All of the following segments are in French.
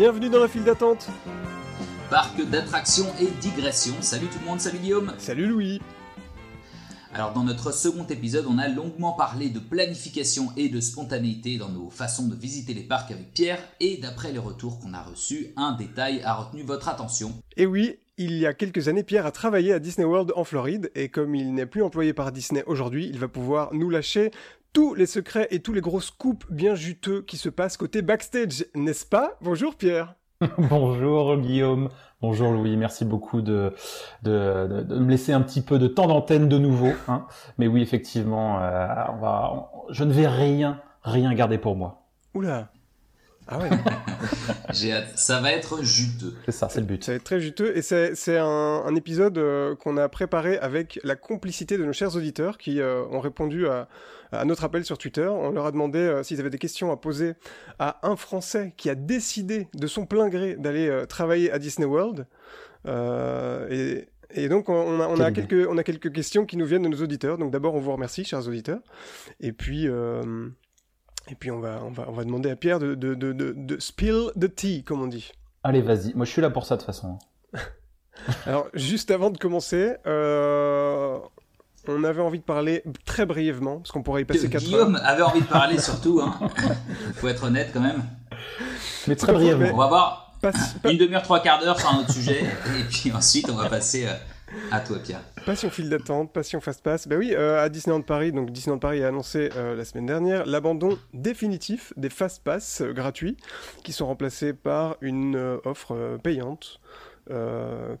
Bienvenue dans la file d'attente. Parc d'attractions et digressions. Salut tout le monde, salut Guillaume. Salut Louis. Alors dans notre second épisode, on a longuement parlé de planification et de spontanéité dans nos façons de visiter les parcs avec Pierre et d'après les retours qu'on a reçus, un détail a retenu votre attention. Et oui, il y a quelques années, Pierre a travaillé à Disney World en Floride et comme il n'est plus employé par Disney aujourd'hui, il va pouvoir nous lâcher tous les secrets et tous les gros scoops bien juteux qui se passent côté backstage, n'est-ce pas? Bonjour Pierre. Bonjour Guillaume. Bonjour Louis, merci beaucoup de, de, de, me laisser un petit peu de temps d'antenne de nouveau. Hein. Mais oui, effectivement, euh, on va, je ne vais rien, rien garder pour moi. Oula ah ouais Ça va être juteux. C'est ça, c'est le but. Ça va être très juteux. Et c'est un, un, épisode euh, qu'on a préparé avec la complicité de nos chers auditeurs qui euh, ont répondu à, à, notre appel sur Twitter. On leur a demandé euh, s'ils avaient des questions à poser à un Français qui a décidé de son plein gré d'aller travailler à Disney World. et, et donc, on a, on, a quelques, on a quelques questions qui nous viennent de nos auditeurs. Donc, d'abord, on vous remercie, chers auditeurs. Et puis, et puis on va, on va, on va demander à Pierre de, de, de, de, spill the tea, comme on dit. Allez, vas-y. Moi, je suis là pour ça de toute façon. Alors, juste avant de commencer, euh, on avait envie de parler très brièvement, parce qu'on pourrait y passer 4 Guillaume avait envie de parler surtout, hein. faut être honnête quand même. Mais très brièvement. On va voir une demi-heure, trois quarts d'heure sur un autre sujet, et puis ensuite on va passer euh, à toi, Pierre. Passion file d'attente, passion fast-pass. Ben oui, euh, à Disneyland Paris, donc Disneyland Paris a annoncé euh, la semaine dernière l'abandon définitif des fast-pass euh, gratuits qui sont remplacés par une offre payante.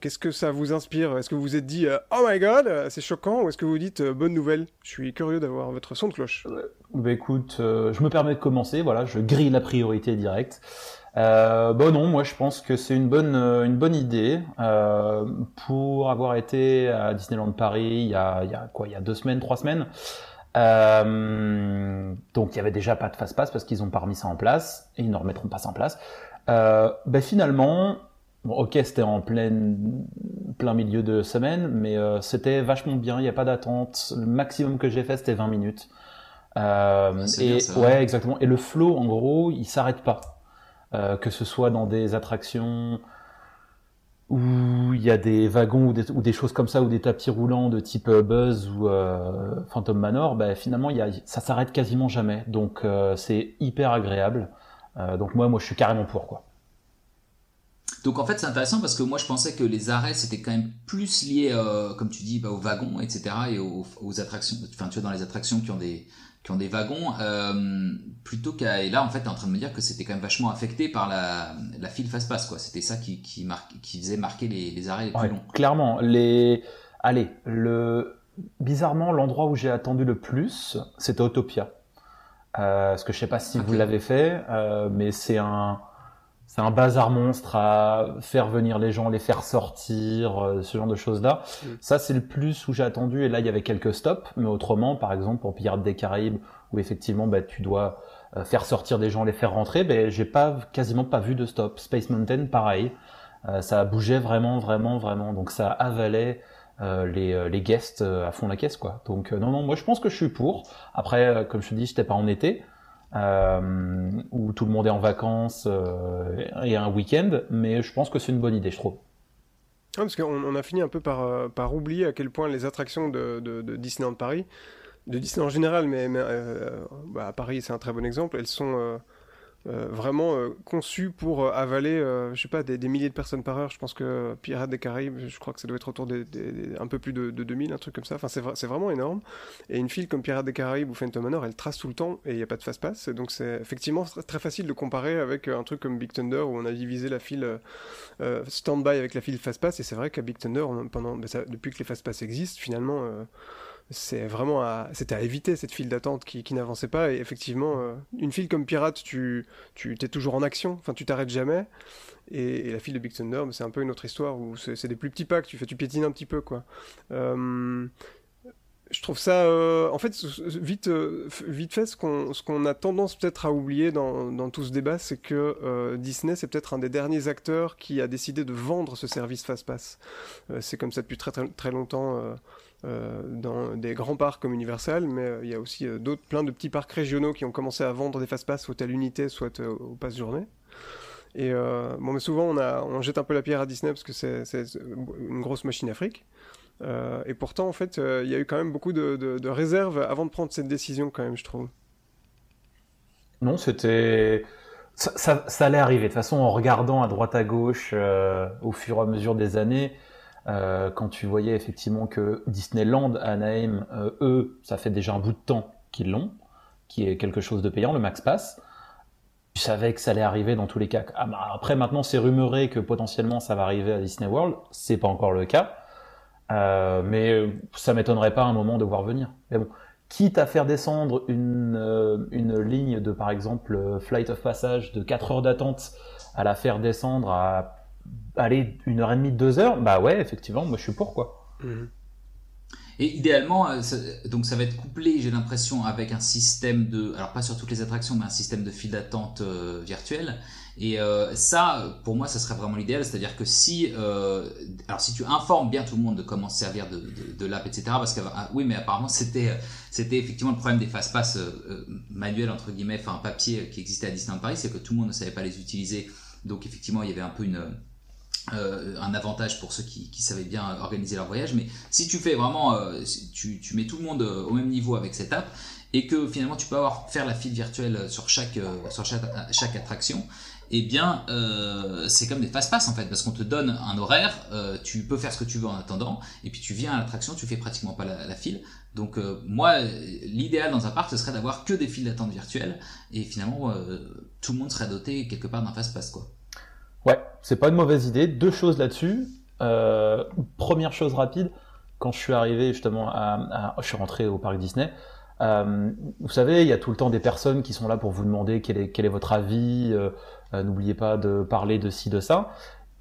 Qu'est-ce que ça vous inspire? Est-ce que vous vous êtes dit Oh my god, c'est choquant Ou est-ce que vous vous dites Bonne nouvelle? Je suis curieux d'avoir votre son de cloche. Bah écoute, je me permets de commencer, voilà, je grille la priorité directe. Euh, bon non, moi je pense que c'est une bonne euh, une bonne idée euh, pour avoir été à Disneyland Paris il y a, il y a quoi il y a deux semaines trois semaines. Euh, donc il y avait déjà pas de fast pass parce qu'ils ont pas remis ça en place et ils ne remettront pas ça en place. Euh, ben finalement, bon, ok c'était en plein plein milieu de semaine, mais euh, c'était vachement bien. Il n'y a pas d'attente. Le maximum que j'ai fait c'était 20 minutes. Euh, et ouais exactement. Et le flow en gros il s'arrête pas. Euh, que ce soit dans des attractions où il y a des wagons ou des, choses comme ça, ou des tapis roulants de type euh, Buzz ou euh, Phantom Manor, ben, finalement, y a, ça s'arrête quasiment jamais. Donc euh, c'est hyper agréable. Euh, donc moi, moi, je suis carrément pour quoi. Donc en fait, c'est intéressant parce que moi, je pensais que les arrêts c'était quand même plus lié, comme tu dis, bah, aux wagons, etc., et aux, aux attractions. Enfin, tu vois, dans les attractions qui ont des qui ont des wagons, euh, plutôt qu'à... Et là, en fait, tu es en train de me dire que c'était quand même vachement affecté par la, la file fast-pass, quoi. C'était ça qui, qui, marque, qui faisait marquer les, les arrêts les plus longs. Clairement, les... Allez, le... Bizarrement, l'endroit où j'ai attendu le plus, c'était Autopia. Euh, parce que je sais pas si vous l'avez fait, euh, mais c'est un c'est un bazar monstre à faire venir les gens, les faire sortir, euh, ce genre de choses-là. Mm. Ça, c'est le plus où j'ai attendu. Et là, il y avait quelques stops. Mais autrement, par exemple, pour Pirates des Caraïbes, où effectivement, bah, tu dois euh, faire sortir des gens, les faire rentrer, ben, j'ai pas, quasiment pas vu de stop. Space Mountain, pareil. Euh, ça bougeait vraiment, vraiment, vraiment. Donc ça avalait les, les guests à fond la caisse, quoi. Donc non, non, moi je pense que je suis pour. Après, comme je te dis, j'étais pas en été euh, où tout le monde est en vacances euh, et un week-end, mais je pense que c'est une bonne idée, je trouve. Ah, parce qu'on on a fini un peu par, euh, par oublier à quel point les attractions de, de, de Disneyland Paris, de Disney en général, mais, bah Paris c'est un très bon exemple, elles sont euh, euh, vraiment euh, conçu pour euh, avaler, je sais pas, des, des, milliers de personnes par heure. Je pense que Pirates des Caraïbes, je crois que ça doit être autour des, des, des un peu plus de, de, 2000, un truc comme ça. Enfin, c'est, c'est vraiment énorme. Et une file comme Pirates des Caraïbes ou Phantom Manor, elle trace tout le temps et il n'y a pas de fast-pass. Donc c'est effectivement très facile de comparer avec un truc comme Big Thunder où on a divisé la file euh, stand-by avec la file fast-pass. Et c'est vrai qu'à Big Thunder, pendant, ben ça, depuis que les fast-pass existent, finalement c'est vraiment c'était à éviter cette file d'attente qui, qui n'avançait pas. Et effectivement, euh, une file comme Pirate, tu, tu es toujours en action, enfin tu t'arrêtes jamais. Et, la file de Big Thunder, c'est un peu une autre histoire où c'est des plus petits packs, tu fais, tu piétines un petit peu quoi. Euh, je trouve ça, euh, en fait, vite, vite fait, ce qu'on, ce qu'on a tendance peut-être à oublier dans, dans tout ce débat, c'est que Disney, c'est peut-être un des derniers acteurs qui a décidé de vendre ce service Fastpass. Euh, c'est comme ça depuis très très, très longtemps euh, euh, dans des grands parcs comme Universal, mais il y a aussi d'autres, plein de petits parcs régionaux qui ont commencé à vendre des Fastpass, soit à l'unité, soit au passe journée. Et bon, mais souvent on, jette un peu la pierre à Disney parce que c'est une grosse machine Afrique. et pourtant, en fait, il y a eu quand même beaucoup de, réserves avant de prendre cette décision, quand même, je trouve. Non, c'était. Ça, allait arriver. De toute façon, en regardant à droite à gauche au fur et à mesure des années, euh, quand tu voyais effectivement que Disneyland, Anaheim, euh, eux, ça fait déjà un bout de temps qu'ils l'ont, qui est quelque chose de payant, le Max Pass. Tu savais que ça allait arriver dans tous les cas. Ah, bah, après, maintenant, c'est rumoré que potentiellement ça va arriver à Disney World. C'est pas encore le cas. Euh, mais ça m'étonnerait pas un moment de voir venir. Mais bon, quitte à faire descendre une, une ligne de, par exemple, Flight of Passage de 4 heures d'attente, à la faire descendre à Allez, une heure et demie, deux heures, bah ouais, effectivement, moi je suis pour quoi. Mhm. Et idéalement, euh, ça, donc ça va être couplé, j'ai l'impression, avec un système de, alors pas sur toutes les attractions, mais un système de file d'attente euh, virtuel. Et euh, ça, pour moi, ça serait vraiment l'idéal. C'est-à-dire que si, alors si tu informes bien tout le monde de comment se servir de, de, l'app, etc. Parce que ah, oui, mais apparemment c'était, c'était effectivement le problème des fast pass manuels entre guillemets, enfin papier qui existait à Disneyland Paris, c'est que tout le monde ne savait pas les utiliser. Donc effectivement, il y avait un peu une euh, un avantage pour ceux qui, savaient bien organiser leur voyage. Mais si tu fais vraiment, euh, tu, mets tout le monde euh, au même niveau avec cette app et que finalement tu peux avoir faire la file virtuelle sur chaque sur chaque, attraction, eh bien c'est comme des fast-pass en fait parce qu'on te donne un horaire, tu peux faire ce que tu veux en attendant et puis tu viens à l'attraction, tu fais pratiquement pas la, file. Donc moi, l'idéal dans un parc, ce serait d'avoir que des files d'attente virtuelles et finalement tout le monde serait doté quelque part d'un fast-pass quoi. Ouais, c'est pas une mauvaise idée. Deux choses là-dessus. Euh, première chose rapide, quand je suis arrivé justement à, je suis rentré au parc Disney. Euh, vous savez, il y a tout le temps des personnes qui sont là pour vous demander quel est, quel est votre avis. Euh, n'oubliez pas de parler de ci, de ça.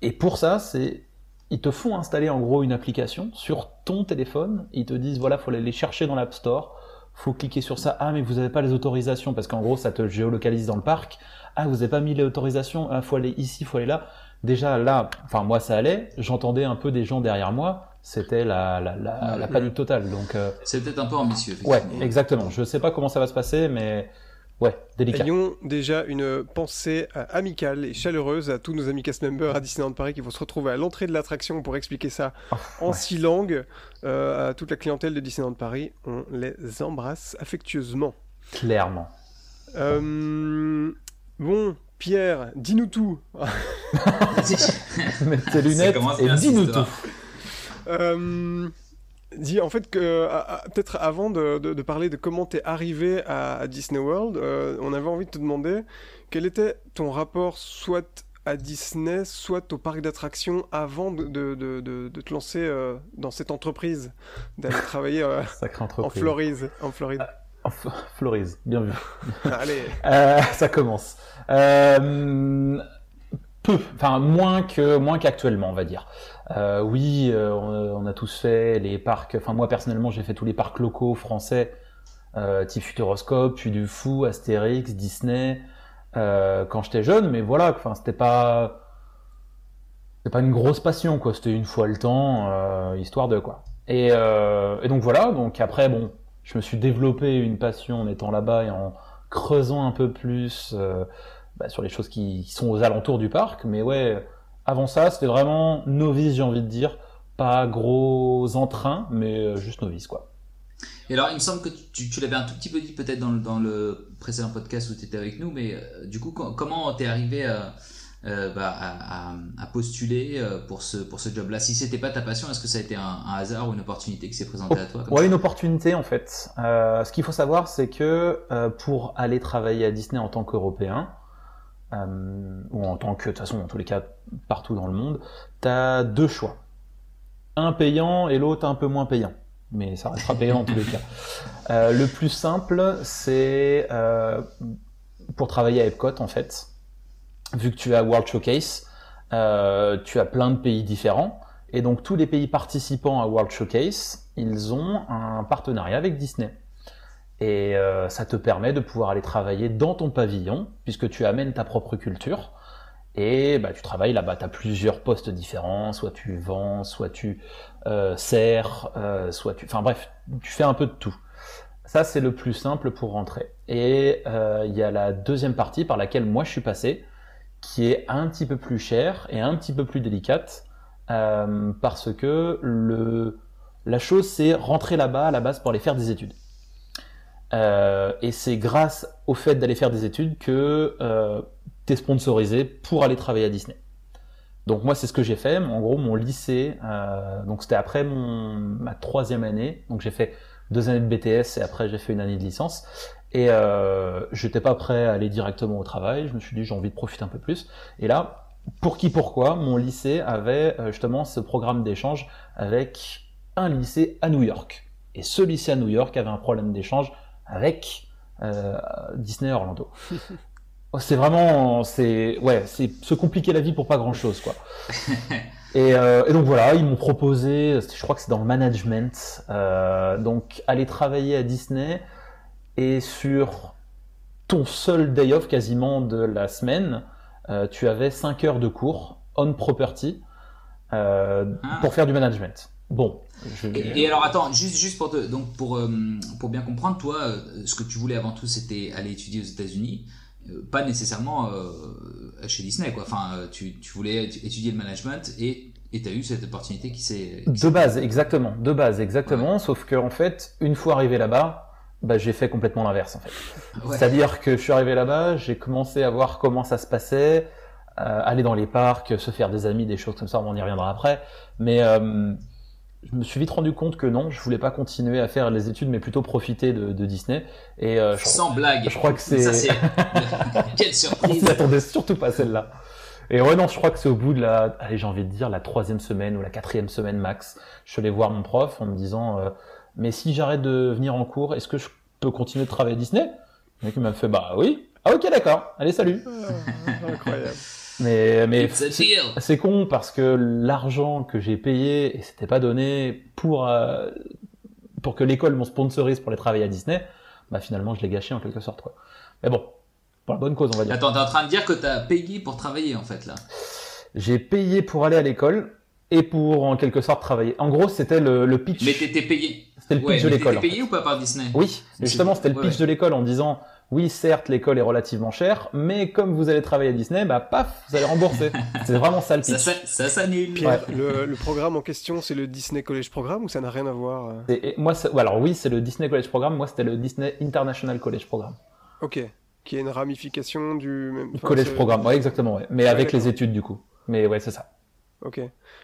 Et pour ça, c'est ils te font installer en gros une application sur ton téléphone. Ils te disent voilà, faut aller chercher dans l'App Store. Faut cliquer sur ça. Ah mais vous n'avez pas les autorisations parce qu'en gros ça te géolocalise dans le parc ah vous n'avez pas mis les autorisations, il ah, faut aller ici, faut aller là. Déjà là, enfin moi ça allait, j'entendais un peu des gens derrière moi, c'était la, la, la, la panique totale. Donc euh, c'est peut-être un peu ambitieux. Ouais, exactement. Je sais pas comment ça va se passer, mais ouais, délicat. Ayons déjà une pensée euh, amicale et chaleureuse à tous nos amis cast members à Disneyland Paris qui vont se retrouver à l'entrée de l'attraction pour expliquer ça oh, en six langues euh, à toute la clientèle de Disneyland Paris. On les embrasse affectueusement. Clairement. Euh, Bon, Pierre, dis-nous tout. Mets tes lunettes et dis-nous tout. Euh, dis en fait que peut-être avant de, parler de comment t'es arrivé à, Disney World, euh, on avait envie de te demander quel était ton rapport soit à Disney, soit au parc d'attractions avant de, te lancer euh, dans cette entreprise, d'aller travailler en Floride. En Floride? Florise, bien vu. Allez. Euh, ça commence. Euh, peu, enfin moins que moins qu'actuellement, on va dire. Euh, oui, on, a tous fait les parcs. Enfin moi personnellement, j'ai fait tous les parcs locaux français, type Futuroscope, puis du Fou, Astérix, Disney, quand j'étais jeune. Mais voilà, enfin c'était pas c'était pas une grosse passion quoi. C'était une fois le temps, histoire de quoi. Et, et donc voilà. Donc après bon je me suis développé une passion en étant là-bas et en creusant un peu plus euh, bah, sur les choses qui, sont aux alentours du parc. Mais ouais, avant ça, c'était vraiment novice, j'ai envie de dire. Pas gros entrain, mais euh, juste novice, quoi. Et alors, il me semble que tu, l'avais un tout petit peu dit peut-être dans, le précédent podcast où tu étais avec nous, mais euh, du coup, comment t'es arrivé à bah, à, à, postuler euh, pour ce, pour ce job-là Si c'était pas ta passion, est-ce que ça a été un, hasard ou une opportunité qui s'est présentée à toi Ouais, une opportunité en fait. Euh, ce qu'il faut savoir, c'est que euh, pour aller travailler à Disney en tant qu'Européen, ou en tant que, de toute façon, dans tous les cas, partout dans le monde, tu as deux choix. Un payant et l'autre un peu moins payant. Mais ça restera payant dans tous les cas. le plus simple, c'est pour travailler à Epcot en fait vu que tu as World Showcase, euh, tu as plein de pays différents. Et donc tous les pays participants à World Showcase, ils ont un partenariat avec Disney. Et euh, ça te permet de pouvoir aller travailler dans ton pavillon, puisque tu amènes ta propre culture. Et bah, tu travailles là-bas, tu as plusieurs postes différents, soit tu vends, soit tu euh, sers, euh, soit tu... Enfin bref, tu fais un peu de tout. Ça, c'est le plus simple pour rentrer. Et il y a la deuxième partie par laquelle moi je suis passé, qui est un petit peu plus chère et un petit peu plus délicate euh, parce que la chose c'est rentrer là-bas à la base pour aller faire des études. Euh, et c'est grâce au fait d'aller faire des études que euh, tu es sponsorisé pour aller travailler à Disney. Donc moi c'est ce que j'ai fait. En gros mon lycée, euh, donc c'était après ma troisième année, donc j'ai fait deux années de BTS et après j'ai fait une année de licence. Et euh, j'étais pas prêt à aller directement au travail. Je me suis dit j'ai envie de profiter un peu plus. Et là, pour qui pourquoi, mon lycée avait euh, justement ce programme d'échange avec un lycée à New York. Et ce lycée à New York avait un problème d'échange avec euh, Disney Orlando. c'est vraiment, c'est ouais, c'est se compliquer la vie pour pas grand chose quoi. Et, euh, et, donc voilà, ils m'ont proposé, je crois que c'est dans le management, euh, donc aller travailler à Disney et sur ton seul day off quasiment de la semaine, euh, tu avais 5 heures de cours on property euh, ah. pour faire du management. Bon. Je... Et, et, alors attends, juste, juste pour, te, donc pour, euh, pour bien comprendre, toi, ce que tu voulais avant tout, c'était aller étudier aux États-Unis pas nécessairement chez Disney quoi. Enfin, tu, tu voulais étudier le management et et tu as eu cette opportunité qui s'est de base exactement, de base exactement, sauf que en fait, une fois arrivé là-bas, bah, j'ai fait complètement l'inverse en fait. C'est-à-dire que je suis arrivé là-bas, j'ai commencé à voir comment ça se passait, euh, aller dans les parcs, se faire des amis, des choses comme ça, on y reviendra après. Mais euh, je me suis vite rendu compte que non, je voulais pas continuer à faire les études, mais plutôt profiter de, de Disney. Et euh, je, sans blague. Je crois que c'est. Quelle surprise. On s'attendait surtout pas celle-là. Et ouais non, je crois que c'est au bout de la, allez j'ai envie de dire la troisième semaine ou la quatrième semaine max. Je suis allé voir mon prof en me disant, euh, mais si j'arrête de venir en cours, est-ce que je peux continuer de travailler à Disney? Le mec m'a fait, bah oui. Ah ok d'accord. Allez salut. Ah, incroyable. Mais, mais c'est con parce que l'argent que j'ai payé et c'était pas donné pour euh, pour que l'école m'en sponsorise pour les travailler à Disney, bah finalement je l'ai gâché en quelque sorte quoi. Mais bon, pour la bonne cause on va dire. Attends, t'es en train de dire que t'as payé pour travailler en fait là? J'ai payé pour aller à l'école et pour en quelque sorte travailler. En gros c'était le, le pitch. Mais t'étais payé. C'était le pitch de l'école. T'étais payé ou pas par Disney? Oui, justement c'était le pitch de l'école en disant oui, certes, l'école est relativement chère, mais comme vous allez travailler à Disney, bah paf, vous allez rembourser. c'est vraiment ça le pitch. Ça, ça, s'annule. Pierre, le, le, programme en question, c'est le Disney College Programme ou ça n'a rien à voir euh? Et, Moi, alors oui, c'est le Disney College Programme. Moi, c'était le Disney International College Programme. Ok. Qui est une ramification du même. Enfin, College Programme, ouais, exactement, ouais. Mais avec les études du coup. Mais ouais, c'est ça. Ok.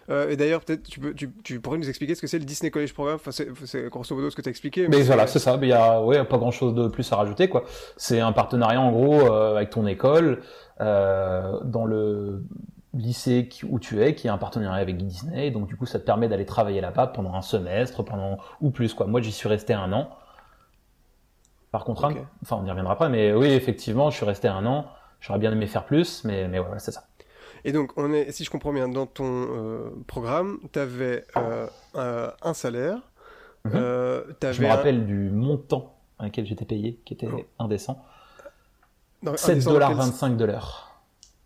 Euh, et d'ailleurs, peut-être tu, peux, tu, tu, pourrais nous expliquer ce que c'est le Disney College Programme? Enfin, c'est grosso modo ce que tu as expliqué. Mais, voilà, c'est ça. Il y a ouais, pas grand-chose de plus à rajouter. quoi. C'est un partenariat en gros euh, avec ton école euh, dans le lycée où tu es, qui est un partenariat avec Disney. Donc du coup, ça te permet d'aller travailler là-bas pendant un semestre, pendant ou plus. quoi. Moi, j'y suis resté un an. Par contre, enfin, on y reviendra après. Mais oui, effectivement, je suis resté un an. J'aurais bien aimé faire plus, mais mais voilà, c'est ça. Et donc, on est, si je comprends bien, dans ton euh, programme, tu avais euh, euh, un salaire. Mm -hmm. je me rappelle du montant à lequel j'étais payé, qui était oh. indécent. 7,25$ de l'heure.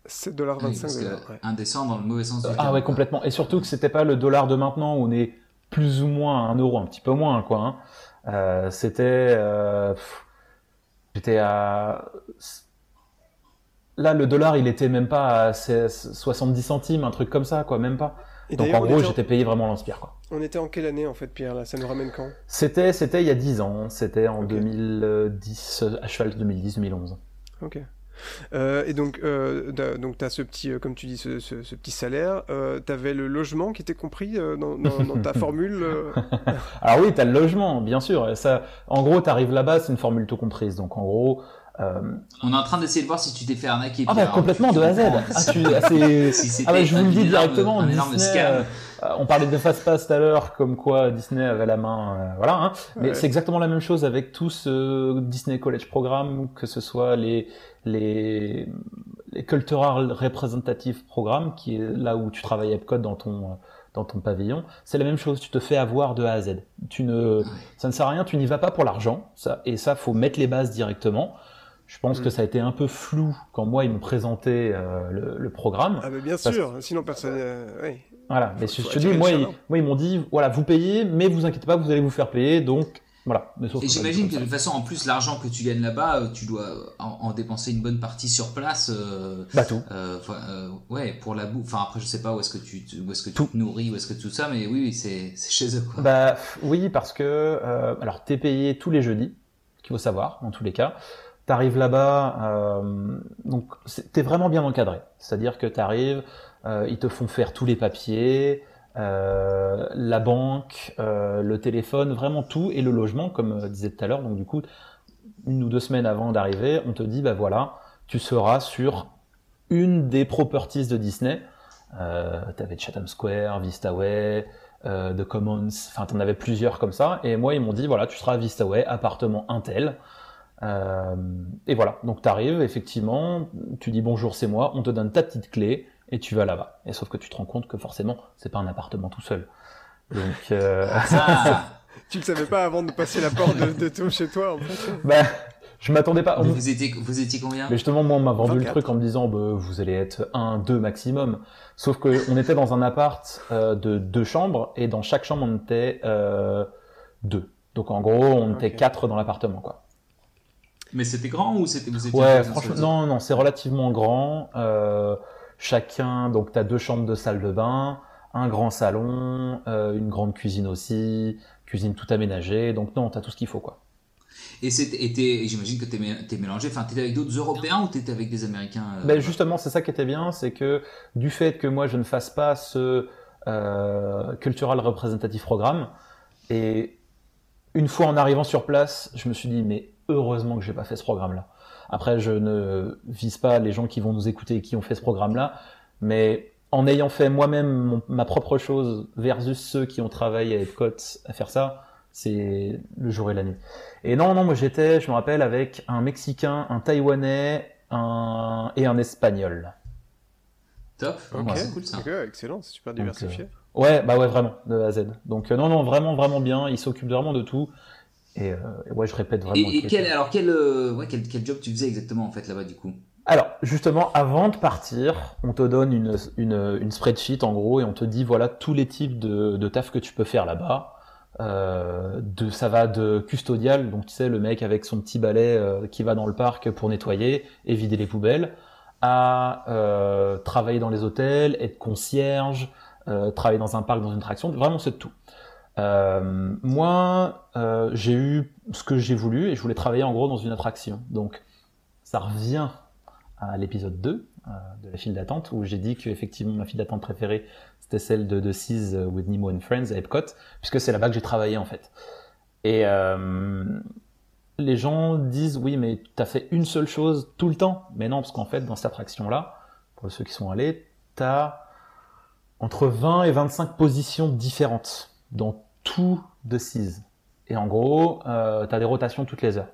7,25$ de l'heure. Indécent dans le mauvais sens du terme. Ah ouais, complètement. Et surtout que c'était pas le dollar de maintenant où on est plus ou moins à 1 euro, un petit peu moins, quoi. Hein. c'était. J'étais à Là, le dollar, il était même pas à 70 centimes, un truc comme ça, quoi, même pas. Et Donc en gros, j'étais payé vraiment l'inspire, quoi. On était en quelle année en fait, Pierre Là, ça nous ramène quand? C'était, c'était il y a 10 ans. C'était en okay. 2010, à cheval 2010-2011. Ok. Euh, et donc, euh, donc tu as ce petit, euh, comme tu dis, ce, ce, ce petit salaire. Euh, tu avais le logement qui était compris euh, dans, dans, dans, ta formule Alors oui, tu as le logement, bien sûr. Ça, en gros, tu arrives là-bas, c'est une formule tout comprise. Donc en gros, euh... On est en train d'essayer de voir si tu t'es fait arnaquer. Ah bah complètement de A à Z. Ah, tu, ah, si ah bah, je vous le dis directement. Disney, euh, on parlait de Fast Pass tout à l'heure, comme quoi Disney avait la main, euh, voilà. Hein. Mais ouais. c'est exactement la même chose avec tout ce Disney College Programme, que ce soit les les les Cultural Representative Programme, qui est là où tu travailles Epcot dans ton dans ton pavillon, c'est la même chose. Tu te fais avoir de A à Z. Tu ne, ça ne sert à rien. Tu n'y vas pas pour l'argent. Ça et ça, faut mettre les bases directement. Je pense mm. que ça a été un peu flou quand moi ils m'ont présenté euh, le, le, programme. Ah mais bien sûr, sinon personne. Euh, Voilà, mais je te dis, moi, ils, moi ils m'ont dit, voilà, vous payez, mais vous inquiétez pas, vous allez vous faire payer, donc Voilà. et j'imagine que de toute façon, en plus, l'argent que tu gagnes là-bas, euh, tu dois en, dépenser une bonne partie sur place. Euh, bah tout. Euh, ouais, pour la bouffe. Enfin après, je sais pas où est-ce que tu, où est-ce que tu te nourris, où est-ce que tout ça, mais oui, oui c'est chez eux. Quoi. Bah oui, parce que alors t'es payé tous les jeudis, qu'il faut savoir dans tous les cas. T'arrives là-bas, donc t'es vraiment bien encadré. C'est-à-dire que t'arrives, ils te font faire tous les papiers. Euh, la banque, euh, le téléphone, vraiment tout, et le logement, comme euh, disait tout à l'heure. Donc du coup, une ou deux semaines avant d'arriver, on te dit, bah voilà, tu seras sur une des properties de Disney. Euh, t'avais Chatham Square, Vistaway, euh, The Commons, enfin t'en avais plusieurs comme ça. Et moi, ils m'ont dit, voilà, tu seras à Vistaway, appartement Intel. Euh, et voilà, donc t'arrives, effectivement, tu dis bonjour, c'est moi, on te donne ta petite clé, et tu vas là-bas. Et sauf que tu te rends compte que forcément, c'est pas un appartement tout seul. Donc, euh... ah, tu le savais pas avant de passer la porte de, tout chez toi, en fait. Bah, je m'attendais pas. vous étiez, vous étiez combien? Mais justement, moi, on m'a vendu le truc en me disant, bah, vous allez être un, deux maximum. Sauf que on était dans un appart euh, de deux chambres et dans chaque chambre on était euh, deux. Donc en gros, on était quatre dans l'appartement, quoi. Mais c'était grand ou c'était vous étiez Ouais, franchement, non, non, c'est relativement grand. Euh, Chacun, donc tu as deux chambres de salle de bain, un grand salon, euh, une grande cuisine aussi, cuisine tout aménagée. Donc non, tu as tout ce qu'il faut quoi. Et j'imagine que tu es, mélangé, enfin tu étais avec d'autres Européens ou tu étais avec des Américains euh, ben Justement, c'est ça qui était bien, c'est que du fait que moi je ne fasse pas ce euh, Cultural Representative Programme, et une fois en arrivant sur place, je me suis dit, mais heureusement que j'ai pas fait ce programme-là. Après, je ne vise pas les gens qui vont nous écouter et qui ont fait ce programme-là, mais en ayant fait moi-même ma propre chose versus ceux qui ont travaillé à Epcot à faire ça, c'est le jour et la nuit. Et non, non, moi j'étais, je me rappelle, avec un Mexicain, un Taïwanais un... et un Espagnol. Top, ok, cool ça. excellent, c'est super diversifié. Euh, ouais, bah ouais, vraiment, de A à Z. Donc euh, non, non, vraiment, vraiment bien. Il s'occupe vraiment de tout. Et, euh, ouais, je répète vraiment. Et, quel, alors quel, euh, ouais, quel, quel, job tu faisais exactement en fait là-bas du coup? Alors justement, avant de partir, on te donne une, une, une, spreadsheet en gros et on te dit voilà tous les types de, de taf que tu peux faire là-bas. Euh, de, ça va de custodial, donc tu sais le mec avec son petit balai qui va dans le parc pour nettoyer et vider les poubelles, à travailler dans les hôtels, être concierge, travailler dans un parc, dans une traction, vraiment c'est tout. Euh, moi, euh, j'ai eu ce que j'ai voulu et je voulais travailler en gros dans une attraction. Donc, ça revient à l'épisode 2 euh, de la file d'attente où j'ai dit que effectivement ma file d'attente préférée c'était celle de The Seas with Nemo and Friends à Epcot puisque c'est là-bas que j'ai travaillé en fait. Et les gens disent oui mais tu as fait une seule chose tout le temps. Mais non parce qu'en fait dans cette attraction là, pour ceux qui sont allés, tu as entre 20 et 25 positions différentes dans tout de CIS. Et en gros, euh, tu as des rotations toutes les heures.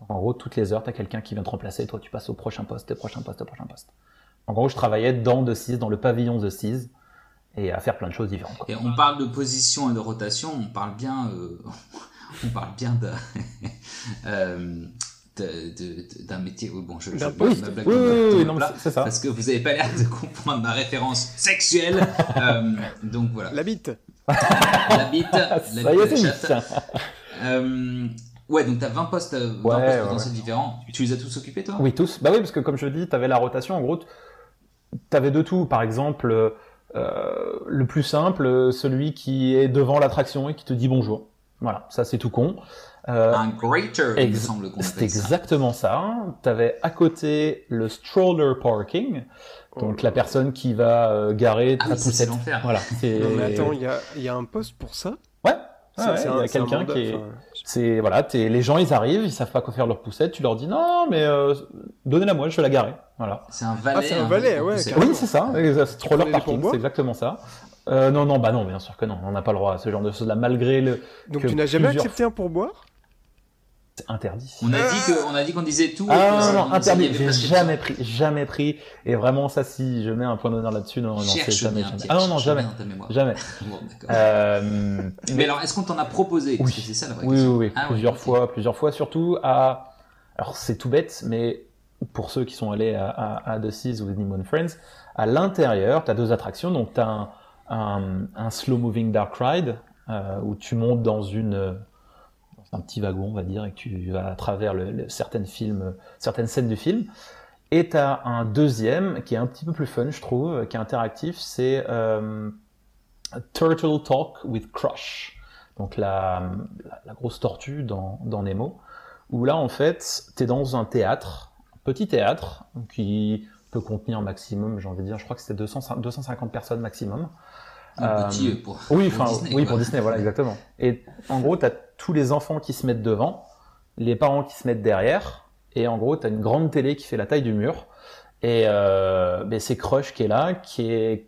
Donc en gros, toutes les heures, tu as quelqu'un qui vient te remplacer et toi, tu passes au prochain poste, au prochain poste, au prochain poste. En gros, je travaillais dans de CIS, dans le pavillon de CIS, et à faire plein de choses différentes. Et on parle de position et de rotation, on parle bien, euh, on parle bien de, euh, d'un métier. Bon, je, je oui, ma blague oui, oui, c'est ça. Parce que vous n'avez pas l'air de comprendre ma référence sexuelle. euh, donc voilà. La bite. La bite. La y est, c'est euh, Ouais, donc t'as 20 postes, 20 ouais, postes différents. Tu les as tous occupés, toi? Oui, tous. Bah oui, parce que comme je dis, t'avais la rotation. En gros, t'avais de tout. Par exemple, euh, le plus simple, celui qui est devant l'attraction et qui te dit bonjour. Voilà, ça c'est tout con. Euh, un greater, il me semble qu'on C'est exactement ça. Tu avais à côté le stroller parking, donc la personne qui va euh, garer ah, poussette. Voilà. Non, mais attends, il y a, y a, un poste pour ça? Ouais. il y a quelqu'un qui est. C'est voilà, es... les gens ils arrivent, ils savent pas quoi faire leur poussette, tu leur dis non mais euh, donnez-la moi, je vais la garer. Voilà. C'est un valet. Ah, c'est un hein, valet, ouais. Oui, c'est ça. Stroller parking, c'est exactement ça. Euh, non, non, bah non, bien sûr que non, on n'a pas le droit à ce genre de choses-là, malgré le. Donc tu n'as jamais accepté un pourboire? c'est interdit. On a dit qu'on a dit qu'on disait tout. Ah non, non, non interdit. J'ai jamais pris, jamais pris. Et vraiment, ça, si je mets un point d'honneur là-dessus, non, non, c'est jamais, jamais. Ah non, non, jamais, jamais. bon, euh, mais, mais, alors, est-ce qu'on t'en a proposé? Oui, c'est ça la vraie oui, question. oui, oui, ah, plusieurs fois, plusieurs fois, surtout à. Alors, c'est tout bête, mais pour ceux qui sont allés à, à, à The Seas with Nemo Friends, à l'intérieur, tu as deux attractions. Donc, tu as un, un, un slow moving dark ride euh, où tu montes dans une un petit wagon, on va dire, et que tu vas à travers le, certaines, films, certaines scènes du film. Et tu as un deuxième qui est un petit peu plus fun, je trouve, qui est interactif, c'est euh, Turtle Talk with Crush. Donc la, la, grosse tortue dans, dans, Nemo. Où là, en fait, tu es dans un théâtre, un petit théâtre, qui peut contenir maximum, j'ai envie de dire, je crois que c'était 250 personnes maximum. Un petit euh, pour, oui, pour Disney, oui, pour Disney, voilà, exactement. Et en gros, tu as tous les enfants qui se mettent devant, les parents qui se mettent derrière, et en gros, tu as une grande télé qui fait la taille du mur. Et euh, ben, c'est Crush qui est là, qui est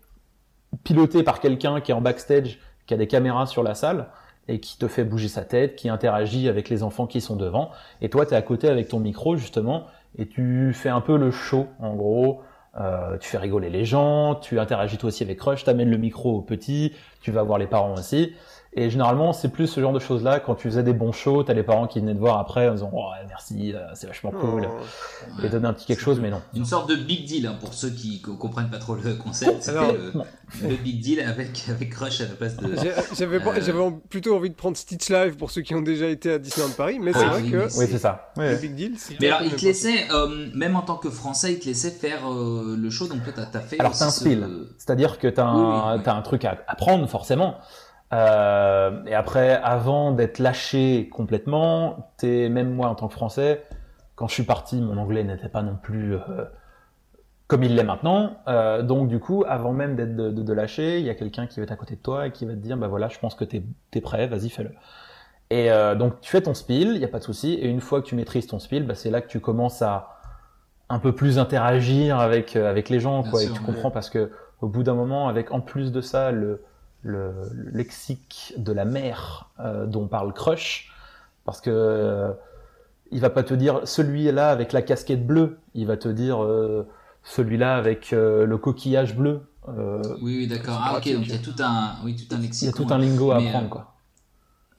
piloté par quelqu'un qui est en backstage, qui a des caméras sur la salle et qui te fait bouger sa tête, qui interagit avec les enfants qui sont devant. Et toi, tu es à côté avec ton micro, justement, et tu fais un peu le show, en gros. Euh, tu fais rigoler les gens, tu interagis toi aussi avec Crush, t'amènes le micro au petit, tu vas voir les parents aussi. Et généralement, c'est plus ce genre de choses-là. Quand tu faisais des bons shows, t'as les parents qui venaient te voir après en disant oh, merci, euh, c'est vachement cool. Oh. Et donner un petit quelque chose, mais non. Une sorte de big deal hein, pour ceux qui comprennent pas trop le concept. C'était le, big deal avec, avec Crush à la place de. J'avais euh, plutôt envie de prendre Stitch Live pour ceux qui ont déjà été à Disneyland Paris, mais c'est vrai que. Oui, c'est ça. Le big deal. Mais alors, il te laissait, euh, même en tant que Français, il te laissait faire le show, donc toi, t'as fait. Alors, t'as un spiel. C'est-à-dire que t'as un, as un truc à apprendre, forcément. Euh, et après, avant d'être lâché complètement, t'es même moi en tant que Français, quand je suis parti, mon anglais n'était pas non plus euh, comme il l'est maintenant. Euh, donc du coup, avant même d'être de, de, lâcher, il y a quelqu'un qui va être à côté de toi et qui va te dire, bah voilà, je pense que t'es es prêt, vas-y fais-le. Et euh, donc tu fais ton spiel, il n'y a pas de souci. Et une fois que tu maîtrises ton spiel, bah, c'est là que tu commences à un peu plus interagir avec avec les gens, quoi. et tu comprends parce que au bout d'un moment, avec en plus de ça le le, lexique de la mer euh, dont parle Crush, parce que euh, il va pas te dire celui-là avec la casquette bleue, il va te dire euh, celui-là avec le coquillage bleu. oui, oui d'accord. Ah, ok, donc il y a tout un, oui, tout un lexique. Il y a tout un lingo à apprendre, quoi.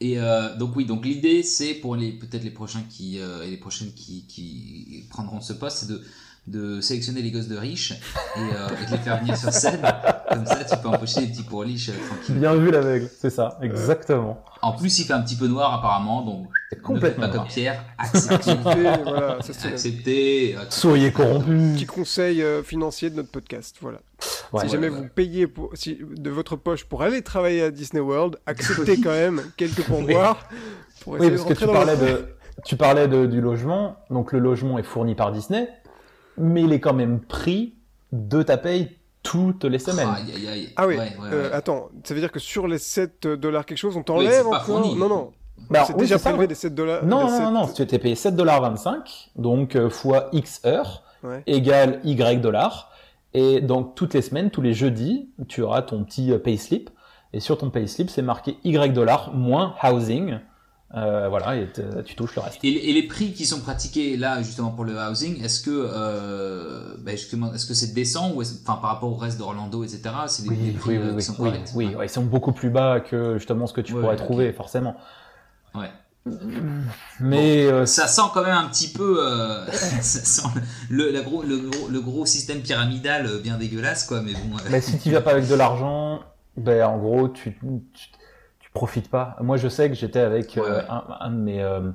Et donc oui, donc l'idée c'est pour les peut-être les prochains qui et les prochaines qui, qui prendront ce poste, c'est de de sélectionner les gosses de riches et, euh, de les faire venir sur scène. Comme ça, tu peux empocher des petits pourriches euh, tranquille. Bien vu l'aveugle, c'est ça, exactement. En plus, il fait un petit peu noir apparemment, donc complètement pas comme Pierre. Accepté, voilà, accepté. Soyez corrompu. Petit conseil euh, financier de notre podcast, voilà. si jamais vous payez pour, si, de votre poche pour aller travailler à Disney World, acceptez quand même quelques pourboires. Pour oui, parce que tu parlais, de, tu parlais de, du logement. Donc le logement est fourni par Disney mais il est quand même pris de ta paye toutes les semaines. Ah oui, euh, attends, ça veut dire que sur les 7 dollars quelque chose, on t'enlève encore Non, non. Bah, c'est déjà prélevé des 7 dollars. Non, non, non, si tu étais payé 7 dollars 25, donc euh, fois X heures, égale Y dollars. Et donc toutes les semaines, tous les jeudis, tu auras ton petit euh, payslip. Et sur ton payslip, c'est marqué Y dollars moins housing euh, voilà, et tu touches le reste. Et, les prix qui sont pratiqués là justement pour le housing, est-ce que euh, ben est-ce que c'est décent ou enfin par rapport au reste d'Orlando, etc. C'est des, oui, prix oui, euh, qui sont oui, oui, ils sont beaucoup plus bas que justement ce que tu pourrais trouver forcément. Ouais. Mais euh, ça sent quand même un petit peu ça sent le, la gros, le, gros, le, gros, système pyramidal bien dégueulasse quoi. Mais bon. Mais si tu viens pas avec de l'argent, ben en gros tu, tu profite pas. Moi, je sais que j'étais avec euh, un, de mes, euh,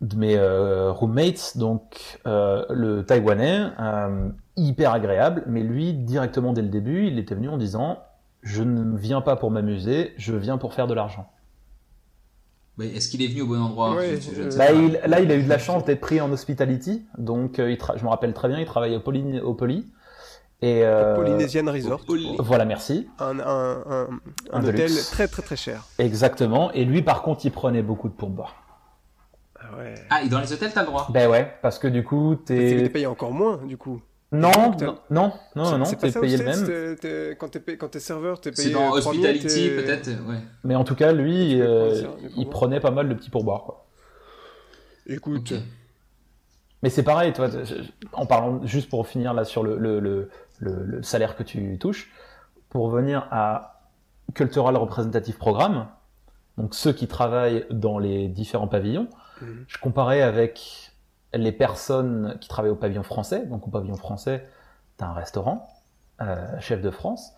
de mes euh, roommates, donc le Taïwanais, hyper agréable, mais lui, directement dès le début, il était venu en disant Je ne viens pas pour m'amuser, je viens pour faire de l'argent. Mais est-ce qu'il est venu au bon endroit bah, Là, il a eu de la chance d'être pris en hospitality, donc il je me rappelle très bien, il travaillait au Poly. Au Poly et euh, Polynesian Resort. Voilà, merci. Un, un, un, hôtel très très très cher. Exactement. Et lui, par contre, il prenait beaucoup de pourboire. Ah ouais. Ah, et dans les hôtels, t'as le droit Ben ouais, parce que du coup, t'es. T'es payé encore moins, du coup. Non, non, non, non, non, t'es payé le même. quand t'es quand serveur, t'es payé. C'est dans Hospitality, peut-être, ouais. Mais en tout cas, lui, euh, il prenait pas mal de petits pourboires, quoi. Écoute. Mais c'est pareil, toi, en parlant juste pour finir là sur le, le, le, salaire que tu touches, pour venir à Cultural Representative Programme, donc ceux qui travaillent dans les différents pavillons, mhm. je comparais avec les personnes qui travaillent au pavillon français. Donc au pavillon français, tu as un restaurant, euh, chef de France,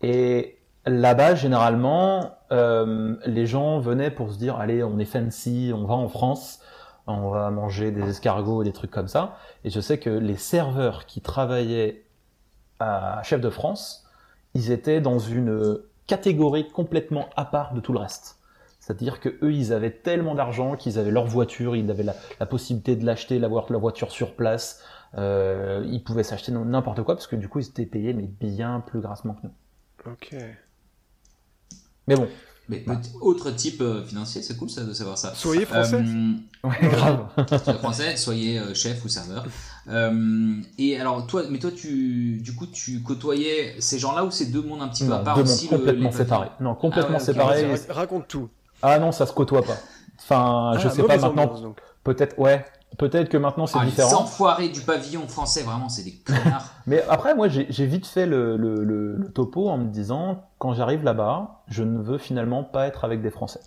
et Là-bas, généralement, euh, les gens venaient pour se dire, allez, on est fancy, on va en France, on va manger des escargots, des trucs comme ça. Et je sais que les serveurs qui travaillaient à Chef de France, ils étaient dans une catégorie complètement à part de tout le reste. C'est-à-dire que eux, ils avaient tellement d'argent qu'ils avaient leur voiture, ils avaient la, possibilité de l'acheter, d'avoir leur voiture sur place. Euh, ils pouvaient s'acheter n'importe quoi parce que du coup, ils étaient payés mais bien plus grassement que nous. Ok. Mais bon. Mais autre type euh, financier, c'est cool ça de savoir ça. Soyez français. Euh, ouais, grave. soyez français, soyez chef ou serveur. et alors toi, mais toi, tu, du coup, tu côtoyais ces gens-là ou c'est deux mondes un petit peu à part deux aussi mondes complètement séparés. Non, complètement ah séparés. Raconte tout. Ah non, ça se côtoie pas. Enfin, je ah, sais pas maintenant. Peut-être, ouais. Peut-être que maintenant c'est ah, différent. Les enfoirés du pavillon français, vraiment, c'est des connards. Mais après, moi, j'ai vite fait le, le, le, topo en me disant, quand j'arrive là-bas, je ne veux finalement pas être avec des Français.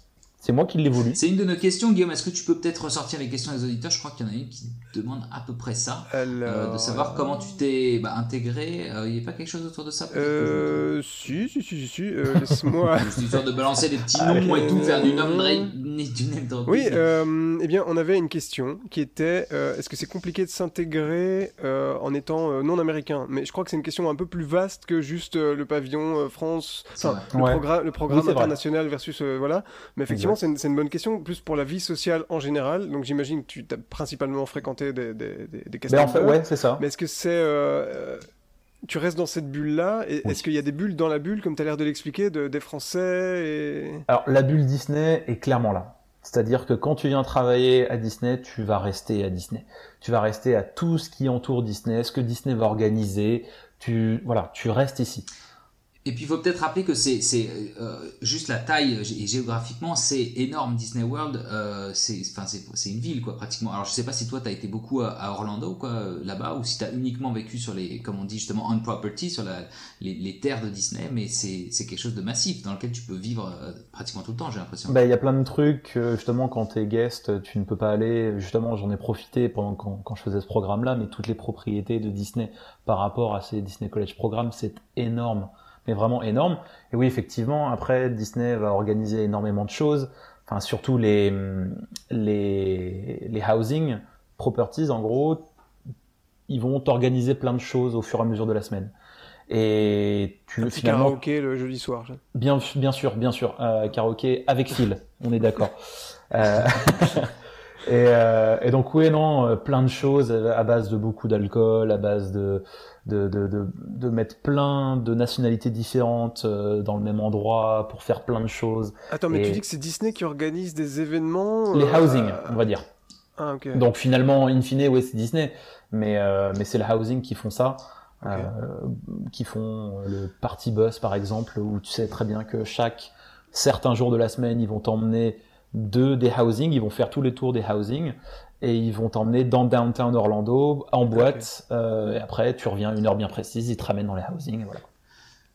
C'est moi qui l'ai voulu. C'est une de nos questions, Guillaume. Est-ce que tu peux peut-être ressortir les questions des auditeurs? Je crois qu'il y en a une qui demande à peu près ça. Euh, de savoir comment tu t'es bah, intégré. Il euh, n'y a pas quelque chose autour de ça euh, Si, si, si, si. Euh, Laisse-moi. histoire de balancer des petits noms et tout, faire du name drop. Oui, eh bien, on avait une question qui était est-ce que c'est compliqué de s'intégrer en étant non américain? Mais je crois que c'est une question un peu plus vaste que juste le pavillon France, le, le, programme international versus. voilà. Mais effectivement, c'est une, bonne question, plus pour la vie sociale en général. Donc j'imagine que tu as principalement fréquenté des, des, des, ben, en fait, ouais, c'est ça. Mais est-ce que c'est... Euh, tu restes dans cette bulle-là Est-ce qu'il y a des bulles dans la bulle, comme tu as l'air de l'expliquer, de, des Français et... Alors la bulle Disney est clairement là. C'est-à-dire que quand tu viens travailler à Disney, tu vas rester à Disney. Tu vas rester à tout ce qui entoure Disney, ce que Disney va organiser. Tu voilà, tu restes ici. Et puis il faut peut-être rappeler que c'est euh, juste la taille et géographiquement c'est énorme. Disney World euh, c'est enfin c'est une ville quoi pratiquement. Alors je sais pas si toi tu as été beaucoup à, Orlando quoi euh, là-bas ou si tu as uniquement vécu sur les comme on dit justement on property sur la, les, les terres de Disney mais c'est quelque chose de massif dans lequel tu peux vivre euh, pratiquement tout le temps j'ai l'impression. Bah il y a plein de trucs justement quand tu es guest tu ne peux pas aller. Justement j'en ai profité pendant quand, quand je faisais ce programme là mais toutes les propriétés de Disney par rapport à ces Disney College Programmes c'est énorme mais vraiment énorme. Et oui, effectivement, après, Disney va organiser énormément de choses, enfin, surtout les, les, les housing properties, en gros, ils vont organiser plein de choses au fur et à mesure de la semaine. Et tu un petit finalement, karaoké le jeudi soir. Bien, bien sûr, bien sûr, euh, karaoké avec fil, on est d'accord. euh, et, euh, et, donc oui, non, euh, plein de choses à base de beaucoup d'alcool, à base de de, de, de, de, mettre plein de nationalités différentes euh, dans le même endroit pour faire plein de choses. Attends, mais tu dis que c'est Disney qui organise des événements Les housing, on va dire. Ah, ok. Donc finalement, in fine, oui, c'est Disney, mais, euh, mais c'est le housing qui font ça. Euh, qui font le party bus par exemple, où tu sais très bien que chaque certains jours de la semaine, ils vont t'emmener de des housing, ils vont faire tous les tours des housing et ils vont t'emmener dans downtown Orlando en boîte euh, et après tu reviens une heure bien précise, ils te ramènent dans les housing et voilà.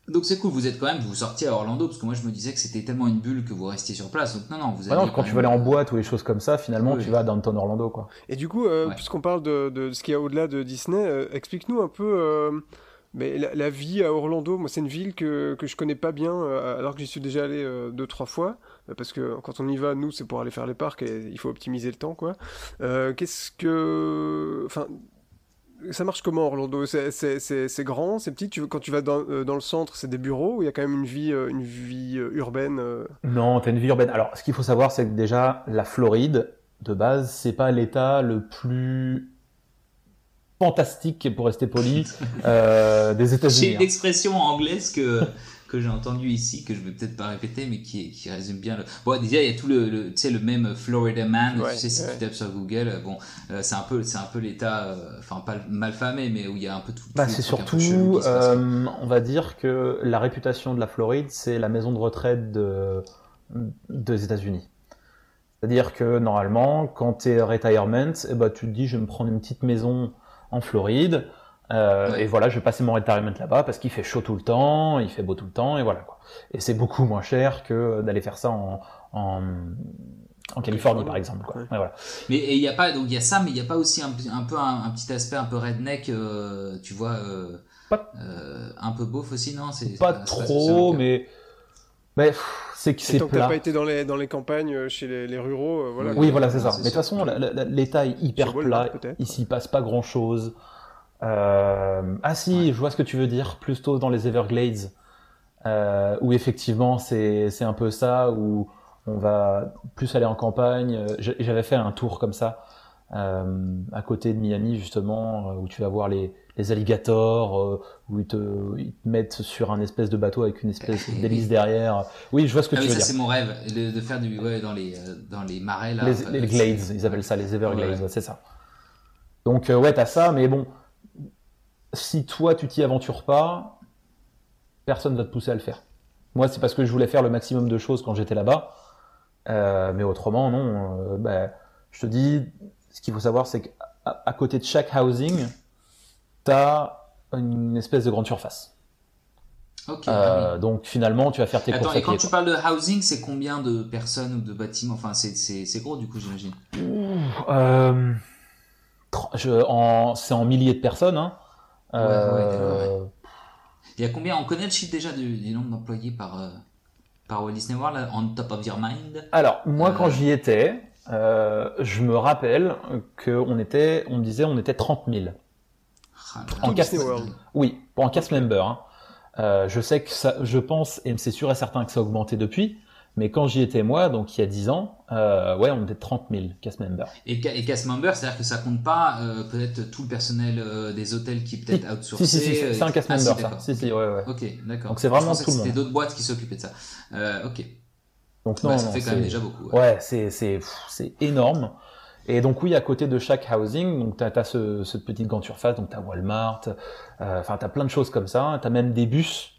Donc c'est cool, vous êtes quand même, vous sortiez à Orlando parce que moi je me disais que c'était tellement une bulle que vous restiez sur place. Donc non, non, vous ah quand tu vas aller en boîte ou des choses comme ça, finalement tu vas à downtown Orlando quoi. Et du coup, euh, puisqu'on parle de, de, ce qu'il y a au-delà de Disney, euh, explique-nous un peu mais la, vie à Orlando. Moi c'est une ville que, que je connais pas bien alors que j'y suis déjà allé deux trois fois. Euh, parce que quand on y va, nous, c'est pour aller faire les parcs et il faut optimiser le temps, quoi. Euh, qu'est-ce que, enfin, ça marche comment Orlando? C'est grand, c'est petit? Tu, quand tu vas dans, euh, dans le centre, c'est des bureaux ou il y a quand même une vie, une vie urbaine Non, t'as une vie urbaine. Alors, ce qu'il faut savoir, c'est que déjà, la Floride, de base, c'est pas l'État le plus fantastique, pour rester poli, des États-Unis. J'ai une hein. expression anglaise que que j'ai entendu ici, que je vais peut-être pas répéter, mais qui, qui résume bien le. Bon, déjà, il y a tout le, tu sais, le même Florida Man, tu sais, si tu tapes sur Google, bon, euh, c'est un peu, c'est un peu l'état, euh, enfin, pas mal famé, mais où il y a un peu tout. Bah, c'est surtout, euh, on va dire que la réputation de la Floride, c'est la maison de retraite de, des États-Unis. C'est-à-dire que normalement, quand tu es retirement, eh ben, tu te dis, je vais me prendre une petite maison en Floride. Euh, Et voilà, je vais passer mon retirement là-bas parce qu'il fait chaud tout le temps, il fait beau tout le temps, et voilà quoi. Et c'est beaucoup moins cher que d'aller faire ça en, en, en Californie par exemple. Quoi. Ouais. voilà. Mais il y a pas donc il y a ça, mais il n'y a pas aussi un, un peu un, petit aspect un peu redneck, euh, tu vois, euh, pas, euh, un peu beauf aussi, non? C'est pas, trop, mais Mais c'est que c'est Tant que plat. t'as pas été dans les, dans les campagnes, chez les, les ruraux, euh, voilà. Oui, voilà, c'est ça. c'est Mais de toute façon, l'État est hyper plat. Il s'y passe pas grand-chose. Euh, Ah si, je vois ce que tu veux dire. Plutôt dans les Everglades, euh, où effectivement c'est un peu ça, où on va plus aller en campagne. Euh, J'avais fait un tour comme ça euh, à côté de Miami justement, euh, où tu vas voir les les alligators, euh, où ils te, ils te mettent sur un espèce de bateau avec une espèce d'hélice derrière. Oui, je vois ce que Ah tu oui, veux ça dire. c'est mon rêve, de, de faire du ouais dans les euh, dans les marais là. les, euh, Glades, ils appellent ça les Everglades, ouais, c'est ça. Donc euh, ouais, t'as ça, mais bon, si toi tu t'y aventures pas, personne va te pousser à le faire. Moi, c'est parce que je voulais faire le maximum de choses quand j'étais là-bas, Euh, mais autrement, non. euh, bah, je te dis, ce qu'il faut savoir, c'est qu'à à côté de chaque housing, t'as une espèce de grande surface. Ok. Euh, ah oui. Donc finalement, tu vas faire tes Attends, et quand tu parles de housing, c'est combien de personnes ou de bâtiments? Enfin, c'est gros du coup, j'imagine. Euh, c'est en milliers de personnes. Hein. Ouais, ouais, Euh, d'accord, Il y a combien On connaît le chiffre déjà du, du nombre d'employés par euh, par Walt Disney World on top of your mind? Alors, moi, Euh. quand j'y étais, euh, je me rappelle qu'on était, on me disait, on était 30 000. Ah, En c'est- World. Oui, pour un cast member. Hein. Euh, je sais que ça, je pense, et c'est sûr et certain que ça a augmenté depuis, mais quand j'y étais moi, donc il y a 10 ans, euh, ouais, on était 30 000 cast members. Et, et cast member, c'est-à-dire que ça compte pas euh, peut-être tout le personnel euh, des hôtels qui est peut-être outsourcé. Si, si, si, c'est- c'est un cast ah, si, member, ça. d'accord. Si, si, ouais, ouais. Ok, d'accord. Donc c'est vraiment Je tout que le C'était monde. d'autres boîtes qui s'occupaient de ça. Ok. Donc non, Ouais, ça non, fait quand même déjà beaucoup. ouais. Ouais, c'est c'est énorme. Et donc oui, à côté de chaque housing, donc t'as as ce, cette petite grande surface, donc t'as Walmart, enfin t'as plein de choses comme ça. T'as même des bus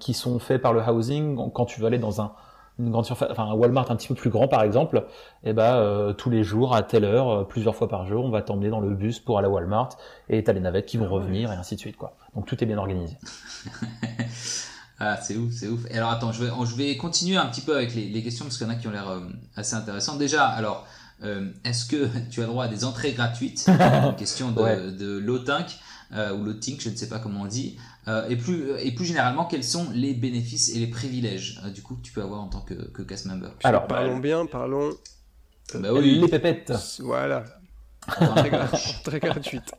qui sont faits par le housing quand tu veux aller dans un une grande surface, enfin un Walmart un petit peu plus grand par exemple. Et ben euh, tous les jours à telle heure, euh, plusieurs fois par jour, on va t'emmener dans le bus pour aller à Walmart et t'as les navettes qui vont revenir et ainsi de suite quoi. Donc tout est bien organisé. Ah, c'est ouf, c'est ouf. Et alors attends, je vais, je vais continuer un petit peu avec les, les questions parce qu'il y en a qui ont l'air euh, assez intéressantes. Déjà, alors, est-ce que tu as droit à des entrées gratuites? Une question de, Ouais. de Lotink ou Lotink, je ne sais pas comment on dit. Euh, et, plus, et plus généralement, quels sont les bénéfices et les privilèges euh, du coup que tu peux avoir en tant que, que cast member? Alors, Parlons bien, parlons. Bah oui. les pépettes. Voilà. Très, gra- très gratuite.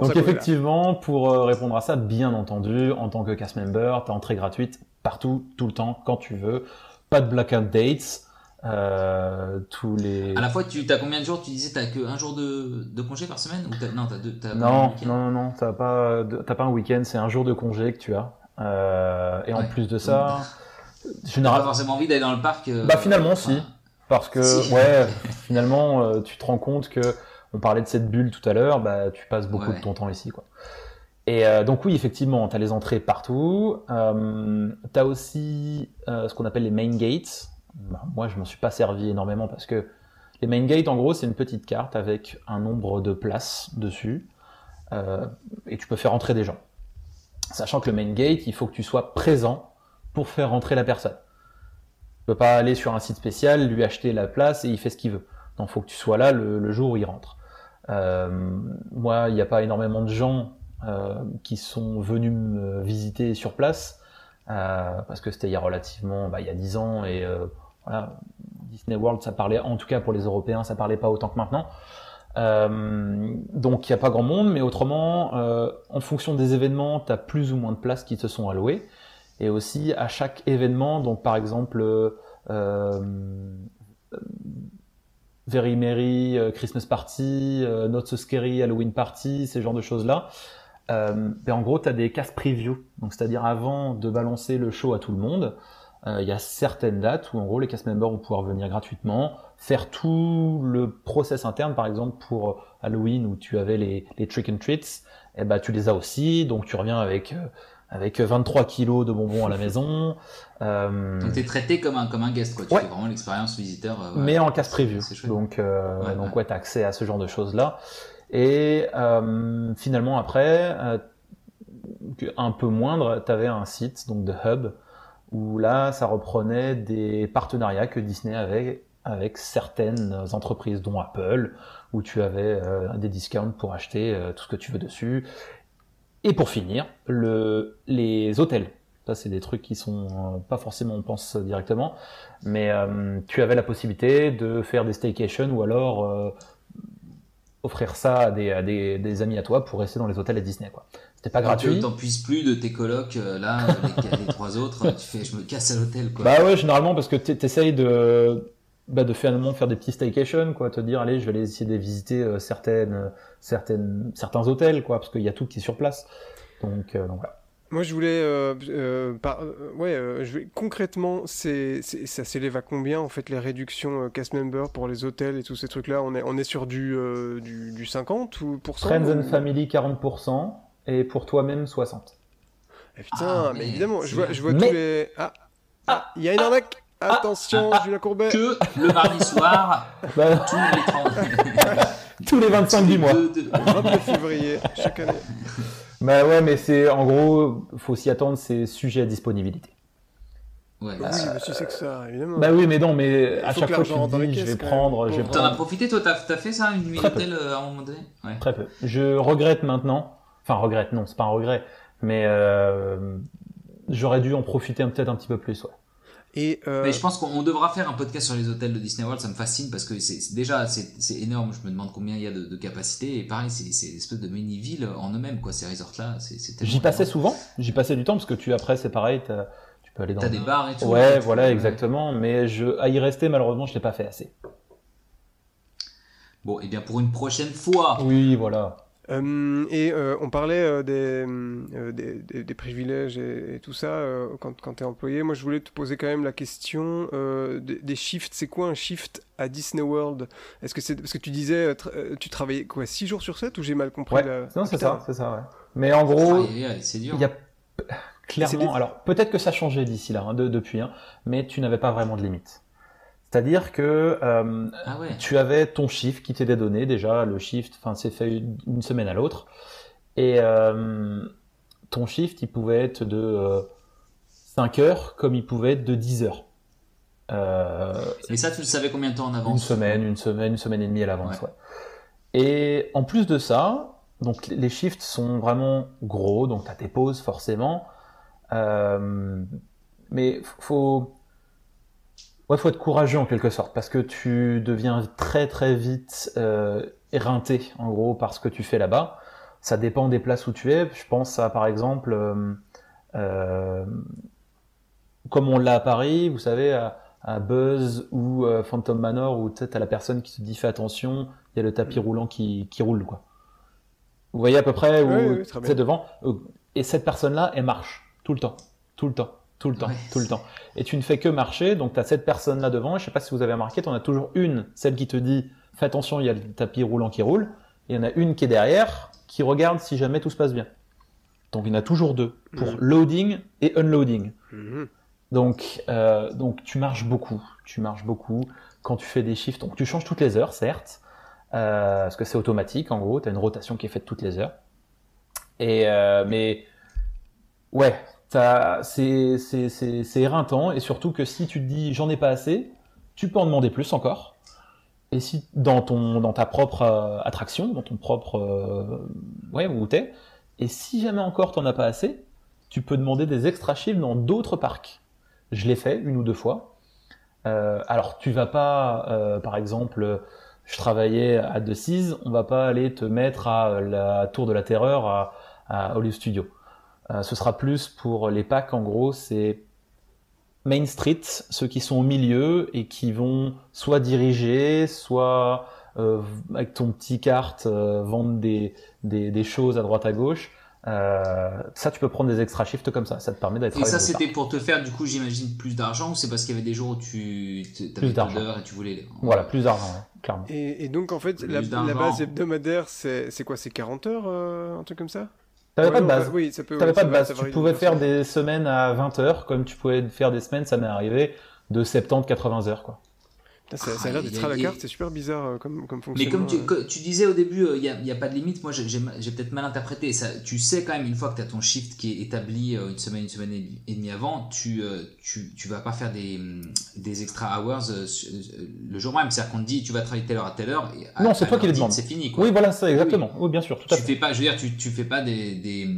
Donc effectivement, pour euh, répondre à ça, bien entendu, en tant que cast member, t'as entrée gratuite partout, tout le temps, quand tu veux. Pas de blackout dates. Euh, tous les. À la fois, tu as combien de jours Tu disais t'as que un jour de, de congé par semaine ou t'as- Non, t'as deux. t'as Non, non, non, non, t'as pas, t'as pas un week-end, c'est un jour de congé que tu as. Euh, et en plus de ça, T'as pas généralement, forcément envie d'aller dans le parc euh, Bah finalement si, parce que Si. ouais, finalement tu te rends compte que on parlait de cette bulle tout à l'heure, bah tu passes beaucoup Ouais. de ton temps ici quoi. Et donc oui effectivement, tu as les entrées partout, euh, tu as aussi ce qu'on appelle les main gates. Bah, moi je m'en suis pas servi énormément parce que les main gates en gros c'est une petite carte avec un nombre de places dessus euh, et tu peux faire entrer des gens. Sachant que le main gate, il faut que tu sois présent pour faire rentrer la personne. Tu peux pas aller sur un site spécial, lui acheter la place et il fait ce qu'il veut. Non, faut que tu sois là le, jour où il rentre. Euh, moi, il n'y a pas énormément de gens euh, qui sont venus me visiter sur place parce que c'était il y a relativement, bah, il y a 10 ans et Disney World, ça parlait, en tout cas pour les Européens, ça parlait pas autant que maintenant. Euh, donc il n'y a pas grand monde, mais autrement, euh, en fonction des événements, tu as plus ou moins de places qui te sont allouées. Et aussi à chaque événement, donc par exemple euh, Very Merry Christmas Party, Not So Scary Halloween Party, ces genres de choses-là, ben en gros tu as des casse preview. Donc c'est-à-dire avant de balancer le show à tout le monde, il y a certaines dates où en gros les cast members vont pouvoir venir gratuitement, faire tout le process interne, par exemple pour Halloween où tu avais les, les trick and treats, et ben tu les as aussi, donc tu reviens avec euh, avec 23 kilos de bonbons à la maison. Euh, Donc t'es traité comme un comme un guest quoi. Tu Ouais. fais vraiment l'expérience visiteur. euh, ouais. mais en casse preview. Donc, euh, Ouais, donc ouais. t'as accès à ce genre de choses là. Et euh, finalement après, euh, un peu moindre, t'avais un site donc de Hub où là, ça reprenait des partenariats que Disney avait avec certaines entreprises, dont Apple, où tu avais euh, des discounts pour acheter euh, tout ce que tu veux dessus. Et pour finir, le, les hôtels. Ça, c'est des trucs qui sont euh, pas forcément on pense directement, mais tu avais la possibilité de faire des staycations ou alors offrir ça à, des, à des, des, amis à toi pour rester dans les hôtels à Disney. Quoi. C'était pas gratuit. Tu t'en puisses plus de tes colocs là, les, les, trois autres. Tu fais, je me casse à l'hôtel. Quoi. Bah ouais, généralement parce que tu essayes de bah, de finalement faire des petits staycations, quoi, te dire allez, je vais aller essayer de visiter euh, certaines, certaines, certains hôtels, quoi, parce qu'il y a tout qui est sur place. Donc, euh, donc voilà. Moi, je voulais, euh, euh par, ouais, je vais, concrètement, c'est, ça s'élève à combien en fait les réductions cast member pour les hôtels et tous ces trucs-là? On est, on est sur du, du, du 50 ou Friends and family 40% et pour toi-même 60. Eh, putain, ah, mais, évidemment, je vois, je vois tous les. Ah, ah, il y a une arnaque. Ah, Attention, ah, Julien Courbet. Que le mardi soir, bah, tous les tous les 25 du mois. De, 29 février, chaque année. Bah ouais, mais c'est en gros, faut s'y attendre, c'est sujet à disponibilité. Ouais, bah, oui, mais tu sais que ça, évidemment. Bah oui, mais non, mais à chaque fois que tu dis, je vais prendre, je T'en as profité, toi, t'as as fait ça, une nuit d'hôtel euh, à un moment donné? Ouais. Très peu. Je regrette maintenant. Enfin, regrette, non, c'est pas un regret, mais euh, j'aurais dû en profiter peut-être un petit peu plus, ouais. Et euh... Mais je pense qu'on devra faire un podcast sur les hôtels de Disney World, ça me fascine parce que c'est déjà c'est énorme, je me demande combien il y a de, de capacité et pareil c'est une espèce de mini-ville en eux-mêmes quoi, ces resorts là. J'y passais souvent, j'y passais du temps parce que tu après c'est pareil, tu peux aller dans... T'as des bars et tout. Ouais voilà exactement, mais je, à y rester malheureusement je l'ai pas fait assez. Bon et bien pour une prochaine fois. Oui voilà. Euh, et euh, on parlait euh, des, des, des, privilèges et, tout ça quand, quand tu es employé. Moi, je voulais te poser quand même la question des, des, shifts. C'est quoi un shift à Disney World? Est-ce que c'est parce que tu disais tu travaillais quoi 6 jours sur 7 ou j'ai mal compris ouais. Non, c'est ça, c'est ça. Ouais. Mais en gros, il y a clairement. Alors peut-être que ça a changé d'ici là, hein, de, depuis, hein, mais tu n'avais pas vraiment de limite. C'est-à-dire que euh, ah tu avais ton shift qui t'était donné déjà, le shift, enfin c'est fait une semaine à l'autre, et euh, ton shift il pouvait être de euh, 5 heures comme il pouvait être de 10 heures. Euh, et ça tu le savais combien de temps en avance? Une semaine, une semaine, une semaine et demie à l'avance. Ouais. Et en plus de ça, donc les shifts sont vraiment gros, donc tu as tes pauses forcément, mais faut Ouais, faut être courageux en quelque sorte parce que tu deviens très très vite euh, éreinté en gros par ce que tu fais là-bas. Ça dépend des places où tu es. Je pense à par exemple, euh, euh, comme on l'a à Paris, vous savez, à, à Buzz ou Phantom Manor où tu as la personne qui te dit fais attention, il y a le tapis roulant qui, qui roule quoi. Vous voyez à peu près où c'est devant. Et cette personne-là, elle marche tout le temps, tout le temps. Tout le temps, tout le temps. Et tu ne fais que marcher, donc tu as cette personne là devant, et je sais pas si vous avez remarqué, tu en as toujours une, celle qui te dit fais attention, il y a le tapis roulant qui roule, et il y en a une qui est derrière, qui regarde si jamais tout se passe bien. Donc il y en a toujours deux, pour mhm. loading et unloading. Mhm. Donc, euh, donc tu marches beaucoup, tu marches beaucoup quand tu fais des shifts, donc tu changes toutes les heures, certes, euh, parce que c'est automatique en gros, tu as une rotation qui est faite toutes les heures. Et euh, mais ouais, c'est éreintant et surtout que si tu te dis j'en ai pas assez, tu peux en demander plus encore. Et si dans ton dans ta propre euh, attraction, dans ton propre euh, ouais où t'es, et si jamais encore t'en as pas assez, tu peux demander des extra chiffres dans d'autres parcs. Je l'ai fait une ou deux fois. Euh, alors tu vas pas, euh, par exemple, je travaillais à De on va pas aller te mettre à la Tour de la Terreur à, à Hollywood Studio. Euh, ce sera plus pour les packs, en gros, c'est Main Street, ceux qui sont au milieu et qui vont soit diriger, soit euh, avec ton petit carte euh, vendre des, des, des, choses à droite à gauche. Euh, ça, tu peux prendre des extra shifts comme ça. Ça te permet d'être. Et ça, c'était pour te faire, du coup, j'imagine, plus d'argent ou c'est parce qu'il y avait des jours où tu avais d'heures et tu voulais. Voilà, plus d'argent, clairement. Et, et, donc, en fait, la, la, base hebdomadaire, c'est quoi? C'est 40 heures, euh, un truc comme ça? T'avais pas de base. Oui, ça peut, T'avais pas de base. Tu pouvais faire des semaines à 20 heures, comme tu pouvais faire des semaines, ça m'est arrivé, de 70-80 heures, quoi. Ça, ça, a l'air d'être à la carte, c'est super bizarre euh, comme, comme fonctionnement. Mais comme tu, tu disais au début, il euh, n'y a, a, pas de limite. Moi, j'ai peut-être mal interprété. Ça, tu sais quand même, une fois que tu as ton shift qui est établi euh, une semaine, une semaine et demie avant, tu, tu, tu vas pas faire des, des extra hours le jour même. C'est-à-dire qu'on te dit, tu vas travailler telle heure à telle heure. Et non, c'est toi qui les demandes. C'est fini. Quoi. Oui, voilà, ça, exactement. Oui, bien sûr. Tout à tu fait. fais pas, je veux dire, tu, tu fais pas des, des,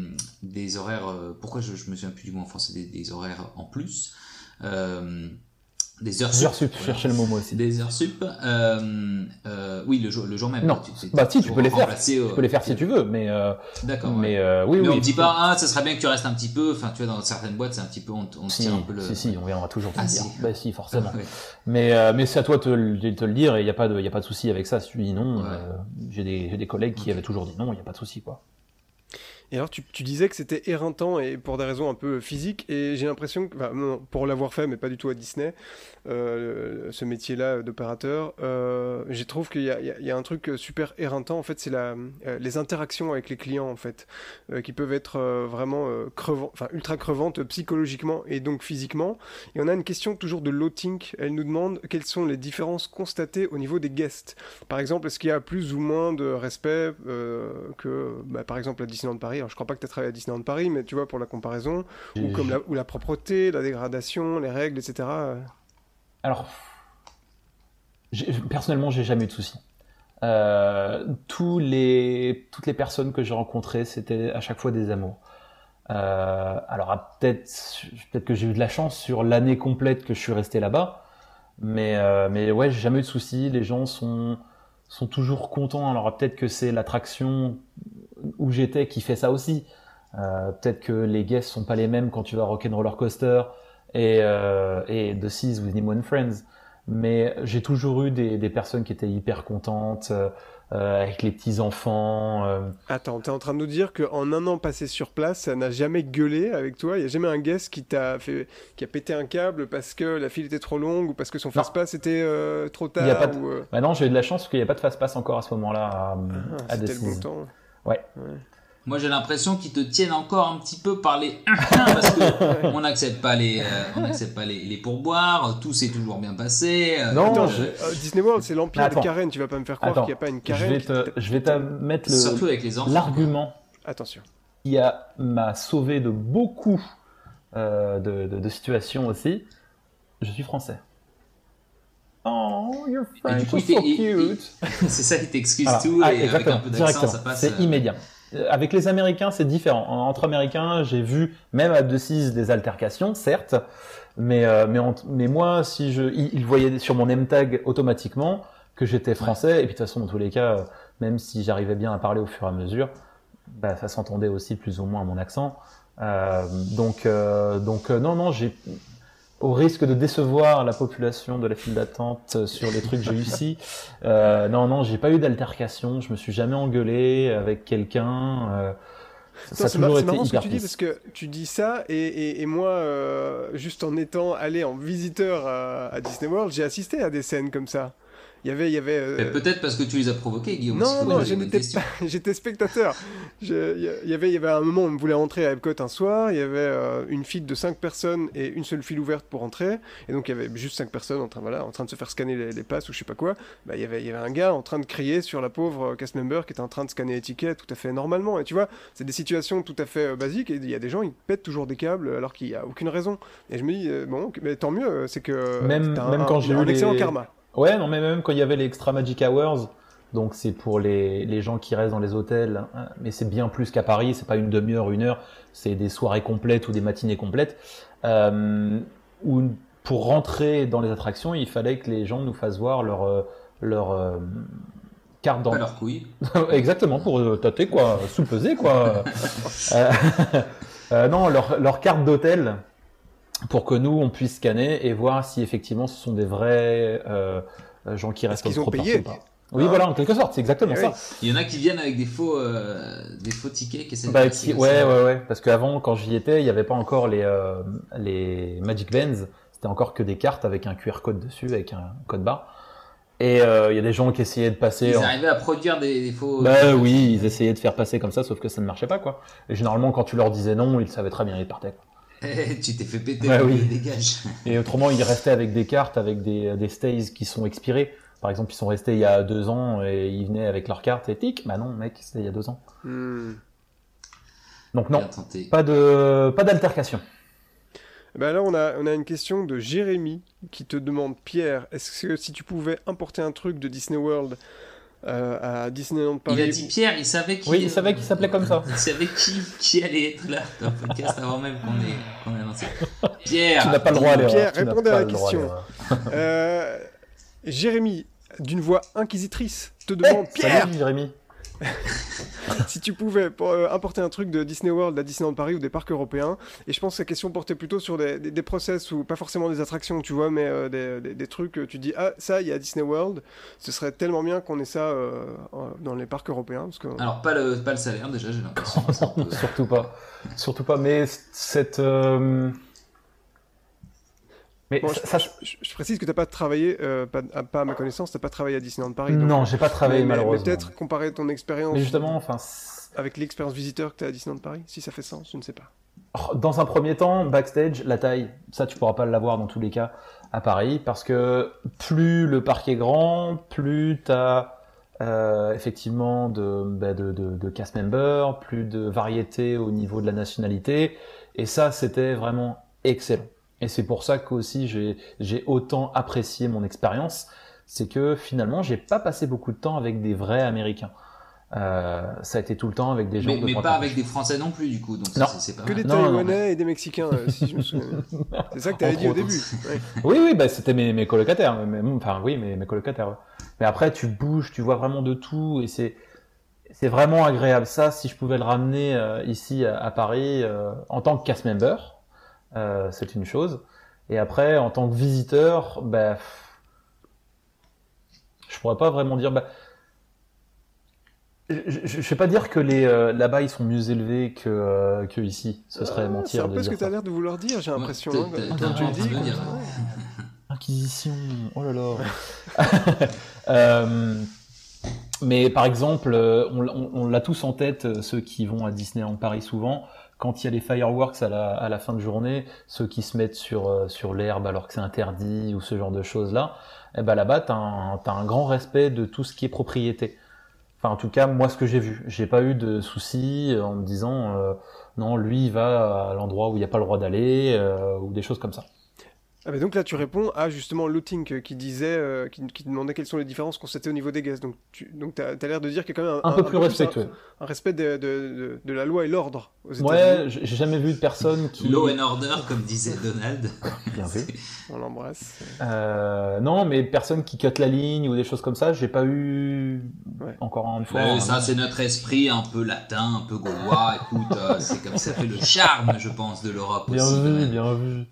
des horaires. pourquoi je, je me souviens plus du mot en français des, des horaires en plus des heures sup. Heures sup, chercher le mot aussi. Des heures sup. Euh, euh, oui, le jour, le jour même. Non, tu, bah si, tu peux les faire. tu peux les faire si tu veux, mais. Euh, D'accord. Mais euh, oui, mais oui. on ne dit pas, ah, ça serait bien que tu restes un petit peu. Enfin, tu vois, dans certaines boîtes, c'est un petit peu, on, on si, tire un peu le. Si, si, on viendra toujours te ah, le dire. Si. Bah si, forcément. Mais euh, mais c'est à toi de te, te, le dire et il y a pas de, il y a pas de souci avec ça. Si tu dis non, ouais. Euh, j'ai des, des collègues qui okay. avaient toujours dit non, il y a pas de souci quoi. Et alors, tu, tu, disais que c'était éreintant et pour des raisons un peu physiques, et j'ai l'impression que, enfin, non, pour l'avoir fait, mais pas du tout à Disney, ce métier-là d'opérateur, euh, je trouve qu'il y, y, y, a un truc super éreintant. En fait, c'est la, euh, les interactions avec les clients, en fait, euh, qui peuvent être euh, vraiment crevant, enfin ultra crevantes psychologiquement et donc physiquement. Et on a une question toujours de Lotink. Elle nous demande quelles sont les différences constatées au niveau des guests. Par exemple, est-ce qu'il y a plus ou moins de respect euh, que, bah, par exemple, à Disneyland Paris? Alors, je crois pas que tu as travaillé à Disneyland Paris, mais tu vois, pour la comparaison, ou comme la, ou la propreté, la dégradation, les règles, etc. Alors, personnellement, j'ai jamais eu de soucis. Euh, toutes les personnes que j'ai rencontrées, c'était à chaque fois des amours. Euh, alors, peut-être peut que j'ai eu de la chance sur l'année complète que je suis resté là-bas, mais, euh, mais ouais, j'ai jamais eu de soucis. Les gens sont, sont toujours contents. Alors, peut-être que c'est l'attraction où j'étais qui fait ça aussi. Peut-être que les guests sont pas les mêmes quand tu vas à Rock'n'Roller Coaster et, euh, et The Seas with Nemo and Friends. Mais j'ai toujours eu des, des, personnes qui étaient hyper contentes, euh, avec les petits enfants. Euh. Attends, t'es en train de nous dire qu'en un an passé sur place, ça n'a jamais gueulé avec toi? Il y a jamais un guest qui t'a fait, qui a pété un câble parce que la file était trop longue ou parce que son fast-pass était euh, trop tard y a pas de... ou, euh... bah Non, j'ai eu de la chance parce qu'il n'y a pas de fast-pass encore à ce moment-là à, ah, à C'était le bon temps. Ouais. ouais. Moi, j'ai l'impression qu'ils te tiennent encore un petit peu par les parce que on n'accepte pas les, euh, on n'accepte pas les, les, pourboires. Tout s'est toujours bien passé. Euh, non, Attends, je... euh, Disney World, c'est l'empire des Karen. Tu vas pas me faire croire qu'il n'y a pas une Karen. Je vais te, je vais te mettre Surtout avec les enfants. L'argument. Attention. Qui a m'a sauvé de beaucoup euh, de, de, de situations aussi. Je suis français. Oh, you're French, coup, so cute. C'est ça, il t'excuse tout ah, et avec un peu d'accent, ça passe. C'est immédiat. Avec les Américains, c'est différent. Entre Américains, j'ai vu même à 2-6 des altercations, certes, mais euh, mais, en, mais moi, si je, ils il voyaient sur mon M-tag automatiquement que j'étais français, ouais. et puis de toute façon, dans tous les cas, même si j'arrivais bien à parler au fur et à mesure, bah, ça s'entendait aussi plus ou moins à mon accent. Euh, donc euh, donc non non, j'ai au risque de décevoir la population de la file d'attente sur les trucs que j'ai eu ici. Euh, non, non, j'ai pas eu d'altercation. Je me suis jamais engueulé avec quelqu'un. Euh, ça a toujours été marrant ce que tu dis parce que tu dis ça et, et, et moi, euh, juste en étant allé en visiteur à, à Disney World, j'ai assisté à des scènes comme ça. Il y avait, il y avait. Euh... Peut-être parce que tu les as provoqués, Guillaume. Non, non, j'étais spectateur. Je, il y avait, il y avait un moment où on voulait rentrer à Epcot un soir. Il y avait euh, une file de 5 personnes et une seule file ouverte pour entrer. Et donc il y avait juste 5 personnes en train, voilà, en train de se faire scanner les, les passes ou je sais pas quoi. Bah, il y avait, il y avait un gars en train de crier sur la pauvre cast member qui était en train de scanner l'étiquette tout à fait normalement. Et tu vois, c'est des situations tout à fait euh, basiques. Et il y a des gens, ils pètent toujours des câbles alors qu'il y a aucune raison. Et je me dis, euh, bon, mais tant mieux, c'est que même, un, même quand j'ai un, eu excellent les... karma. Ouais, non, mais même quand il y avait les Extra Magic Hours, donc c'est pour les, les gens qui restent dans les hôtels, hein, mais c'est bien plus qu'à Paris, c'est pas une demi-heure, une heure, c'est des soirées complètes ou des matinées complètes. Euh, où pour rentrer dans les attractions, il fallait que les gens nous fassent voir leur, leur euh, carte d'entrée. leur couille. Exactement, pour euh, tâter, quoi, sous-peser, quoi. euh, non, leur, leur carte d'hôtel pour que nous on puisse scanner et voir si effectivement ce sont des vrais euh, gens qui restent qu'ils ont payé. Oui, ah. voilà, en quelque sorte, c'est exactement Eh ça. Il y en a qui viennent avec des faux, euh, des faux tickets qui essaient Bah, de qui- ouais, ouais, ouais, parce qu'avant, quand j'y étais, il n'y avait pas encore les, euh, les Magic Bands, c'était encore que des cartes avec un QR code dessus, avec un code barre. Et euh, il y a des gens qui essayaient de passer. Ils en- arrivaient à produire des, des faux. Bah oui, ils essayaient de faire passer comme ça, sauf que ça ne marchait pas, quoi. Et généralement, quand tu leur disais non, ils savaient très bien, ils partaient. quoi. Eh, tu t'es fait péter, Ouais, oui. dégage. Et autrement, ils restaient avec des cartes, avec des, des stays qui sont expirés. Par exemple, ils sont restés il y a deux ans et ils venaient avec leur carte et tic, bah non, mec, c'était il y a deux ans. Hmm. Donc non, pas de, pas d'altercation. Ben là, on a, on a une question de Jérémy qui te demande Pierre, est-ce que si tu pouvais importer un truc de Disney World à Disneyland Paris. Il a dit Pierre, il savait qui. Oui, il savait qu'il s'appelait comme ça. Il savait qui, qui allait être là dans le podcast avant même qu'on ait, qu'on ait annoncé. Pierre Tu n'as pas le droit à l'erreur. Pierre, répondez à la question. Euh, Jérémy, d'une voix inquisitrice, te Eh, demande Pierre Salut Jérémy. si tu pouvais pour, euh, importer un truc de Disney World à Disneyland Paris ou des parcs européens. Et je pense que la question portait plutôt sur des, des, des process ou pas forcément des attractions, tu vois, mais euh, des, des, des trucs. euh, Tu dis ah ça, il y a Disney World. Ce serait tellement bien qu'on ait ça euh, dans les parcs européens, parce que Alors, pas le, pas le salaire, déjà, j'ai l'impression. Surtout pas. Surtout pas. Mais cette. Euh, Mais Bon, ça, je, ça- je- je précise que t'as pas travaillé, euh, pas, à, pas à ma connaissance, t'as pas travaillé à Disneyland Paris. donc- non, j'ai pas travaillé mais, malheureusement. peut-être comparer ton expérience Mais justement, enfin, avec l'expérience visiteur que t'as à Disneyland Paris, si ça fait sens, je ne sais pas. dans un premier temps, backstage, la taille, ça tu pourras pas l'avoir dans tous les cas à Paris, parce que plus le parc est grand, plus tu as effectivement de, bah, de, de, de cast members, plus de variété au niveau de la nationalité, et ça c'était vraiment excellent. Et c'est pour ça qu'aussi j'ai j'ai autant apprécié mon expérience, c'est que finalement j'ai pas passé beaucoup de temps avec des vrais Américains. Euh, ça a été tout le temps avec des gens Mais, de mais pas avec des Français non plus, du coup. Donc, Non. c'est- c'est pas Que des Non, non, Taïwanais et des Mexicains, euh, si je me souviens. C'est ça que t'avais Entre dit au début. ouais. Oui, oui, bah, c'était mes, mes colocataires. Mais, mais- enfin, oui, mes, mes colocataires. ouais. Mais après, tu bouges, tu vois vraiment de tout, et c'est c'est vraiment agréable. Ça, si je pouvais le ramener euh, ici à, à Paris euh, en tant que cast member, euh, c'est une chose. Et après, en tant que visiteur, bah, je pourrais pas vraiment dire. Bah, je, je vais pas dire que les euh, là-bas ils sont mieux élevés que, euh, que ici. Ce serait Ah, C'est mentir un de peu ce dire que t'as ça. l'air de vouloir dire, j'ai Ouais, l'impression. t'es- hein, quand tu dis. de ouais. Inquisition, oh là là. Euh, mais par exemple, on, on- on l'a tous en tête, ceux qui vont à Disneyland Paris souvent, quand il y a les fireworks à la, fin de journée, ceux qui se mettent sur, euh, sur l'herbe alors que c'est interdit ou ce genre de choses-là, eh ben là-bas, t'as un, t'as un grand respect de tout ce qui est propriété. Enfin, en tout cas, moi, ce que j'ai vu, j'ai pas eu de soucis en me disant euh, non, lui, il va à l'endroit où il n'y a pas le droit d'aller euh, ou des choses comme ça. Ah bah donc là tu réponds à justement Looting euh, qui disait, euh, qui, qui demandait quelles sont les différences constatées au niveau des gaz. Donc tu donc t'as as, l'air de dire qu'il y a quand même un, Un peu plus un- respectueux. un respect de, de, de, de la loi et l'ordre aux États-Unis. Ouais, j'ai jamais vu de personne qui. Law and order, comme disait Donald. Bien vu. On l'embrasse. Euh, non, mais personne qui cut la ligne ou des choses comme ça, j'ai pas eu Ouais. encore une fois. Ouais, un- ça, c'est notre esprit un peu latin, un peu gaulois. Écoute, euh, c'est comme ça fait le charme, je pense, de l'Europe Bien aussi. quand vu, bien vu.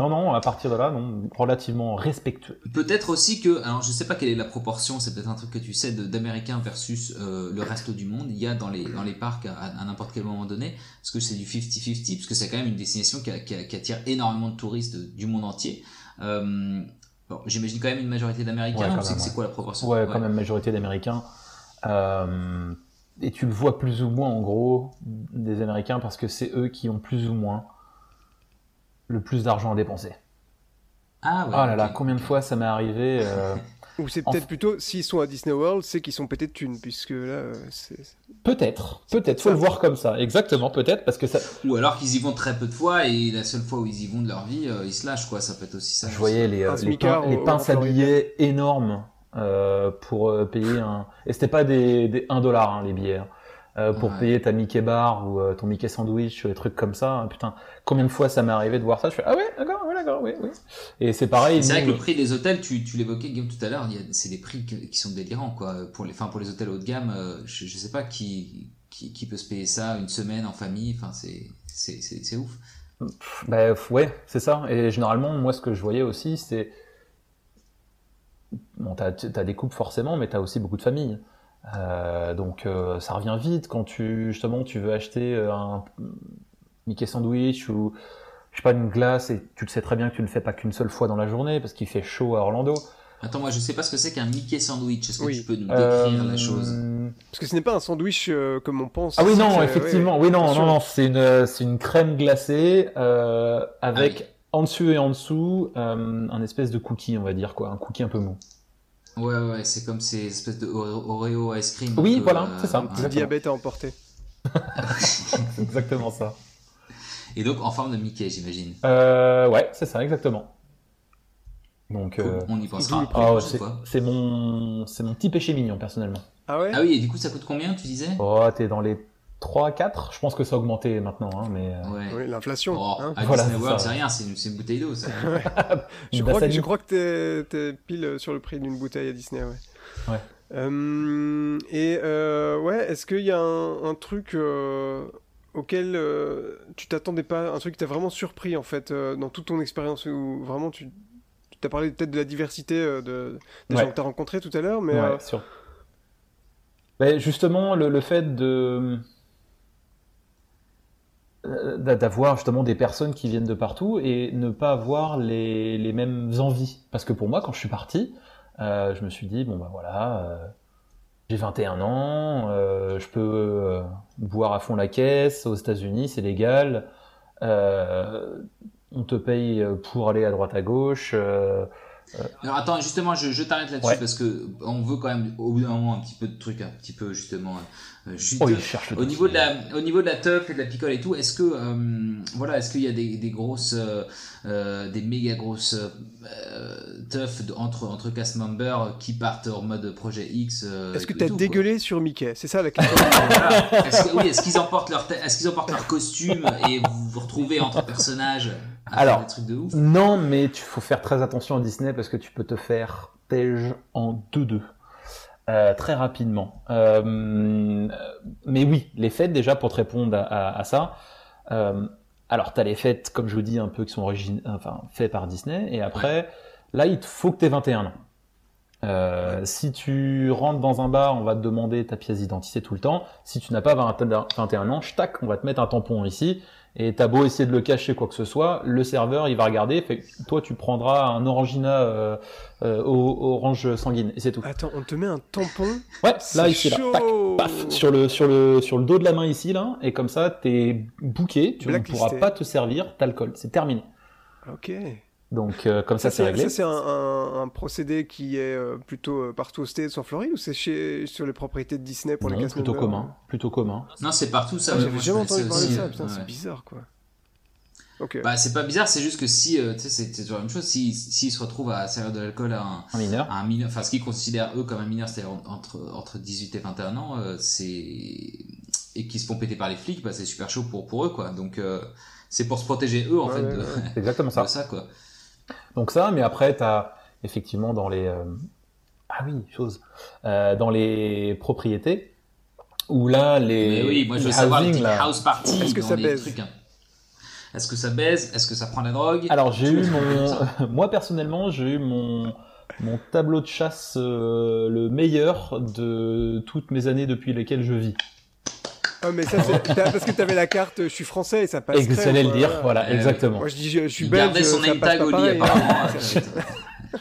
Non, non, à partir de là, non, relativement respectueux. Peut-être aussi que, alors je sais pas quelle est la proportion, c'est peut-être un truc que tu sais, d'Américains versus euh, le reste du monde. Il y a dans les, dans les parcs à, à n'importe quel moment donné, parce que c'est du 50-50, parce que c'est quand même une destination qui, a- qui a- qui attire énormément de touristes du monde entier. Euh, bon, J'imagine quand même une majorité d'Américains, Ouais, c'est ouais. quoi la proportion? Ouais, quand même majorité d'Américains. Euh, et tu le vois plus ou moins en gros des Américains parce que c'est eux qui ont plus ou moins le plus d'argent à dépenser. Ah, ouais, Ah là là, combien de fois ça m'est arrivé euh, Ou c'est peut-être plutôt s'ils sont à Disney World, c'est qu'ils sont pétés de thunes, puisque là euh, c'est. Peut-être, peut-être, faut le voir comme ça, exactement, peut-être, parce que ça, Ou alors qu'ils y vont très peu de fois et la seule fois où ils y vont de leur vie, euh, ils se lâchent quoi. Ça peut être aussi ça. Je voyais les, euh, les, pains- les pinces à billets énormes euh, pour euh, payer un. Et c'était pas des, des 1 dollar hein, les billets. hein. Euh, pour Ouais. payer ta Mickey bar ou euh, ton Mickey sandwich, des trucs comme ça. hein, Putain, combien de fois ça m'est arrivé de voir ça Je fais ah ouais, d'accord, ouais, d'accord, oui, oui. Et c'est pareil. C'est vrai que le prix des hôtels, tu, tu l'évoquais Guillaume tout à l'heure, c'est des prix qui sont délirants quoi. Pour les, enfin pour les hôtels haut de gamme, euh, je, je sais pas qui, qui, qui peut se payer ça une semaine en famille. Enfin c'est c'est c'est ouf. F- ouais, c'est ça. Et généralement, moi, ce que je voyais aussi, c'est bon, t'as as des couples forcément, mais t'as aussi beaucoup de familles. Euh, donc euh, ça revient vite quand tu justement tu veux acheter euh, un Mickey sandwich ou je sais pas une glace et tu le sais très bien que tu ne le fais pas qu'une seule fois dans la journée parce qu'il fait chaud à Orlando. Attends moi je sais pas ce que c'est qu'un Mickey sandwich. Est-ce que Oui. tu peux nous décrire Euh, la chose? Parce que ce n'est pas un sandwich euh, comme on pense. Ah oui non effectivement ouais, oui non non non c'est une c'est une crème glacée euh, avec Ah oui. en dessus et en dessous euh, un espèce de cookie on va dire quoi un cookie un peu mou. Ouais ouais c'est comme ces espèces de Oreo ice cream. Oui, un peu, voilà, euh, c'est ça. Petit Exactement. diabète à emporter. C'est exactement ça. Et donc en forme de Mickey j'imagine. Euh, ouais, c'est ça, exactement. Donc, Cool, euh, On y pensera. ah ouais, une c'est mon, c'est mon petit péché mignon personnellement. Ah ouais? Ah oui, et du coup, ça coûte combien, tu disais? Oh, t'es dans les 3, 4 Je pense que ça a augmenté maintenant, hein, mais. euh, Ouais. Oui, l'inflation. Oh, hein. à Voilà, Disney c'est World, ça. c'est rien, c'est une, bouteille d'eau, ça. Je crois, que, je crois que t'es, pile sur le prix d'une bouteille à Disney, ouais. Ouais. Euh, et euh, ouais, est-ce qu'il y a un, un truc euh, auquel euh, tu t'attendais pas, un truc qui t'a vraiment surpris en fait euh, dans toute ton expérience où vraiment tu t'as parlé peut-être de la diversité euh, de, des Ouais. gens que t'as rencontrés tout à l'heure, mais ouais, euh, sûr. Ben, justement, le, le fait de euh, d'avoir justement des personnes qui viennent de partout et ne pas avoir les, les mêmes envies. Parce que pour moi, quand je suis parti, euh, je me suis dit, bon ben voilà, euh, j'ai 21 ans, euh, je peux boire à fond la caisse, aux États-Unis c'est légal, on te paye pour aller à droite à gauche. Alors attends, justement, je, je t'arrête là-dessus Ouais. parce que on veut quand même au bout d'un moment un petit peu de trucs, un petit peu justement euh, juteux. Oh, il cherche le Au niveau, de la, au niveau de la teuf et de la picole et tout, est-ce que euh, voilà, est-ce qu'il y a des, des grosses, euh, des méga grosses euh, teufs entre entre cast members qui partent en mode projet X euh, est-ce que t'as dégueulé sur Mickey? C'est ça la question. Voilà. Est-ce que, oui, est-ce qu'ils emportent leur, est-ce qu'ils emportent leur costume et vous vous retrouvez entre personnages à Alors, faire des trucs de ouf? Non, mais tu faut faire très attention à Disney parce que tu peux te faire tège en 2-2 euh, très rapidement. Euh, mais oui, les fêtes déjà pour te répondre à, ça. Euh, alors, tu as les fêtes, comme je vous dis, un peu qui sont origine, enfin, faites par Disney. Et après, là, il faut que tu aies 21 ans. Si tu rentres dans un bar, on va te demander ta pièce d'identité tout le temps. Si tu n'as pas 20 21 ans, tac, on va te mettre un tampon ici. Et t'as beau essayer de le cacher quoi que ce soit, le serveur il va regarder, fait toi tu prendras un Orangina euh, euh, orange sanguine et c'est tout. Attends, on te met un tampon Ouais, là ici là, paf, sur le sur le sur le dos de la main ici là, et comme ça t'es bouqué, tu ne pourras pas te servir d'alcool, c'est terminé. Ok. Donc euh, comme ça, Ça, c'est réglé. ça, c'est un, un- un procédé qui est euh, plutôt euh, partout aux States, en Floride, ou c'est chez, sur les propriétés de Disney pour les Non, cast plutôt commun, plutôt commun. Non, c'est partout ça. Ah, J'avais jamais entendu parler de ça, c'est bizarre quoi. Ok. Bah, c'est pas bizarre, c'est juste que si, euh, tu sais, c'est toujours la même chose, s'ils si, se retrouvent à servir de l'alcool à un, Un mineur. à un mineur, enfin, ce qu'ils considèrent eux comme un mineur, c'est-à-dire entre, entre 18 et 21 ans, euh, c'est, et qui se font péter par les flics, bah, c'est super chaud pour, pour eux, quoi. Donc, euh, c'est pour se protéger eux, en Ouais, fait, ouais, de, ouais. Exactement ça. de ça, quoi. Donc ça, mais après, tu as effectivement dans les... euh, Ah oui, chose. Euh, dans les propriétés, où là, les... Mais oui, moi, je veux savoir les housing, house parties Est-ce que dans ça les baise trucs, hein. Est-ce que ça baise? Est-ce que ça prend la drogue? Alors j'ai eu mon... Moi personnellement, j'ai eu mon... mon tableau de chasse euh, le meilleur de toutes mes années depuis lesquelles je vis. Ah, mais ça, c'est parce que t'avais la carte, je suis français et ça passe. Et que j'allais le dire, voilà. Euh, exactement. Moi je dis je, je suis Il belge, gardait son ça name passe tag pas au lit, apparemment.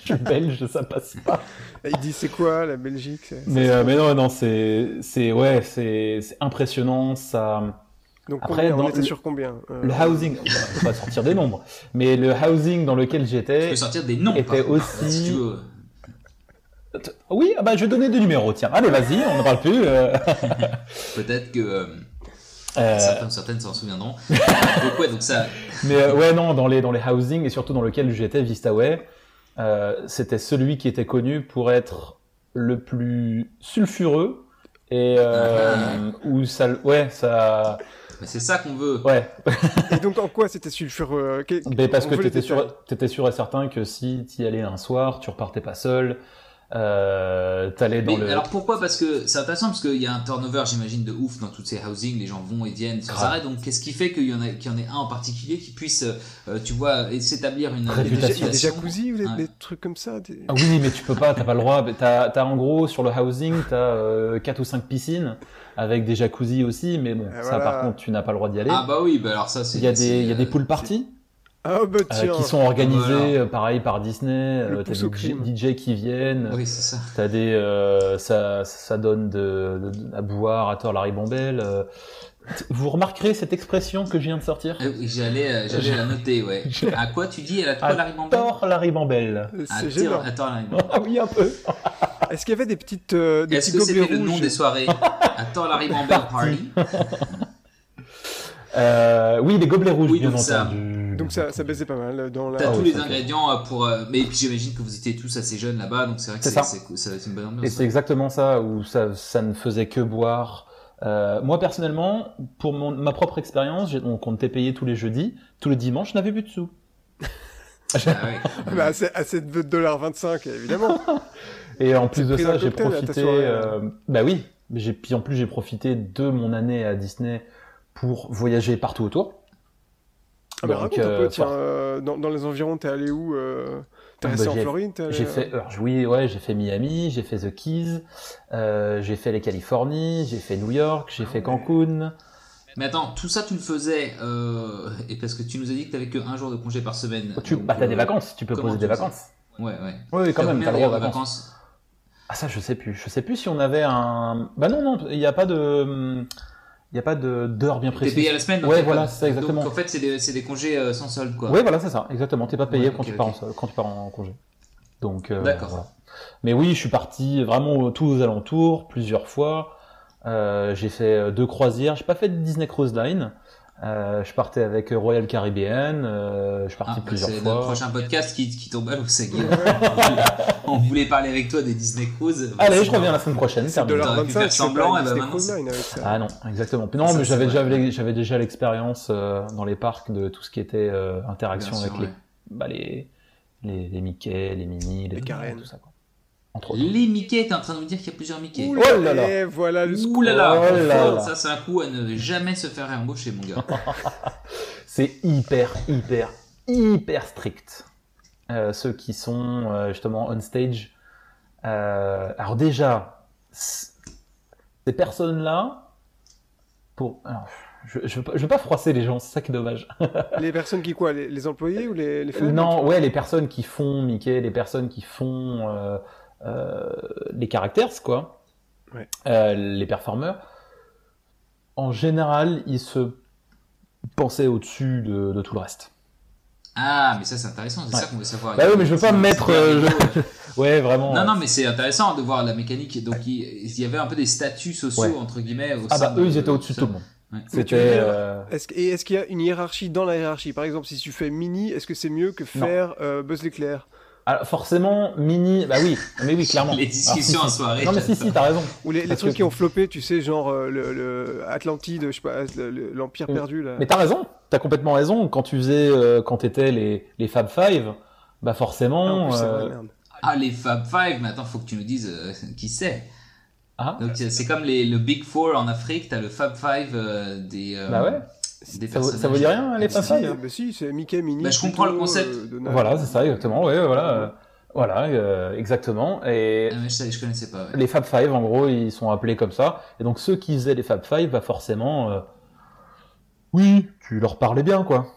Je suis belge, ça passe pas. Il dit c'est quoi la Belgique Mais, ça, euh, mais non, non, c'est, c'est, ouais, c'est, impressionnant. Ça, Donc après, combien, on était le- sur combien euh, le housing, on va pas sortir des nombres, mais le housing dans lequel j'étais, peux sortir des noms, était aussi- si tu veux. Oui, ah bah, je vais donner des numéros. Tiens, allez, vas-y, on n'en parle plus. euh. Peut-être que euh, Euh, certains ou certaines s'en souviendront. donc, ouais, donc ça, Mais euh, ouais, non, dans les, dans les housing et surtout dans lequel j'étais, Vistaway, euh, c'était celui qui était connu pour être le plus sulfureux et euh, où ça, ouais, ça, mais c'est ça qu'on veut. ouais, Et donc en quoi c'était sulfureux mais parce on que t'étais sûr, t'étais sûr et certain que si t'y allais un soir, tu repartais pas seul, euh, t'allais dans Mais le. alors pourquoi? Parce que c'est intéressant parce qu'il y a un turnover, j'imagine, de ouf dans toutes ces housing. Les gens vont et viennent sans arrêt. Donc qu'est-ce qui fait qu'il y en a, qu'il y en ait un en particulier qui puisse, euh, tu vois, s'établir une a des- il y a des Réputation. jacuzzi ou des, Ouais. des trucs comme ça des- Ah oui, mais tu peux pas, t'as pas le droit. Mais T'as, t'as en gros sur le housing, t'as euh, 4 ou 5 piscines avec des jacuzzi aussi, mais bon, ça voilà. par contre, tu n'as pas le droit d'y aller. Ah bah oui, bah alors ça c'est. Il y a des, il y a des euh, pool parties Ah bah euh, tiens qui sont organisées Voilà. euh, pareil par Disney. Euh, T'as des. DJ qui viennent. Oui, c'est ça. T'as des, euh, ça, ça donne de, de- à boire à tort la ribambelle. euh. Vous remarquerez cette expression que je viens de sortir? Euh, oui, J'allais, euh, j'allais la noter, ouais. À quoi tu dis À la ribambelle tort la ribambelle. À c'est tort- gênant à tort la ribambelle. Ah oui, un peu. est-ce qu'il y avait des petites euh, des Est-ce petits que gobelets c'était le rouges nom des soirées? Attends la ribambelle party. Euh, oui, les gobelets rouges, Oui, bien entendu. Donc ça, ça baissait pas mal dans la. T'as tous les ingrédients euh, pour. euh, Mais puis j'imagine que vous étiez tous assez jeunes là-bas, donc c'est vrai que C'est une bonne ambiance. Et c'est exactement ça, où ça, ça ne faisait que boire. Euh, moi personnellement, pour mon, ma propre expérience, donc on était payé tous les jeudis, tous les dimanches, je n'avais plus de sous. Ah ouais. Bah, de 2,25$, évidemment. Et en plus de ça, j'ai à profité. euh, bah oui, j'ai puis en plus j'ai profité de mon année à Disney pour voyager partout autour. Ah, bah, Donc, raconte un euh, peu, tiens, for- euh, dans, dans les environs, t'es allé où euh, T'es Ah, resté bah, en j'ai- Floride allé, J'ai euh, fait, alors, oui, ouais, j'ai fait Miami, j'ai fait The Keys, euh, j'ai fait les Californies, j'ai fait New York, j'ai Ah fait ouais. Cancun. Mais attends, tout ça tu le faisais, euh, et parce que tu nous as dit que t'avais que un jour de congé par semaine. Tu, donc, bah, t'as euh, des vacances, tu peux poser tu des vacances. Ouais, ouais. Oui, quand même, t'as le droit aux de vacances? Ah ça je sais plus. Je sais plus si on avait un. Bah non non, il n'y a pas de, il y a pas d'heure bien T'es précise. payé à la semaine Ouais, voilà, c'est exactement. Donc en fait, c'est des, congés euh, sans solde, quoi. Oui voilà c'est ça, exactement. T'es pas payé Ouais, quand tu pars en, quand tu pars en congé. Donc euh, D'accord. voilà. Mais oui, je suis parti vraiment tous aux alentours plusieurs fois. Euh, j'ai fait deux croisières. J'ai pas fait de Disney Cruise Line. Euh, je partais avec Royal Caribbean. Euh, je suis Ah, plusieurs c'est fois. notre prochain podcast qui, qui tombe à l'eau, c'est. On voulait parler avec toi des Disney Cruise. Allez, je reviens la semaine prochaine. C'est terminé. T'aurais pu 2,25$, faire tu fais semblant, et bah, maintenant, c'est-. Ah non, exactement. Non, Ça, mais c'est j'avais déjà, vrai. j'avais déjà l'expérience euh, dans les parcs de tout ce qui était euh, interaction Bien avec sûr, les, ouais. bah, les, les, les Mickey, les Minnie, les, Les tout ça. Quoi. Entre. Les Mickey, t'es en train de nous dire qu'il y a plusieurs Mickey. Ouh Oh là là. Et voilà le Ouh scoop. là là, Oh là ça c'est un coup à ne jamais se faire réembaucher, mon gars. C'est hyper, hyper, hyper strict. Euh, ceux qui sont euh, justement on stage. Euh, alors déjà, ces personnes-là, pour, alors, je, je, veux pas, je veux pas froisser les gens, c'est ça qui est dommage. Les personnes qui quoi les, les employés ou les, les fans? Non, ouais, les personnes qui font Mickey, les personnes qui font les caractères, quoi, Ouais. Euh, les performeurs, en général, ils se pensaient au-dessus de, de tout le reste. Ah, mais ça c'est intéressant, c'est Ouais. ça qu'on veut savoir. Bah oui, mais je veux pas me mettre, euh, je- Ouais, vraiment. Non, non, mais c'est intéressant de voir la mécanique. Donc, il, il y avait un peu des statuts sociaux, Ouais. entre guillemets. Au Ah sein bah eux, ils étaient au-dessus de tout le monde. C'était. euh, Est-ce que- et est-ce qu'il y a une hiérarchie dans la hiérarchie? Par exemple, si tu fais Mini, est-ce que c'est mieux que faire euh, Buzz l'éclair? Alors, forcément, Mini. Bah oui, mais oui, clairement. Les discussions Alors, en si, soirée. Non, mais si, si, t'as raison. Ou les, trucs que- qui ont floppé, tu sais, genre euh, le, le Atlantide, je sais pas, le- le- l'Empire Mm. perdu là. Mais t'as raison, t'as complètement raison. Quand tu faisais, euh, quand t'étais les, les Fab Five, bah Ah, en forcément. plus, c'est euh, vrai, merde. Ah, les Fab Five, mais attends, faut que tu nous dises euh, qui c'est. Ah, Donc, c'est c'est comme les, le Big Four en Afrique, t'as le Fab Five euh, des. euh, bah ouais. Des Ça, vous dit rien, les Fab si, Five bah si, c'est Mickey, Mini. Bah, je comprends le concept. euh. Voilà, c'est ça, exactement. Ouais, voilà, euh, voilà, euh, exactement. Et Ah, mais je, connaissais pas. ouais. les Fab Five, en gros, ils sont appelés comme ça. Et donc ceux qui faisaient les Fab Five, bah forcément, euh, oui, tu leur parlais bien, quoi.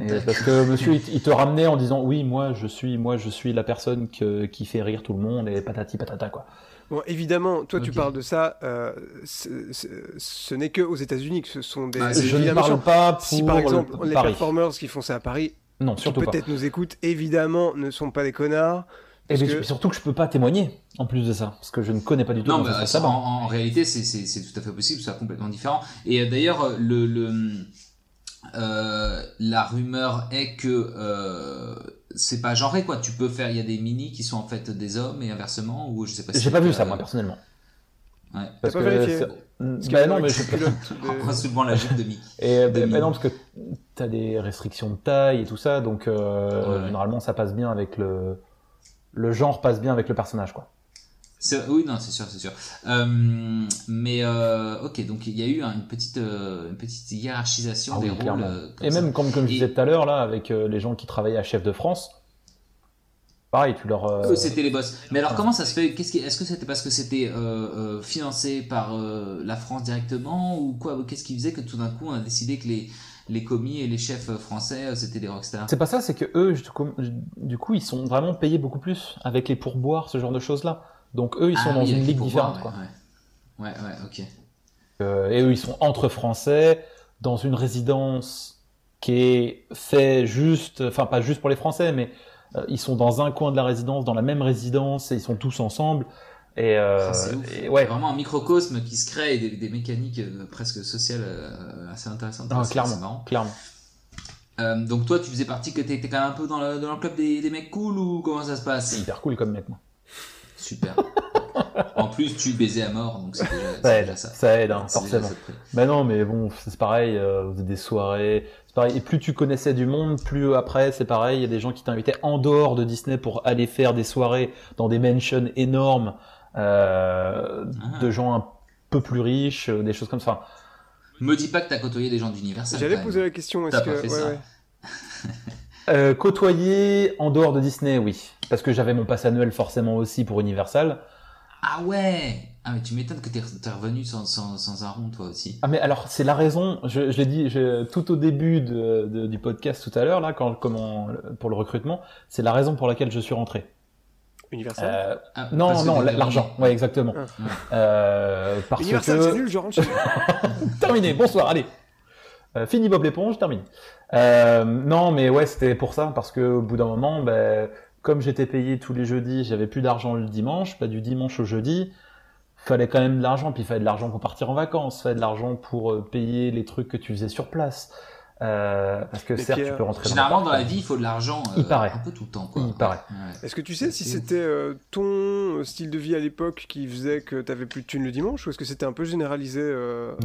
Et parce que monsieur, il, il te ramenait en disant, oui, moi, je suis, moi, je suis la personne que, qui fait rire tout le monde et patati patata, quoi. Bon, évidemment, toi tu parles de ça, euh, ce n'est que aux États-Unis que ce sont des. Ah, je ne parle pas pour Si par exemple le- les Paris. performers qui font ça à Paris, Non, qui surtout pas. peut-être nous écoutent, évidemment ne sont pas des connards. Et parce mais que- surtout que je peux pas témoigner en plus de ça, parce que je ne connais pas du tout Non, mais ça en, en réalité, c'est- tout à fait possible, c'est complètement différent. Et euh, d'ailleurs, euh, le, le, euh, la rumeur est que euh, c'est pas genré, quoi. Tu peux faire, il y a des mini qui sont en fait des hommes et inversement, ou je sais pas si J'ai pas vu ça moi euh, personnellement. Ouais. Parce pas que vérifié Parce que bah non, mais je de- soulevant la jupe de Mickey. Et De bah, non, parce que tu as des restrictions de taille et tout ça, donc euh, Ouais, ouais. généralement ça passe bien avec le. Le genre passe bien avec le personnage, quoi. Oui, non, c'est sûr, c'est sûr. Euh, mais euh, ok, donc il y a eu une petite, euh, une petite hiérarchisation Ah des oui, rôles. Et ça. même comme, comme je Et- disais tout à l'heure, là, avec les gens qui travaillaient à Chef de France, pareil, tu leur. euh, Eux, c'était les boss. Mais alors, comment ça se fait? Qu'est-ce qui... Est-ce que c'était parce que c'était euh, financé par euh, la France directement ou quoi? Qu'est-ce qui faisait que tout d'un coup on a décidé que les, les commis et les chefs français c'était des rockstars? C'est pas ça, c'est que eux, du coup, du coup, ils sont vraiment payés beaucoup plus avec les pourboires, ce genre de choses-là. Donc eux, ils sont Ah dans oui, une ligue différente. Ouais, ouais, ouais, ouais, ok. Euh, et eux, ils sont entre Français, dans une résidence qui est fait juste, enfin pas juste pour les Français, mais euh, ils sont dans un coin de la résidence, dans la même résidence, et ils sont tous ensemble. Et, euh, Ah, ouf. et ouais, Vraiment un microcosme qui se crée et des, des mécaniques euh, presque sociales assez intéressantes. Ah, clairement, clairement. donc toi, tu faisais partie que t'étais quand même un peu dans le, dans le club des, des mecs cool ou comment ça se passe? C'est hyper cool comme mec, moi. Super. en plus, tu baisais à mort, donc c'est déjà, ça, aide, déjà ça. Ça aide, hein, forcément. Mais non, mais bon, c'est pareil, euh, des soirées, c'est pareil. Et plus tu connaissais du monde, plus après, c'est pareil, il y a des gens qui t'invitaient en dehors de Disney pour aller faire des soirées dans des mansions énormes, euh, ah. de gens un peu plus riches, euh, des choses comme ça. Me dis pas que t'as côtoyé des gens d'Universal. J'allais poser la question, est-ce que... Pas fait ça. Euh, côtoyer en dehors de Disney, oui. Parce que j'avais mon pass annuel forcément aussi pour Universal. Ah ouais Ah mais tu m'étonnes que t'es revenu sans, sans, sans, un rond toi aussi. Ah mais alors c'est la raison, je, je l'ai dit je, tout au début de, de, du podcast tout à l'heure, là, quand, comment, pour le recrutement, c'est la raison pour laquelle je suis rentré. Universal euh, ah, Non, non, l'argent, ouais exactement. Ah. Euh, parce Universal que... c'est nul, je rentre chez Terminé, bonsoir, allez. Euh, fini Bob l'éponge, terminé. Euh, non, mais ouais, c'était pour ça, parce que au bout d'un moment, ben, comme j'étais payé tous les jeudis, j'avais plus d'argent le dimanche, pas du dimanche au jeudi, fallait quand même de l'argent, puis il fallait de l'argent pour partir en vacances, fallait de l'argent pour euh, payer les trucs que tu faisais sur place. Euh, parce que certes, tu peux rentrer Généralement, dans, la vie, il faut de l'argent euh, un peu tout le temps. Quoi. Il paraît. Est-ce que tu sais si c'était euh, ton style de vie à l'époque qui faisait que tu avais plus de thunes le dimanche ou est-ce que c'était un peu généralisé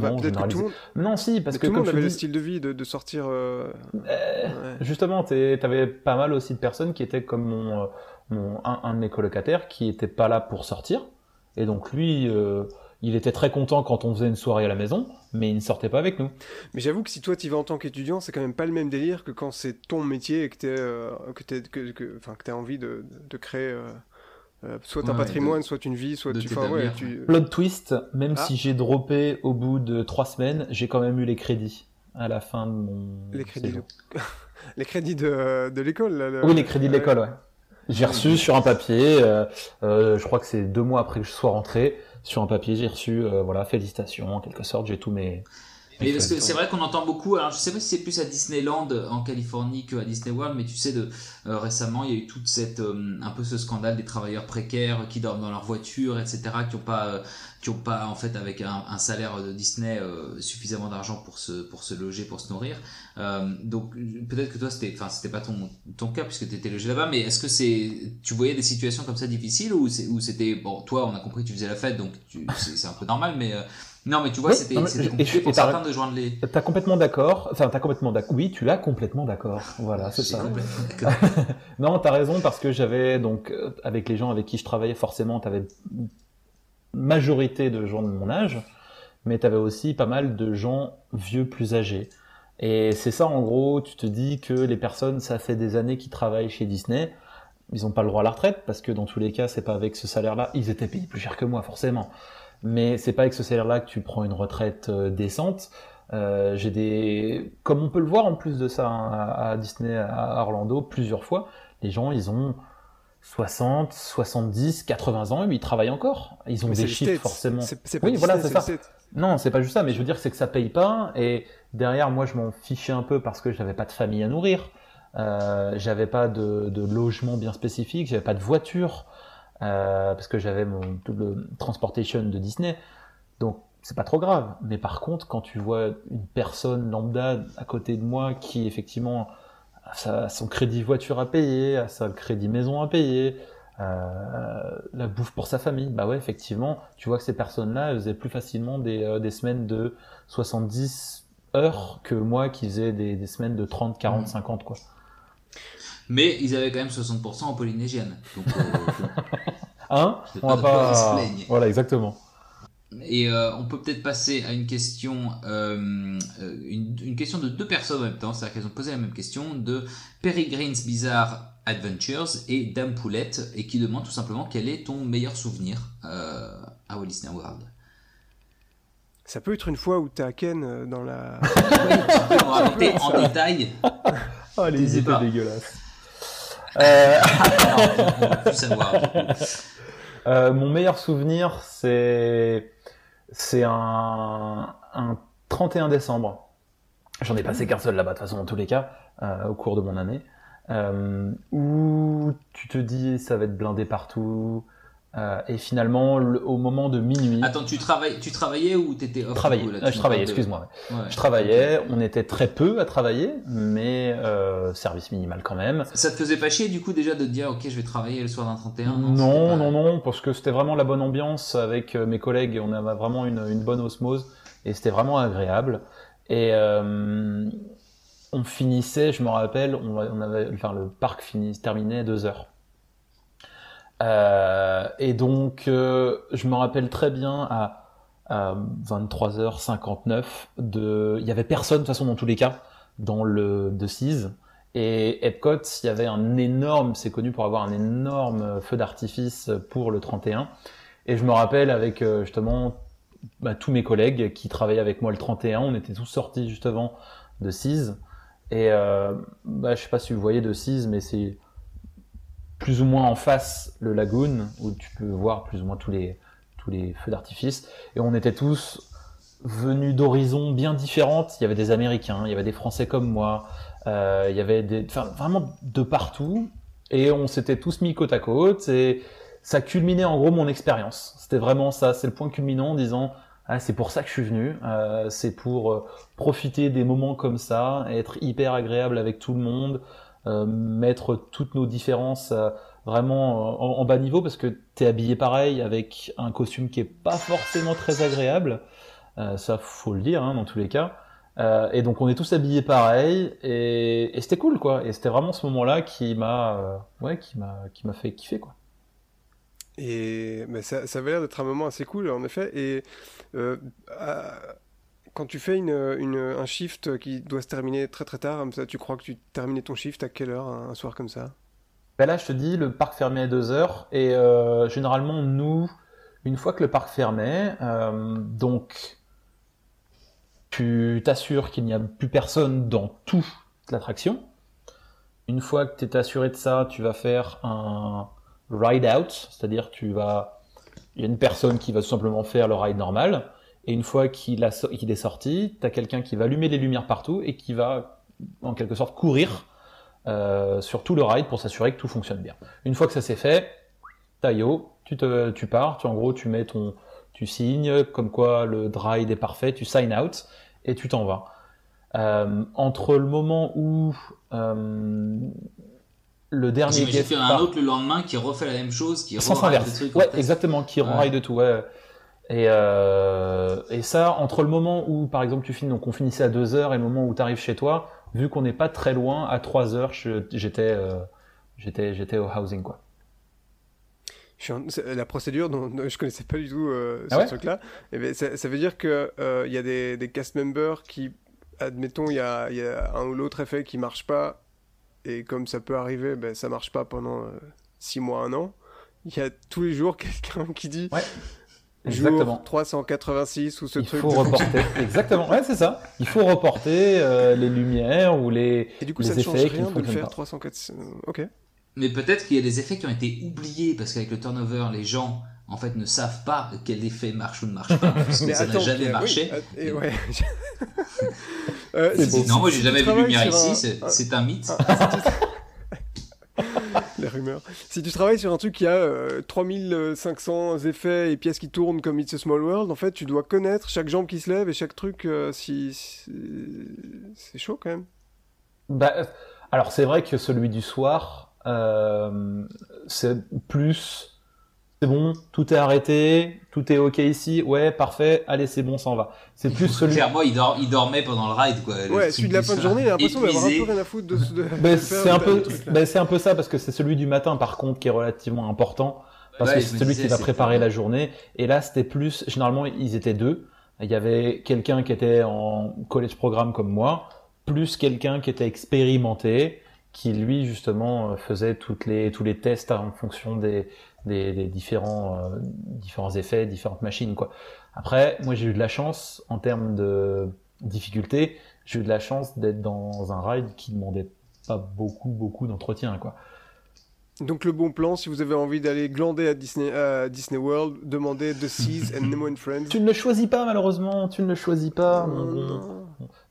Non, peut-être que tout le monde... non, si, parce que tout le monde avait dis... le style de vie de, de sortir. Ouais. Justement, tu avais pas mal aussi de personnes qui étaient comme mon, mon un, un, de mes colocataires qui était pas là pour sortir. Et donc lui, il était très content quand on faisait une soirée à la maison, mais il ne sortait pas avec nous. Mais j'avoue que si toi tu vas en tant qu'étudiant, c'est quand même pas le même délire que quand c'est ton métier et que tu euh, que, que, que, que as envie de, de créer euh, euh, soit un patrimoine, soit une vie, soit tu... Ouais, tu... Plot twist, même ah. si j'ai droppé au bout de trois semaines, j'ai quand même eu les crédits à la fin de mon Les crédits, de... les crédits de, de l'école là, Oui, les crédits de l'école, ouais. J'ai reçu sur un papier, je crois que c'est deux mois après que je sois rentré, sur un papier, j'ai reçu, euh, voilà, félicitations, en quelque sorte, j'ai tous mes. Mais parce que c'est vrai qu'on entend beaucoup. Alors je sais pas si c'est plus à Disneyland en Californie que à Disney World, mais tu sais de euh, récemment il y a eu toute cette euh, un peu ce scandale des travailleurs précaires qui dorment dans leur voiture, etc. qui ont pas qui ont pas en fait avec un, un salaire de Disney suffisamment d'argent pour se pour se loger, pour se nourrir. donc peut-être que toi c'était enfin c'était pas ton ton cas puisque tu étais logé là-bas, mais est-ce que c'est tu voyais des situations comme ça difficiles ou c'était bon toi on a compris que tu faisais la fête donc c'est un peu normal, mais non, mais tu vois, c'était compliqué pour certains de joindre les. T'as complètement d'accord. Enfin, t'as complètement d'accord. Oui, tu as complètement d'accord. Voilà, c'est ça. non, t'as raison parce que j'avais donc euh, avec les gens avec qui je travaillais, forcément, t'avais majorité de gens de mon âge, mais t'avais aussi pas mal de gens vieux plus âgés. Et c'est ça, en gros, tu te dis que les personnes, ça fait des années qu'ils travaillent chez Disney, ils n'ont pas le droit à la retraite parce que dans tous les cas, c'est pas avec ce salaire-là, ils étaient payés plus cher que moi, forcément mais c'est pas avec ce salaire-là que tu prends une retraite euh, décente. Euh, j'ai des, comme on peut le voir en plus de ça hein, à, Disney, à Orlando, plusieurs fois, les gens ils ont 60, 70, 80 ans et ils travaillent encore. Ils ont des chiffres forcément. C'est pas oui, voilà, c'est ça. Non, c'est pas juste ça, mais je veux dire c'est que ça paye pas et derrière moi je m'en fichais un peu parce que j'avais pas de famille à nourrir, euh, j'avais pas de, de, logement bien spécifique, j'avais pas de voiture. Euh, parce que j'avais mon double transportation de Disney. Donc c'est pas trop grave. Mais par contre, quand tu vois une personne lambda à côté de moi qui effectivement a son crédit voiture à payer, a son crédit maison à payer, euh, la bouffe pour sa famille, bah ouais, effectivement, tu vois que ces personnes-là, elles faisaient plus facilement des, euh, des semaines de 70 heures que moi qui faisais des, des semaines de 30, 40, 50, quoi. Mais ils avaient quand même 60% en polynésienne. Donc, euh, hein On va pas. Voilà, exactement. Et euh, on peut peut-être passer à une question, euh, une, une, question de deux personnes en même temps, c'est-à-dire qu'elles ont posé la même question de Peregrine's Bizarre Adventures et Dame Poulette, et qui demande tout simplement quel est ton meilleur souvenir à Walt Disney World. Ça peut être une fois où t'as Ken dans la. oui, on raconter en détail. Oh, les idées dégueulasses. Euh... euh, mon meilleur souvenir, c'est c'est un, un 31 décembre. J'en ai passé qu'un seul là-bas, de toute façon, dans tous les cas, euh, au cours de mon année. Où tu te dis, ça va être blindé partout. Euh, et finalement, au moment de minuit. Attends, tu, travailles, tu travaillais ou t'étais off Travaillais. Ah, je travaillais, excuse-moi. Je travaillais. On était très peu à travailler, mais euh, service minimal quand même. Ça te faisait pas chier du coup déjà de te dire ok, je vais travailler le soir d'un 31 Non, non, non, parce que c'était vraiment la bonne ambiance avec euh, mes collègues. On avait vraiment une, une bonne osmose et c'était vraiment agréable. Et euh, on finissait, je me rappelle, on, on avait, enfin le parc terminait à 2 heures. Euh, et donc, euh, je me rappelle très bien à, 23h59 de, il y avait personne de toute façon dans tous les cas dans le de Cise. Et Epcot, il y avait un énorme, c'est connu pour avoir un énorme feu d'artifice pour le 31. Et je me rappelle avec euh, justement bah, tous mes collègues qui travaillaient avec moi le 31, on était tous sortis justement de Cise. Et euh, bah, je sais pas si vous voyez de Cise, mais c'est plus ou moins en face le lagoon où tu peux voir plus ou moins tous les tous les feux d'artifice. Et on était tous venus d'horizons bien différentes. Il y avait des américains il y avait des français comme moi euh, il y avait des vraiment de partout. Et on s'était tous mis côte à côte et ça culminait en gros mon expérience. C'était vraiment ça c'est le point culminant en disant ah, c'est pour ça que je suis venu euh, c'est pour euh, profiter des moments comme ça être hyper agréable avec tout le monde mettre toutes nos différences euh, vraiment en, bas niveau parce que tu es habillé pareil avec un costume qui est pas forcément très agréable. Euh, ça, faut le dire, hein, dans tous les cas. Euh, et donc on est tous habillés pareil et, c'était cool quoi. Et c'était vraiment ce moment-là qui m'a, ouais, qui m'a, qui m'a fait kiffer quoi. Et mais ça, ça avait l'air d'être un moment assez cool en effet. Et euh, quand tu fais une, un shift qui doit se terminer très très tard, tu crois que tu terminais ton shift à quelle heure un, soir comme ça? Ben Là, je te dis, le parc fermait à 2 heures. Et euh, généralement, nous, une fois que le parc fermait, euh, donc tu t'assures qu'il n'y a plus personne dans toute l'attraction. Une fois que tu es assuré de ça, tu vas faire un ride out, c'est-à-dire tu vas, il y a une personne qui va tout simplement faire le ride normal. Et une fois qu'il est sorti, tu as quelqu'un qui va allumer les lumières partout et qui va, en quelque sorte, courir euh, sur tout le ride pour s'assurer que tout fonctionne bien. Une fois que ça c'est fait, taillot, tu, te, tu pars, tu, en gros, tu mets ton, tu signes comme quoi le ride est parfait, tu sign out et tu t'en vas. Euh, entre le moment où euh, le dernier fait un autre le lendemain qui refait la même chose, qui refait des trucs. Ouais, exactement, qui ouais. ride tout. Ouais. Et, euh, et ça, entre le moment où, par exemple, tu finis, donc on finissait à 2 heures et le moment où tu arrives chez toi, vu qu'on n'est pas très loin, à 3 heures, j'étais, euh, j'étais, j'étais au housing, quoi. La procédure, dont, je connaissais pas du tout euh, ah ce truc-là. Eh ben, ça, ça, veut dire que il y a des, des, cast members qui, admettons, il y a, y a, un ou l'autre effet qui marche pas, et comme ça peut arriver, ben, ça marche pas pendant 6 mois, un an. Il y a tous les jours quelqu'un qui dit ouais. Exactement. 386 ou ce truc. Il faut reporter. Exactement. Ouais, c'est ça. Il faut reporter euh, les lumières ou les, Et du coup, les ça effets change rien de le faire 386. Ok. Mais peut-être qu'il y a des effets qui ont été oubliés parce qu'avec le turnover, les gens en fait ne savent pas quel effet marche ou ne marche pas parce que ça n'a jamais marché. et ouais. euh, non, moi j'ai jamais vu lumière ici, c'est un mythe. Ah, Si tu travailles sur un truc qui a 3500 euh, effets et pièces qui tournent comme It's a Small World, en fait, tu dois connaître chaque jambe qui se lève et chaque truc. Euh, si, c'est chaud quand même. Bah, alors c'est vrai que celui du soir, euh, c'est plus c'est bon, tout est arrêté, tout est ok ici, ouais, parfait, allez, c'est bon, ça en va. C'est plus celui. Clairement, il, dort, il dormait pendant le ride, quoi. Ouais, celui de la fin de journée, il a l'impression d'avoir un peu rien à foutre de. de, ben, c'est un peu, ben, c'est un peu ça parce que c'est celui du matin, par contre, qui est relativement important parce que c'est celui qui va préparer la journée. Et là, c'était plus, généralement, ils étaient deux. Il y avait quelqu'un qui était en college programme comme moi, plus quelqu'un qui était expérimenté, qui lui justement faisait toutes les tous les tests en fonction des des, différents, euh, différents effets, différentes machines. Quoi. Après, moi j'ai eu de la chance en termes de difficulté, j'ai eu de la chance d'être dans un ride qui demandait pas beaucoup, beaucoup d'entretien. quoi. Donc le bon plan, si vous avez envie d'aller glander à Disney, à Disney World, demandez The Seas and Nemo and Friends. Tu ne le choisis pas malheureusement, tu ne le choisis pas.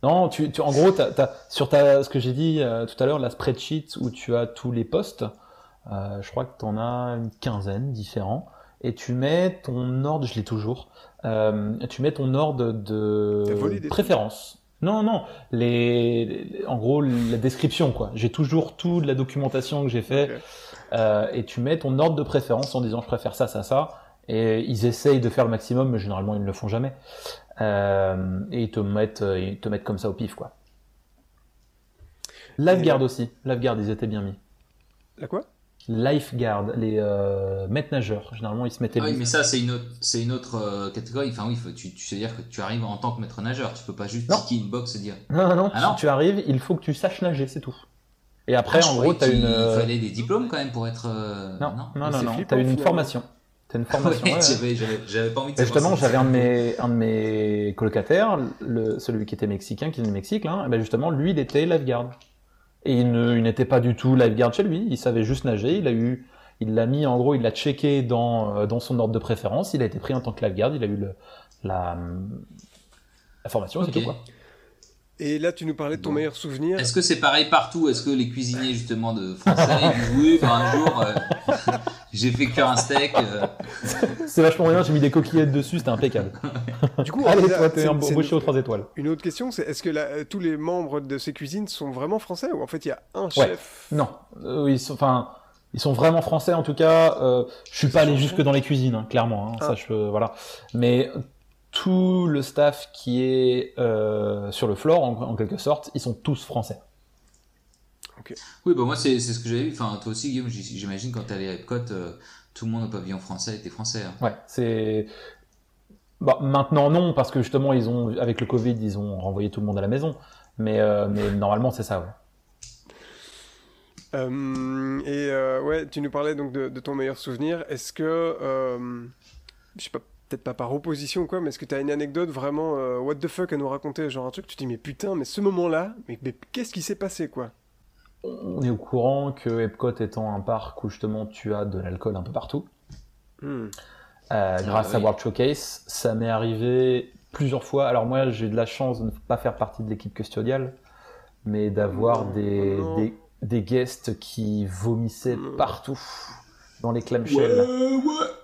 non, tu, tu, en gros, as, sur ta, ce que j'ai dit euh, tout à l'heure, la spreadsheet où tu as tous les postes, euh, je crois que tu en as une quinzaine différents. et tu mets ton ordre, je l'ai toujours, euh, tu mets ton ordre de préférence. Non, non, les, en gros, la description, quoi. J'ai toujours tout de la documentation que j'ai fait, euh, et tu mets ton ordre de préférence en disant je préfère ça, ça, ça, et ils essayent de faire le maximum, mais généralement ils ne le font jamais, euh, et ils te mettent, ils te mettent comme ça au pif, quoi. Lifeguard aussi, Lifeguard, ils étaient bien mis. La quoi? Lifeguard, les euh, maîtres nageurs. Généralement, ils se mettaient. Ah oui, mais ça, c'est une autre, c'est une autre euh, catégorie. Enfin, oui, tu, tu sais dire que tu arrives en tant que maître nageur. Tu peux pas juste ticker une box et dire. Non, non, non. Ah, tu, arrives, il faut que tu saches nager, c'est tout. Et après, ah, en gros, t'as une. Il euh, fallait des diplômes quand même pour être. Euh, non, non, non, non. T'as une formation. T'as une formation. ouais, j'avais pas envie de. Justement, j'avais un de mes, un de mes colocataires, le, celui qui était mexicain, qui est du Mexique, là. Et ben justement, lui, il était lifeguard. Et il n'était pas du tout lifeguard chez lui. Il savait juste nager. Il a eu il l'a mis, en gros, il l'a checké dans, euh, dans son ordre de préférence. Il a été pris en tant que lifeguard. Il a eu le, la, la formation, c'est tout quoi. Et là, tu nous parlais de ton meilleur souvenir. Est-ce que c'est pareil partout Est-ce que les cuisiniers justement de français disent oui, ben, un jour euh, j'ai fait cuire un steak. Euh. C'est vachement bien. J'ai mis des coquillettes dessus, c'était impeccable. Du coup, allez, toi, t'es embauché aux trois étoiles. Une autre question, c'est est-ce que tous les membres de ces cuisines sont vraiment français ou en fait il y a un chef? Non, oui, enfin ils sont vraiment français en tout cas. Euh, je suis pas allé jusque dans les cuisines, hein, clairement. Hein, ça, ah. je, voilà. Mais tout le staff qui est euh, sur le floor, en, quelque sorte, ils sont tous français. Oui, bah moi c'est ce que j'avais vu. Enfin, toi aussi, Guillaume, j'imagine quand tu allé à Epcot, euh, tout le monde au pavillon français était français. Hein. Ouais, c'est. Bah, maintenant non, parce que justement ils ont, avec le Covid, ils ont renvoyé tout le monde à la maison. Mais, euh, mais normalement c'est ça. Ouais. Euh, et euh, ouais, tu nous parlais donc de, ton meilleur souvenir. Est-ce que, euh, je sais pas, peut-être pas par opposition ou quoi, mais est-ce que tu as une anecdote vraiment what the fuck à nous raconter? Genre un truc, tu te dis, mais putain, mais ce moment-là, mais, qu'est-ce qui s'est passé quoi? On est au courant que Epcot étant un parc où justement tu as de l'alcool un peu partout. Hmm. grâce ah à World Showcase, ça m'est arrivé plusieurs fois. Alors moi, j'ai de la chance de ne pas faire partie de l'équipe custodiale, mais d'avoir des, des, des guests qui vomissaient mmh. partout dans les clamshells.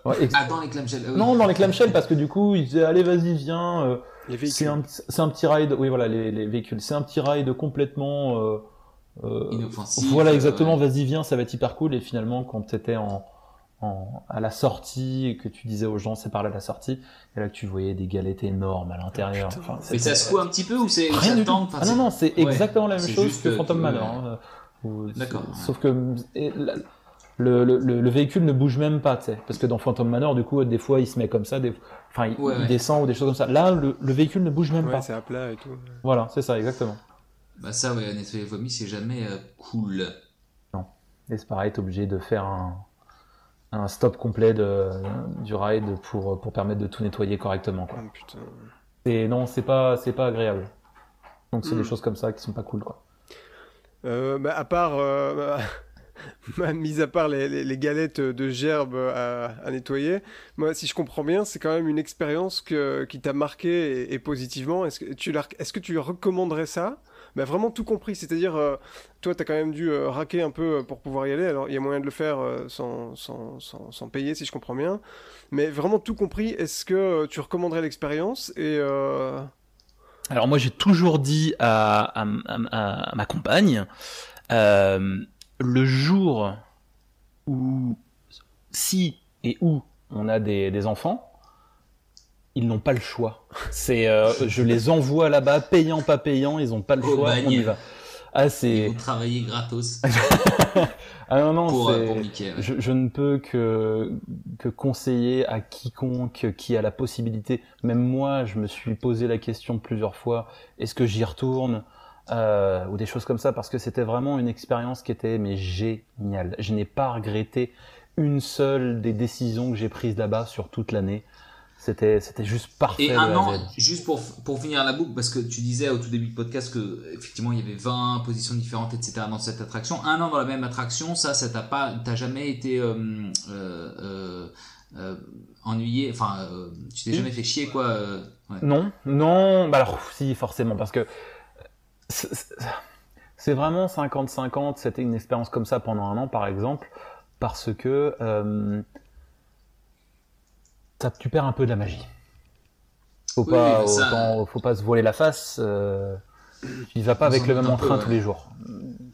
Ouais, ah, dans les clamshells. Non, dans les clamshells parce que du coup, ils disaient allez, vas-y, viens. Euh, c'est un, un, petit ride. Oui, voilà, les, les véhicules. C'est un petit ride complètement. Euh, euh Inoffensif. Voilà, exactement. Vas-y, viens, ça va être hyper cool. Et finalement, quand t'étais en, en, à la sortie et que tu disais aux gens c'est par là la sortie et là que tu voyais des galettes énormes à l'intérieur enfin, mais ça se fout un petit peu ou c'est rien du tout ah non non c'est exactement la même chose que Phantom Manor hein. D'accord. Sauf que le, le, le, véhicule ne bouge même pas, tu sais. Parce que dans Phantom Manor, du coup, des fois, il se met comme ça, des... enfin, il, descend ou des choses comme ça. Là, le, véhicule ne bouge même pas. c'est à plat et tout. Voilà, c'est ça, exactement. Bah ça, ouais, nettoyer les vomis, c'est jamais euh, cool. Non. Et c'est pareil, t'es obligé de faire un, un stop complet de, du ride pour, pour permettre de tout nettoyer correctement, quoi. Oh, putain. Et non, c'est pas, c'est pas agréable. Donc c'est des hmm. choses comme ça qui sont pas cool, quoi. Euh, bah, à part, euh, mis à part les, galettes de gerbes à, nettoyer, moi, si je comprends bien, c'est quand même une expérience qui t'a marqué et, positivement. Est-ce que tu est-ce que tu recommanderais ça bah, vraiment tout compris, c'est-à-dire, euh, toi, tu as quand même dû raquer un peu pour pouvoir y aller, alors il y a moyen de le faire sans, sans, sans, payer, si je comprends bien, mais vraiment tout compris, est-ce que tu recommanderais l'expérience et alors moi j'ai toujours dit à, ma compagne, euh, le jour où, si et où on a des, enfants, ils n'ont pas le choix. C'est, euh, je les envoie là-bas, payant pas payant, ils n'ont pas le choix. On y va. Ah, c'est. Vous travaillez gratos. ah non, non, euh, je, je, ne peux que, que conseiller à quiconque qui a la possibilité. Même moi, je me suis posé la question plusieurs fois est-ce que j'y retourne euh, ou des choses comme ça parce que c'était vraiment une expérience qui était mais géniale. Je n'ai pas regretté une seule des décisions que j'ai prises là-bas sur toute l'année. C'était, c'était juste parfait. Et un an, juste pour, pour finir la boucle, parce que tu disais au tout début du podcast que effectivement il y avait 20 positions différentes, etc. dans cette attraction. Un an dans la même attraction, ça, ça t'a pas, t'as jamais été euh, euh, euh, ennuyé, enfin, tu t'es jamais fait chier quoi. Non, non, bah alors si forcément, parce que c'est vraiment 50-50. C'était une expérience comme ça pendant un an, par exemple, parce que ça, tu perds un peu de la magie. Faut pas, faut pas se voiler la face. Euh, tu vas pas avec le même entrain tous les jours.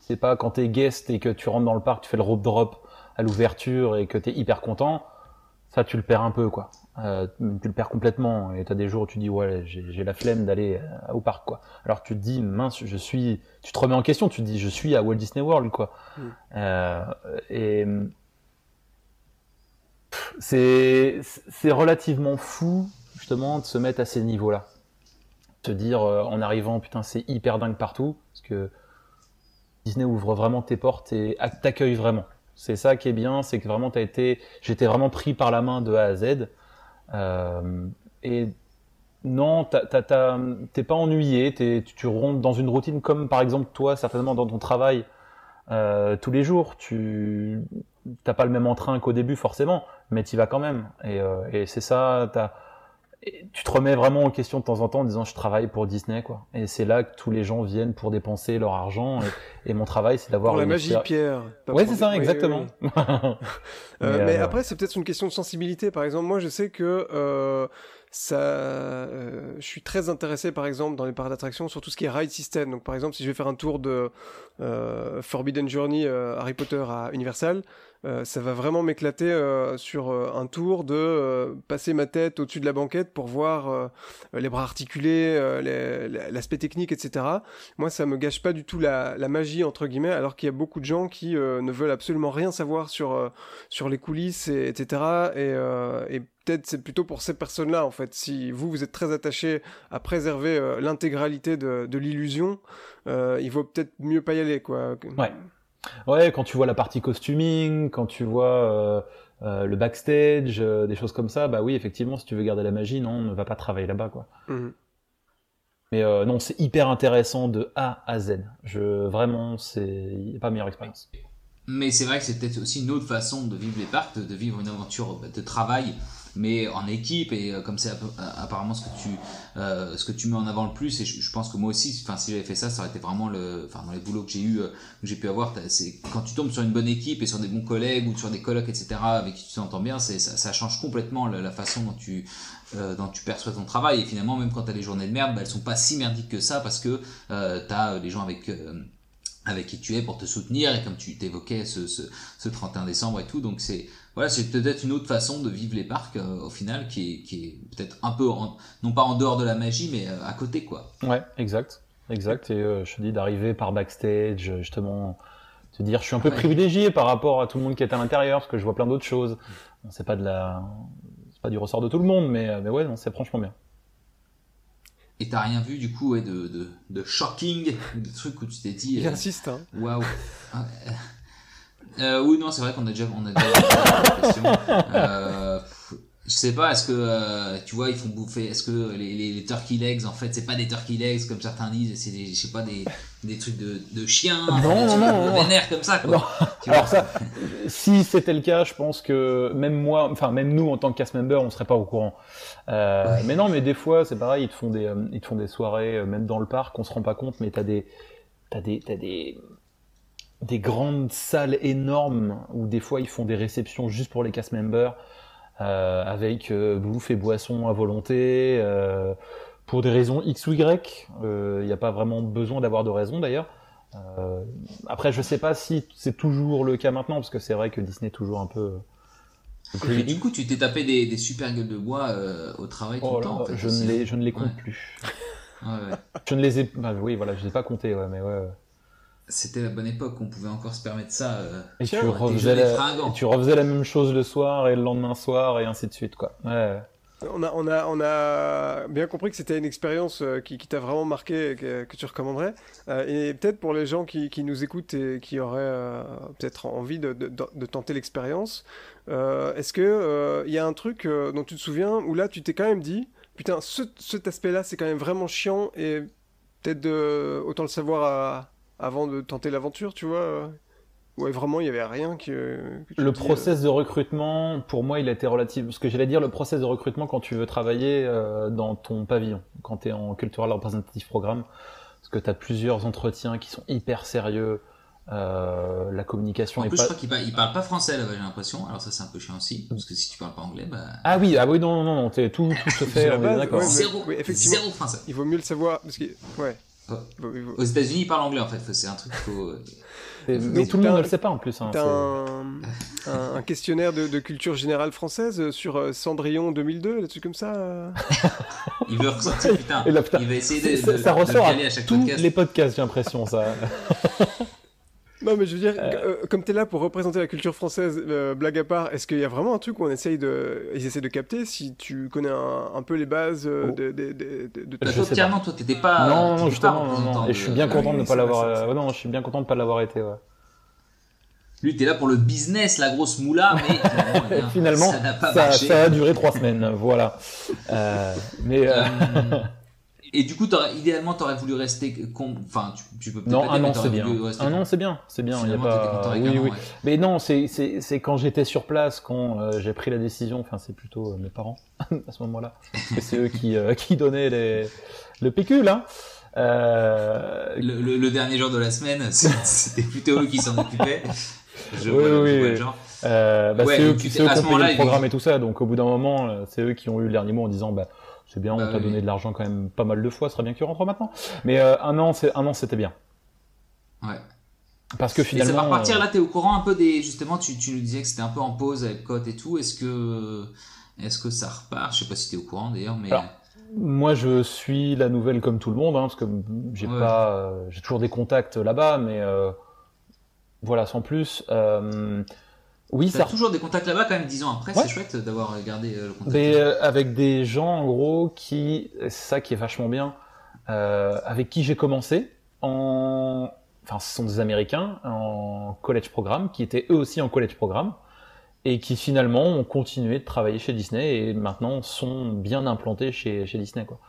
C'est pas quand t'es guest et que tu rentres dans le parc, tu fais le rope drop à l'ouverture et que t'es hyper content. Ça, tu le perds un peu, quoi. Euh, tu le perds complètement. Et t'as des jours où tu dis ouais, j'ai la flemme d'aller euh, au parc, quoi. Alors tu te dis mince, je suis. Tu te remets en question. Tu te dis je suis à Walt Disney World, quoi. Mm. Euh, et c'est relativement fou justement de se mettre à ces niveaux-là. Te dire euh, en arrivant putain c'est hyper dingue partout parce que Disney ouvre vraiment tes portes et t'accueille vraiment. C'est ça qui est bien, c'est que vraiment t'as été, j'étais vraiment pris par la main de A à Z. Euh, et non, t'es pas ennuyé, tu rentres dans une routine comme par exemple toi certainement dans ton travail euh, tous les jours. Tu t'as pas le même entrain qu'au début forcément, mais tu vas quand même. Et, euh, et c'est ça, t'as tu te remets vraiment en question de temps en temps en disant je travaille pour Disney quoi. Et c'est là que tous les gens viennent pour dépenser leur argent et, mon travail c'est d'avoir la magie Pierre. Ouais c'est ça exactement. Euh, mais, euh, après c'est peut-être une question de sensibilité par exemple moi je sais que euh, ça, je suis très intéressé par exemple dans les parcs d'attractions sur tout ce qui est ride system. Donc par exemple si je vais faire un tour de Forbidden Journey Harry Potter à Universal, euh, ça va vraiment m'éclater euh, sur euh, un tour de passer ma tête au-dessus de la banquette pour voir les bras articulés, l'aspect technique, etc. Moi, ça me gâche pas du tout la, la magie entre guillemets, alors qu'il y a beaucoup de gens qui ne veulent absolument rien savoir sur sur les coulisses, et, etc. Et, et peut-être c'est plutôt pour ces personnes-là en fait. Si vous vous êtes très attaché à préserver l'intégralité de, de l'illusion, il vaut peut-être mieux pas y aller quoi. Ouais. Ouais, quand tu vois la partie costuming, quand tu vois euh, euh, le backstage, euh, des choses comme ça, bah oui, effectivement, si tu veux garder la magie, non, on ne va pas travailler là-bas, quoi. Mhm. Mais non, c'est hyper intéressant de A à Z. Je vraiment, c'est pas meilleure expérience. Mais c'est vrai que c'est peut-être aussi une autre façon de vivre les parcs, de vivre une aventure de travail mais en équipe et euh, comme c'est euh, apparemment ce que tu euh, ce que tu mets en avant le plus et je, pense que moi aussi enfin si j'avais fait ça ça aurait été vraiment le enfin dans les boulots que j'ai eu que j'ai pu avoir c'est quand tu tombes sur une bonne équipe et sur des bons collègues ou sur des colocs etc avec qui tu t'entends bien c'est ça, ça, change complètement la, façon dont tu dont tu perçois ton travail. Et finalement même quand tu as journées de merde bah, elles sont pas si merdiques que ça parce que euh, tu as les gens avec avec qui tu es pour te soutenir et comme tu t'évoquais ce, ce, ce 31 décembre et tout donc c'est voilà, c'est peut-être une autre façon de vivre les parcs euh, au final qui est, qui est peut-être un peu, non pas en dehors de la magie, mais euh, à côté quoi. Ouais, exact, exact. Et euh, je te dis d'arriver par backstage, justement, te dire je suis un peu privilégié par rapport à tout le monde qui est à l'intérieur parce que je vois plein d'autres choses. c'est pas de la, c'est pas du ressort de tout le monde, mais mais ouais, non, c'est franchement bien. Et t'as rien vu du coup ouais, de, de, de shocking, des trucs où tu t'es dit. Il insiste. Hein. Waouh. Euh, oui, non, c'est vrai qu'on a déjà, on a déjà la question. Euh, je sais pas, est-ce que, euh, tu vois, ils font bouffer, est-ce que les, les, les, turkey legs, en fait, c'est pas des turkey legs comme certains disent, c'est des, je sais pas, des, des trucs de, de chiens, non, non, non, non, comme ça, quoi. Non. Alors ça, si c'était le cas, je pense que même moi, enfin, même nous, en tant que cast member, on serait pas au courant. Euh, Mais non, mais des fois, c'est pareil, ils te font des, euh, ils te font des soirées, même dans le parc, on se rend pas compte, mais t'as des, t'as des, t'as des, des grandes salles énormes où des fois ils font des réceptions juste pour les cast members euh, avec euh, bouffe et boissons à volonté euh, pour des raisons X ou Y. Il euh, n'y a pas vraiment besoin d'avoir de raison d'ailleurs. Euh, après, je sais pas si c'est toujours le cas maintenant parce que c'est vrai que Disney est toujours un peu. du coup, tu t'es tapé des, des, super gueules de bois au travail tout le oh temps. En fait, je, ne les, je ne les compte plus. ouais, ouais. Je ne les ai, bah, oui, voilà, je les ai pas comptés, ouais, mais ouais c'était la bonne époque, on pouvait encore se permettre ça. Euh, et tu refaisais, la, tu refaisais la même chose le soir et le lendemain soir et ainsi de suite, quoi. Ouais. On a, on, a, on a bien compris que c'était une expérience euh, qui, qui t'a vraiment marqué et que, que tu recommanderais. Euh, et peut-être pour les gens qui, qui, nous écoutent et qui auraient euh, peut-être envie de, de, de tenter l'expérience, est-ce qu'il il y a un truc dont tu te souviens où là tu t'es quand même dit, putain, ce, cet aspect-là c'est quand même vraiment chiant et peut-être autant le savoir à avant de tenter l'aventure, tu vois euh, Ouais, vraiment, il y avait rien qui. Euh, le process euh, de recrutement, pour moi, il a été relatif. Ce que j'allais dire, le process de recrutement quand tu veux travailler dans ton pavillon, quand tu es en cultural representative programme, parce que tu as plusieurs entretiens qui sont hyper sérieux. Euh, la communication en est plus, pas. je crois qu'il parle, parle pas français là-bas, j'ai l'impression. Alors ça, c'est un peu chiant aussi, parce que si tu parles pas anglais, bah. Ah oui, ah oui, non, non, non, tout, tout se fait. la on est base, ouais, zéro, oui, effectivement. zéro français. Il vaut mieux le savoir parce que ouais. Aux États-Unis, ils parlent anglais en fait. C'est un truc qu'il faut. Mais tout le monde ne le sait pas en plus. Hein, un, questionnaire de, de culture générale française sur euh, Cendrillon 2002, là-dessus comme ça. euh Il veut ressortir, putain. Et là, putain, il va essayer de, ça, de- ça de ressort à caler à chaque tous podcast. les podcasts, j'ai l'impression, ça. Non, mais je veux dire, euh, comme t'es là pour représenter la culture française, euh, blague à part, est-ce qu'il y a vraiment un truc où on essaye de, ils essaient de capter si tu connais un, un peu les bases euh, Oh. de, de, de, de- de- Bah, Je toi, t'étais pas. non, non, justement, pas non, non. Et je suis bien content de ne pas l'avoir. euh, ouais, non, je suis bien content de pas l'avoir été. Ouais. Lui, t'es là pour le business, la grosse moula, mais finalement, Et bien, finalement, ça n'a pas ça, marché. ça a duré trois semaines, voilà. Euh, mais euh, Euh, Et du coup, t'aurais- idéalement, t'aurais voulu rester. Enfin, tu, tu peux peut-être non, pas un mais an c'est bien. Un an c'est bien, c'est bien. Il y a pas. Oui, an, oui. ouais. Mais non, c'est quand j'étais sur place, quand euh, j'ai pris la décision. Enfin, c'est plutôt euh, mes parents à ce moment-là, parce que c'est eux qui euh, qui donnaient les le pécule. Hein. Le, le- le dernier jour de la semaine, c'était plutôt eux qui s'en occupaient. Je Oui, vois, je oui, vois le genre. Euh, bah, Ouais, c'est eux, qui- ont payé le programme et tout ça. Donc au bout d'un moment, c'est eux qui ont eu le dernier mot en disant bah c'est bien, on Bah t'a oui. donné de l'argent quand même pas mal de fois, ce serait bien que tu rentres maintenant. Mais euh, un an, c'est un an, c'était bien. Ouais. Parce que Et ça finalement, va repartir euh, là, t'es au courant un peu des. Justement, tu, tu nous disais que c'était un peu en pause avec Cote et tout. Est-ce que. Est-ce que ça repart? Je sais pas si t'es au courant d'ailleurs, mais. Alors, moi je suis la nouvelle comme tout le monde, hein, parce que j'ai Ouais. pas, euh, j'ai toujours des contacts là-bas, mais euh, voilà, sans plus. Euh, oui, T'as ça toujours des contacts là-bas quand même dix ans après, Ouais. c'est chouette d'avoir gardé euh, le contact. Mais euh, avec des gens, en gros, qui, c'est ça qui est vachement bien, euh, avec qui j'ai commencé en, enfin, ce sont des Américains en college programme, qui étaient eux aussi en college programme, et qui finalement ont continué de travailler chez Disney et maintenant sont bien implantés chez, chez Disney, quoi.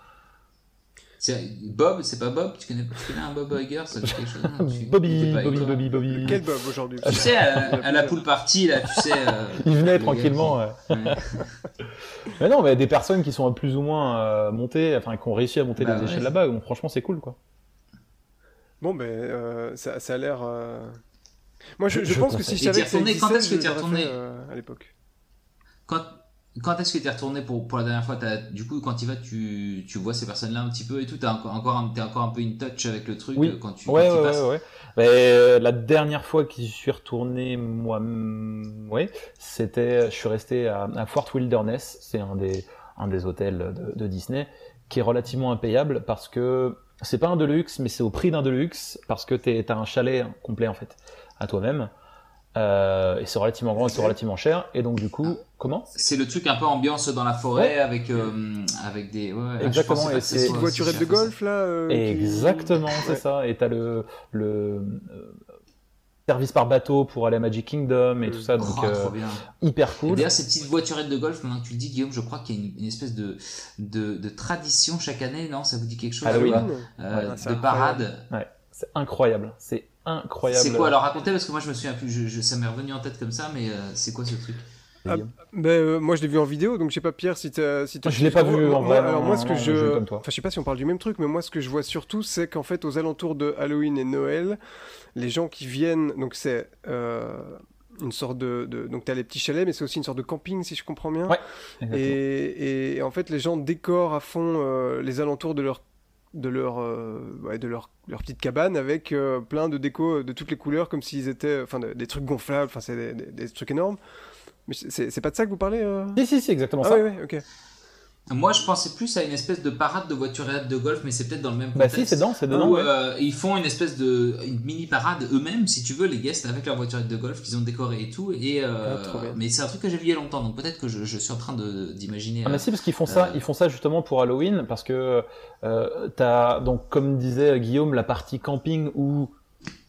C'est- Bob, c'est pas Bob? Tu connais, tu connais un Bob Iger? Ça dit quelque chose non Tu- Bobby, pas Bobby, Bobby, Bobby. Quel Bob aujourd'hui? Tu sais, à, à la pool party, là, tu sais. euh, Il venait le gars tranquillement. qui- ouais. ouais. Mais non, mais des personnes qui sont plus ou moins euh, montées, enfin, qui ont réussi à monter Bah les ouais. échelles là-bas, donc franchement, c'est cool, quoi. Bon, ben, euh, ça, ça a l'air. euh, Moi, je, Je- je je pense que si je savais que ça quand est-ce que je t'y l'aurais retourné? fait, euh, à l'époque. Quand, quand est-ce que t'es retourné pour, pour la dernière fois? T'as- Du coup, quand tu vas, tu, tu vois ces personnes-là un petit peu et tout? T'es encore, encore, un- t'es encore un peu in touch avec le truc Oui. quand tu, Ouais, quand tu ouais, passes. ouais, ouais. Mais, euh, la dernière fois que j'y suis retourné, moi, mm, ouais, c'était, je suis resté à, à Fort Wilderness. C'est un des, un des hôtels de, de Disney qui est relativement impayable parce que c'est pas un deluxe, mais c'est au prix d'un deluxe parce que t'as un chalet complet en fait à toi-même. Euh, et c'est relativement grand et c'est relativement cher. Et donc du coup, comment C'est le truc un peu ambiance dans la forêt avec, euh, avec des. Ouais, ouais, Exactement, et c'est- voiturette de golf, là euh, qui- Exactement, c'est Ouais. ça. Et t'as le, le euh, service par bateau pour aller à Magic Kingdom et tout ça, ça. donc Oh, euh, trop bien. hyper Et cool. D'ailleurs, ces petites voiturettes de golf, maintenant que tu le dis, Guillaume, je crois qu'il y a une, une espèce de, de, de tradition chaque année, non? Ça vous dit quelque chose? Halloween. Halloween. euh, Ouais, c'est De parade. C'est incroyable, c'est incroyable. C'est quoi? Alors racontez parce que moi je me souviens plus, je, je- ça m'est revenu en tête comme ça, mais euh, c'est quoi ce truc? Ah, Ben, euh, moi, je l'ai vu en vidéo, donc je sais pas, Pierre, si t'as. Si t'as Je l'ai pas vu en vrai, Alors, moi, ce que non, je. je l'ai comme toi. Enfin, je sais pas si on parle du même truc, mais moi, ce que je vois surtout, c'est qu'en fait, aux alentours de Halloween et Noël, les gens qui viennent. Donc, c'est. euh, Une sorte de, de- Donc, tu as les petits chalets, mais c'est aussi une sorte de camping, si je comprends bien. Ouais. Et, et en fait, les gens décorent à fond euh, les alentours de leur de leur euh, ouais, de leur, leur petite cabane avec euh, plein de décos de toutes les couleurs comme s'ils étaient enfin de- des trucs gonflables enfin c'est des, des- des trucs énormes. Mais c'est pas de ça que vous parlez euh? Si, si, si, exactement ah ça. ouais, ouais ok Moi je pensais plus à une espèce de parade de voiturettes de golf, mais c'est peut-être dans le même Bah contexte. si, c'est dedans, c'est dedans. Où ouais. euh, ils font une espèce de une mini parade eux-mêmes, si tu veux, les guests avec leur voiturette de golf qu'ils ont décoré et tout. Et euh, Ah, mais c'est un truc que j'ai vu il y a longtemps, donc peut-être que je, je suis en train d'imaginer. Ah euh, mais si parce qu'ils font ça, Euh. ils font ça justement pour Halloween parce que euh, t'as donc comme disait Guillaume la partie camping où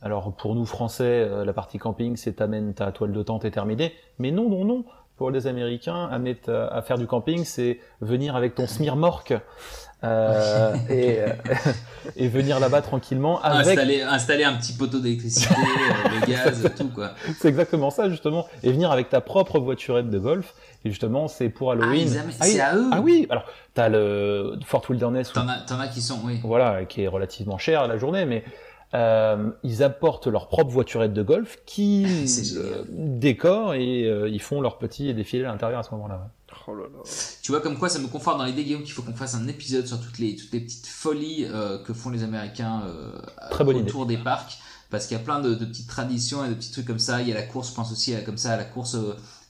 alors pour nous Français euh, la partie camping c'est t'amènes ta toile de tente et terminé mais non non non pour les Américains amener ta- à faire du camping c'est venir avec ton smirmorque euh, et, euh, et venir là-bas tranquillement avec installer, installer un petit poteau d'électricité, euh, le gaz, tout quoi. c'est exactement ça justement et venir avec ta propre voiturette de golf et justement c'est pour Ah, Halloween Ah oui, c'est à eux. ah oui alors t'as le Fort Wilderness où T'en as, t'en as qui sont, oui. voilà, qui est relativement cher à la journée, mais Euh, ils apportent leur propre voiturette de golf qui euh, décorent et euh, ils font leur petit défilé à l'intérieur à ce moment-là. Oh là là. Tu vois comme quoi ça me conforte dans l'idée Guillaume qu'il faut qu'on fasse un épisode sur toutes les toutes les petites folies euh, que font les Américains euh, Très bonne autour des parcs parce qu'il y a plein de, de, petites traditions et de petits trucs comme ça. Il y a la course, je pense aussi à, comme ça à la course.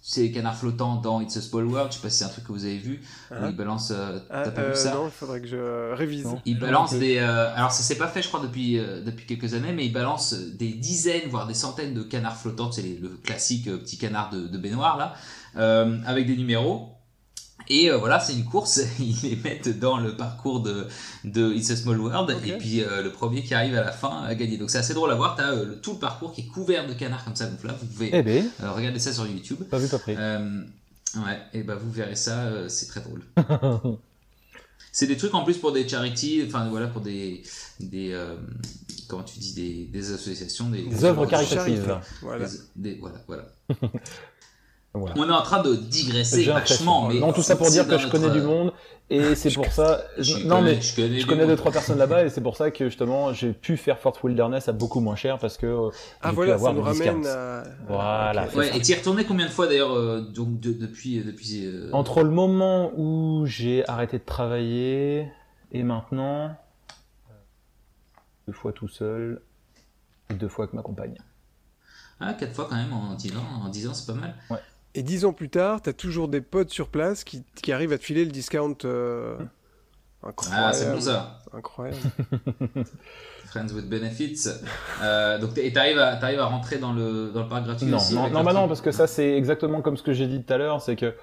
Euh, sais, les canards flottants dans It's a Small World, je sais pas si c'est un truc que vous avez vu, où Ah. ils balancent, euh, Ah, t'as pas euh, vu ça Non, il faudrait que je révise. Non. Ils balancent non des. euh, alors ça s'est pas fait, je crois, depuis euh, depuis quelques années, mais ils balancent des dizaines, voire des centaines de canards flottants. C'est le classique euh, petit canard de, de baignoire là, euh, avec des numéros. Et euh, voilà, c'est une course. Ils les mettent dans le parcours de de It's a Small World, et puis euh, le premier qui arrive à la fin a gagné. Donc c'est assez drôle à voir. T'as euh, le- tout le parcours qui est couvert de canards comme ça. Donc là, vous pouvez Eh ben, euh, regarder ça sur YouTube. pas vu, pas pris. Euh, ouais, et bah vous verrez ça, euh, c'est très drôle. c'est des trucs en plus pour des charities, enfin voilà, pour des, des euh, comment tu dis, des, des associations, des, Des œuvres caritatives. Voilà. des- des- voilà, voilà. Voilà. On est en train de digresser vachement, mais non, tout ça pour dire que je notre, connais du euh, monde et c'est pour ça. je non, connais- mais je connais, je deux trois personnes là-bas et c'est pour ça que justement j'ai pu faire Fort Wilderness à beaucoup moins cher parce que euh, Ah voilà, ça nous ramène à... Voilà, Ouais, et tu y es retourné combien de fois d'ailleurs euh, donc de- depuis depuis euh, Entre le moment où j'ai arrêté de travailler et maintenant, euh, deux fois tout seul et deux fois avec ma compagne. ah, quatre fois quand même en 10 ans, en 10 ans c'est pas mal. Et dix ans plus tard, t'as toujours des potes sur place qui, qui arrivent à te filer le discount. euh, Incroyable. Ah, c'est bon ça. Incroyable. Friends with Benefits. Euh, donc, et t'arrives à, t'arrives à rentrer dans le, dans le parc gratuit Non, aussi non, bah non, parce que ça c'est exactement comme ce que j'ai dit tout à l'heure, c'est que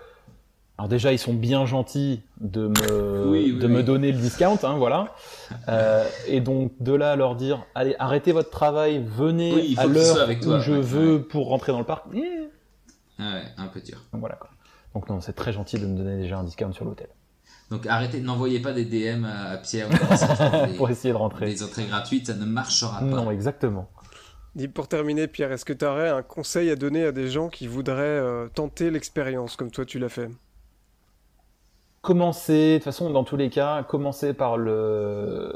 alors déjà ils sont bien gentils de me Oui, oui, de me donner le discount, hein, voilà. Euh, et donc de là à leur dire allez arrêtez votre travail, venez à l'heure toi, où je ouais, veux pour rentrer dans le parc. eh, Ah ouais, un peu dur. donc voilà quoi. Donc non, c'est très gentil de me donner déjà un discount sur l'hôtel Donc arrêtez, n'envoyez pas des DM à, à Pierre pour des, pour essayer de rentrer. des entrées gratuites, ça ne marchera pas. Non, exactement. Dis pour terminer, Pierre, est-ce que tu aurais un conseil à donner à des gens qui voudraient euh, tenter l'expérience comme toi tu l'as fait? Commencez, de toute façon, dans tous les cas, commencez par le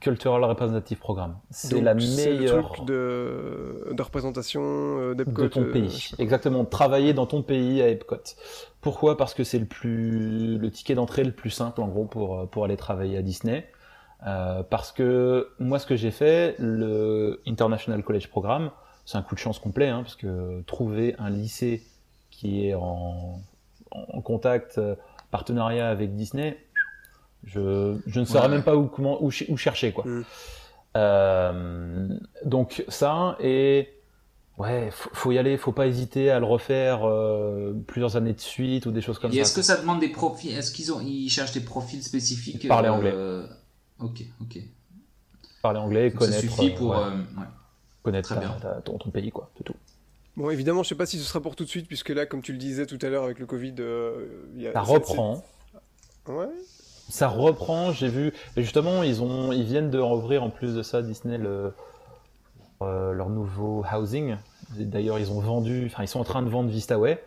Cultural Representative Programme. C'est la meilleure truc de, de représentation euh, d'Epcot. de ton euh, pays. Exactement, travailler dans ton pays à Epcot. Pourquoi? Parce que c'est le plus le ticket d'entrée le plus simple en gros pour pour aller travailler à Disney. Euh, parce que moi, ce que j'ai fait, le International College Programme, c'est un coup de chance complet, hein, parce que trouver un lycée qui est en, en contact, euh, partenariat avec Disney, je, je ne saurais Ouais. même pas où, comment, où, ch- où chercher. Quoi. Mm. Euh, donc ça, et ouais, faut, faut y aller, faut pas hésiter à le refaire euh, plusieurs années de suite ou des choses comme Et ça. est-ce que ça demande des profils Est-ce qu'ils ont, ils cherchent des profils spécifiques Parler euh, anglais. Ok, ok. Parler anglais, Donc ça connaître, suffit pour. ouais, ouais. connaître très ta- bien. ta- ton, ton pays, quoi, c'est tout. Bon, évidemment, je sais pas si ce sera pour tout de suite, puisque là, comme tu le disais tout à l'heure avec le Covid, euh, il y a- Ça reprend. Ouais. Ça reprend, j'ai vu. Et justement, ils ont, ils viennent de rouvrir en plus de ça Disney le, euh, leur nouveau housing. D'ailleurs, ils ont vendu, enfin, ils sont en train de vendre VistaWay.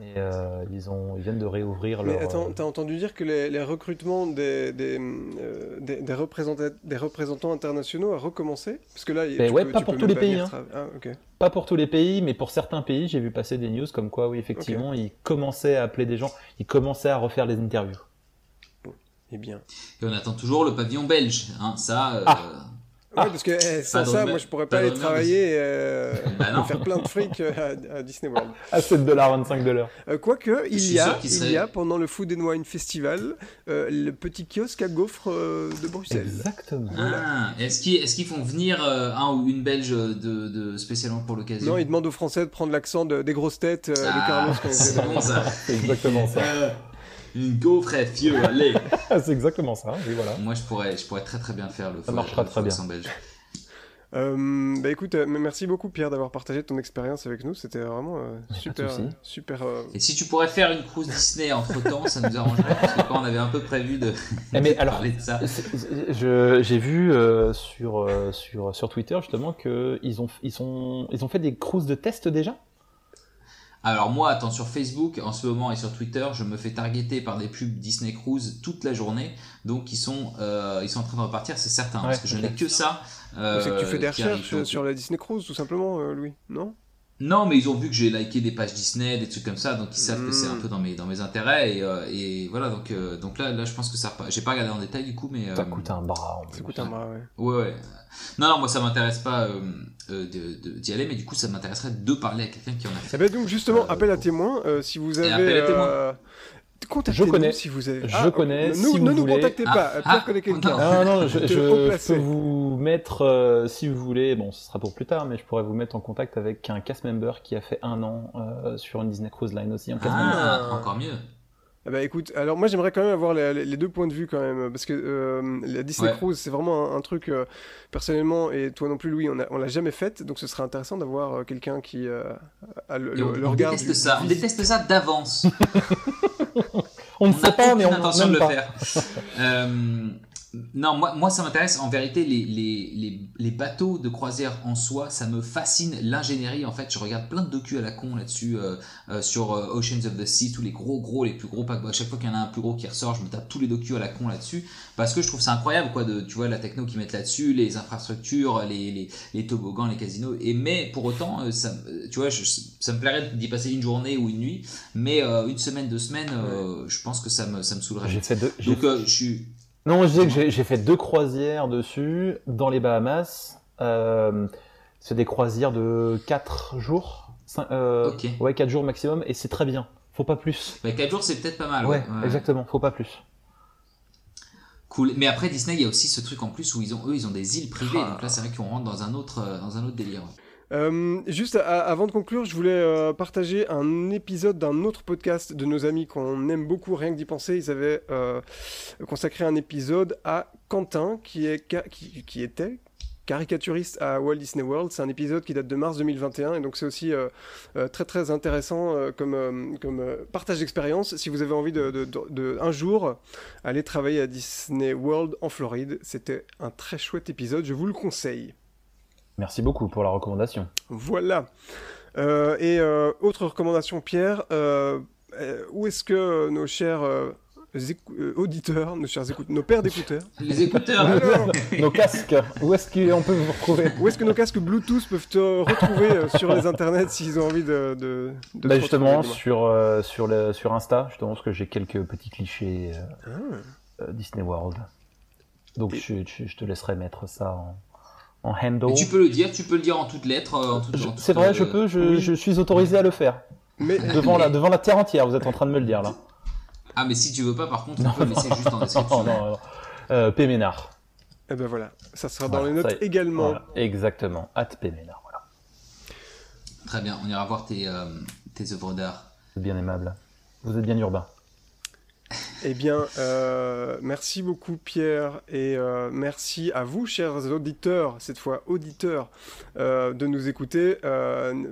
Et euh, ils ont, ils viennent de réouvrir Mais leur. attends, euh, t'as entendu dire que les, les recrutements des, des, euh, des, des représentants, des représentants internationaux a recommencé? Parce que là, Mais tu ouais, peux- pas tu pour peux tous les pays, hein. tra- Ah. Pas pour tous les pays, mais pour certains pays, j'ai vu passer des news comme quoi, oui, effectivement, ils commençaient à appeler des gens, ils commençaient à refaire les interviews. Eh bien. Et on attend toujours le pavillon belge. Hein, ça. euh, Ah. Ouais, parce que eh, sans ça, moi, je pourrais pas aller travailler et euh, Bah faire plein de fric euh, à, à Disney World. À 7 dollars, 25 dollars. Euh, Quoique, il y, a, il serait- y a, pendant le Food and Wine Festival, euh, le petit kiosque à gaufres euh, de Bruxelles. Exactement. Ah, est-ce qu'ils font venir euh, un ou une belge de, de spécialement pour l'occasion? Non, il demande aux Français de prendre l'accent de- des grosses têtes euh, de Ah, Carlos ils c'est bon ça. C'est exactement ça. Une gaufre est fieux, allez. c'est exactement ça, oui, voilà. Moi, je pourrais, je pourrais très très bien faire le. Ça marchera le très accent belge. Euh, bah écoute, euh, merci beaucoup Pierre d'avoir partagé ton expérience avec nous. C'était vraiment euh, super, super. euh, Et si tu pourrais faire une cruise Disney entre temps, ça nous arrangerait parce que quand on avait un peu prévu de, Eh, mais de alors, parler de ça. J'ai vu euh, sur, euh, sur, sur Twitter justement qu'ils ont, ils sont, ils ont fait des cruises de test déjà? Alors moi, attends, sur Facebook en ce moment et sur Twitter, je me fais targeter par des pubs Disney Cruise toute la journée. Donc ils sont, euh, ils sont en train de repartir, c'est certain, parce que je n'ai que ça. Euh, c'est que tu fais des recherches sur la Disney Cruise, tout simplement, euh, Louis, non? Non, mais ils ont vu que j'ai liké des pages Disney, des trucs comme ça, donc ils savent que c'est un hmm. peu dans mes, dans mes intérêts. Et, euh, et voilà, donc, euh, donc là, là, je pense que ça. J'ai pas regardé en détail du coup, mais. ça coûte un bras. Ça coûte un bras, ouais. Ouais, ouais. Non, non, moi ça m'intéresse pas d'y aller, mais du coup ça m'intéresserait de parler à quelqu'un qui en a fait. Eh ben donc justement, appel à témoins, si vous avez. Appel à témoins je connais. Si vous avez... Je ah, connais. Ne, si ne nous contactez pas. Ah, Pierre ah, connaît quelqu'un. Non, non, je, je peux vous mettre, euh, si vous voulez, bon, ce sera pour plus tard, mais je pourrais vous mettre en contact avec un cast member qui a fait un an euh, sur une Disney Cruise Line aussi. ah, encore mieux. Ah bah écoute, alors moi j'aimerais quand même avoir les, deux points de vue quand même, parce que euh, la Disney Cruise c'est vraiment un, truc, euh, personnellement, et toi non plus Louis, on, a, on l'a jamais fait, donc ce serait intéressant d'avoir euh, quelqu'un qui a le, on, regard. Déteste ça, on déteste ça d'avance. on ne sait pas, mais on a l'intention de le faire. Non, moi, moi ça m'intéresse. En vérité, les, les, les, bateaux de croisière en soi, ça me fascine. L'ingénierie, en fait, je regarde plein de docus à la con là-dessus euh, euh, sur euh, Oceans of the Sea, tous les gros, gros, les plus gros paquebots. À chaque fois qu'il y en a un plus gros qui ressort, je me tape tous les docus à la con là-dessus parce que je trouve ça incroyable, quoi, de, tu vois, la techno qu'ils mettent là-dessus, les infrastructures, les, les, les, toboggans, les casinos. Et mais pour autant, ça, tu vois, ça me plairait d'y passer une journée ou une nuit, mais une semaine, deux semaines, je pense que ça me, ça me saoulerait. J'ai fait deux. Donc, je suis non, je disais que j'ai fait deux croisières dessus, dans les Bahamas. Euh, c'est des croisières de 4 jours. euh, Ouais, 4 jours maximum, et c'est très bien. Faut pas plus. Bah, 4 jours, c'est peut-être pas mal. Ouais, exactement, faut pas plus. Cool. Mais après, Disney, il y a aussi ce truc en plus où ils ont, eux, ils ont des îles privées. Ah. Donc là, c'est vrai qu'on rentre dans un autre, euh, dans un autre délire. Euh, juste avant de conclure, je voulais euh, partager un épisode d'un autre podcast de nos amis qu'on aime beaucoup, rien que d'y penser. Ils avaient euh, consacré un épisode à Quentin, qui, était caricaturiste à Walt Disney World. C'est un épisode qui date de mars 2021 et donc c'est aussi très très intéressant comme, partage d'expérience. Si vous avez envie de, de, un jour aller travailler à Disney World en Floride, c'était un très chouette épisode, je vous le conseille. Merci beaucoup pour la recommandation. Voilà. Euh, et euh, autre recommandation, Pierre, euh, où est-ce que nos chers auditeurs, nos chers écouteurs, nos pères d'écouteurs, les écouteurs, nos casques, où est-ce qu'on peut vous retrouver? Où est-ce que nos casques Bluetooth peuvent te retrouver sur les internets s'ils ont envie de, de, bah justement sur sur le, sur Insta, justement parce que j'ai quelques petits clichés ah. Disney World. Donc je, je, te laisserai mettre ça en en handle. tu peux le dire, tu peux le dire en toutes lettres. Euh, c'est vrai, je euh, peux, je, suis autorisé à le faire. Mais... Devant, La, devant la terre entière, vous êtes en train de me le dire là. Ah, mais si tu veux pas, par contre, on peut laisser juste en description. non, non, euh, Péménard. Et eh ben voilà, ça sera dans les notes également. exactement, at Péménard, voilà. Très bien, on ira voir tes, tes œuvres d'art. Bien aimable. Vous êtes bien urbain. Eh bien, euh, merci beaucoup Pierre et euh, merci à vous, chers auditeurs, cette fois auditeurs, euh, de nous écouter.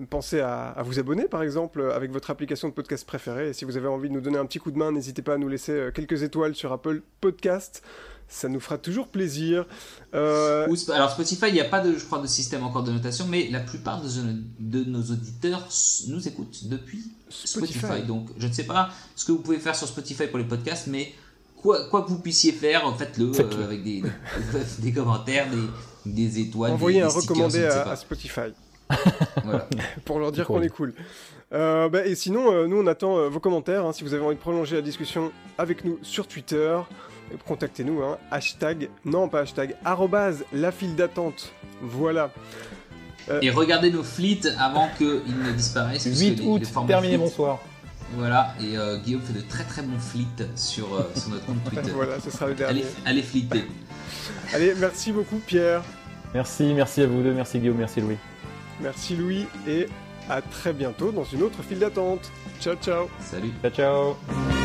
pensez à, vous abonner par exemple avec votre application de podcast préférée. Et si vous avez envie de nous donner un petit coup de main, n'hésitez pas à nous laisser quelques étoiles sur Apple Podcast ça nous fera toujours plaisir. Euh, alors Spotify, il n'y a pas de, je crois, de système encore de notation, mais la plupart de, nos auditeurs nous écoutent depuis Spotify. Donc je ne sais pas ce que vous pouvez faire sur Spotify pour les podcasts, mais quoi, quoi que vous puissiez faire, faites-le euh, avec des, des, commentaires, des, des étoiles. Envoyez un recommandé à, Spotify. pour leur dire qu'on est cool. Euh, bah, et sinon, nous on attend vos commentaires. Hein, si vous avez envie de prolonger la discussion avec nous sur Twitter, contactez-nous, hein, hashtag, non pas hashtag, arrobase la file d'attente. Voilà. Euh, Et regardez nos fleets avant qu'ils ne disparaissent. 8 août, terminé, bonsoir. Voilà, et euh, Guillaume fait de très très bons fleets sur, euh, sur notre compte Twitter. voilà, ce sera le dernier. Allez, allez allez, merci beaucoup Pierre. Merci, merci à vous deux, merci Guillaume, merci Louis. Merci Louis, et à très bientôt dans une autre file d'attente. Ciao, ciao. Salut. Ciao, ciao.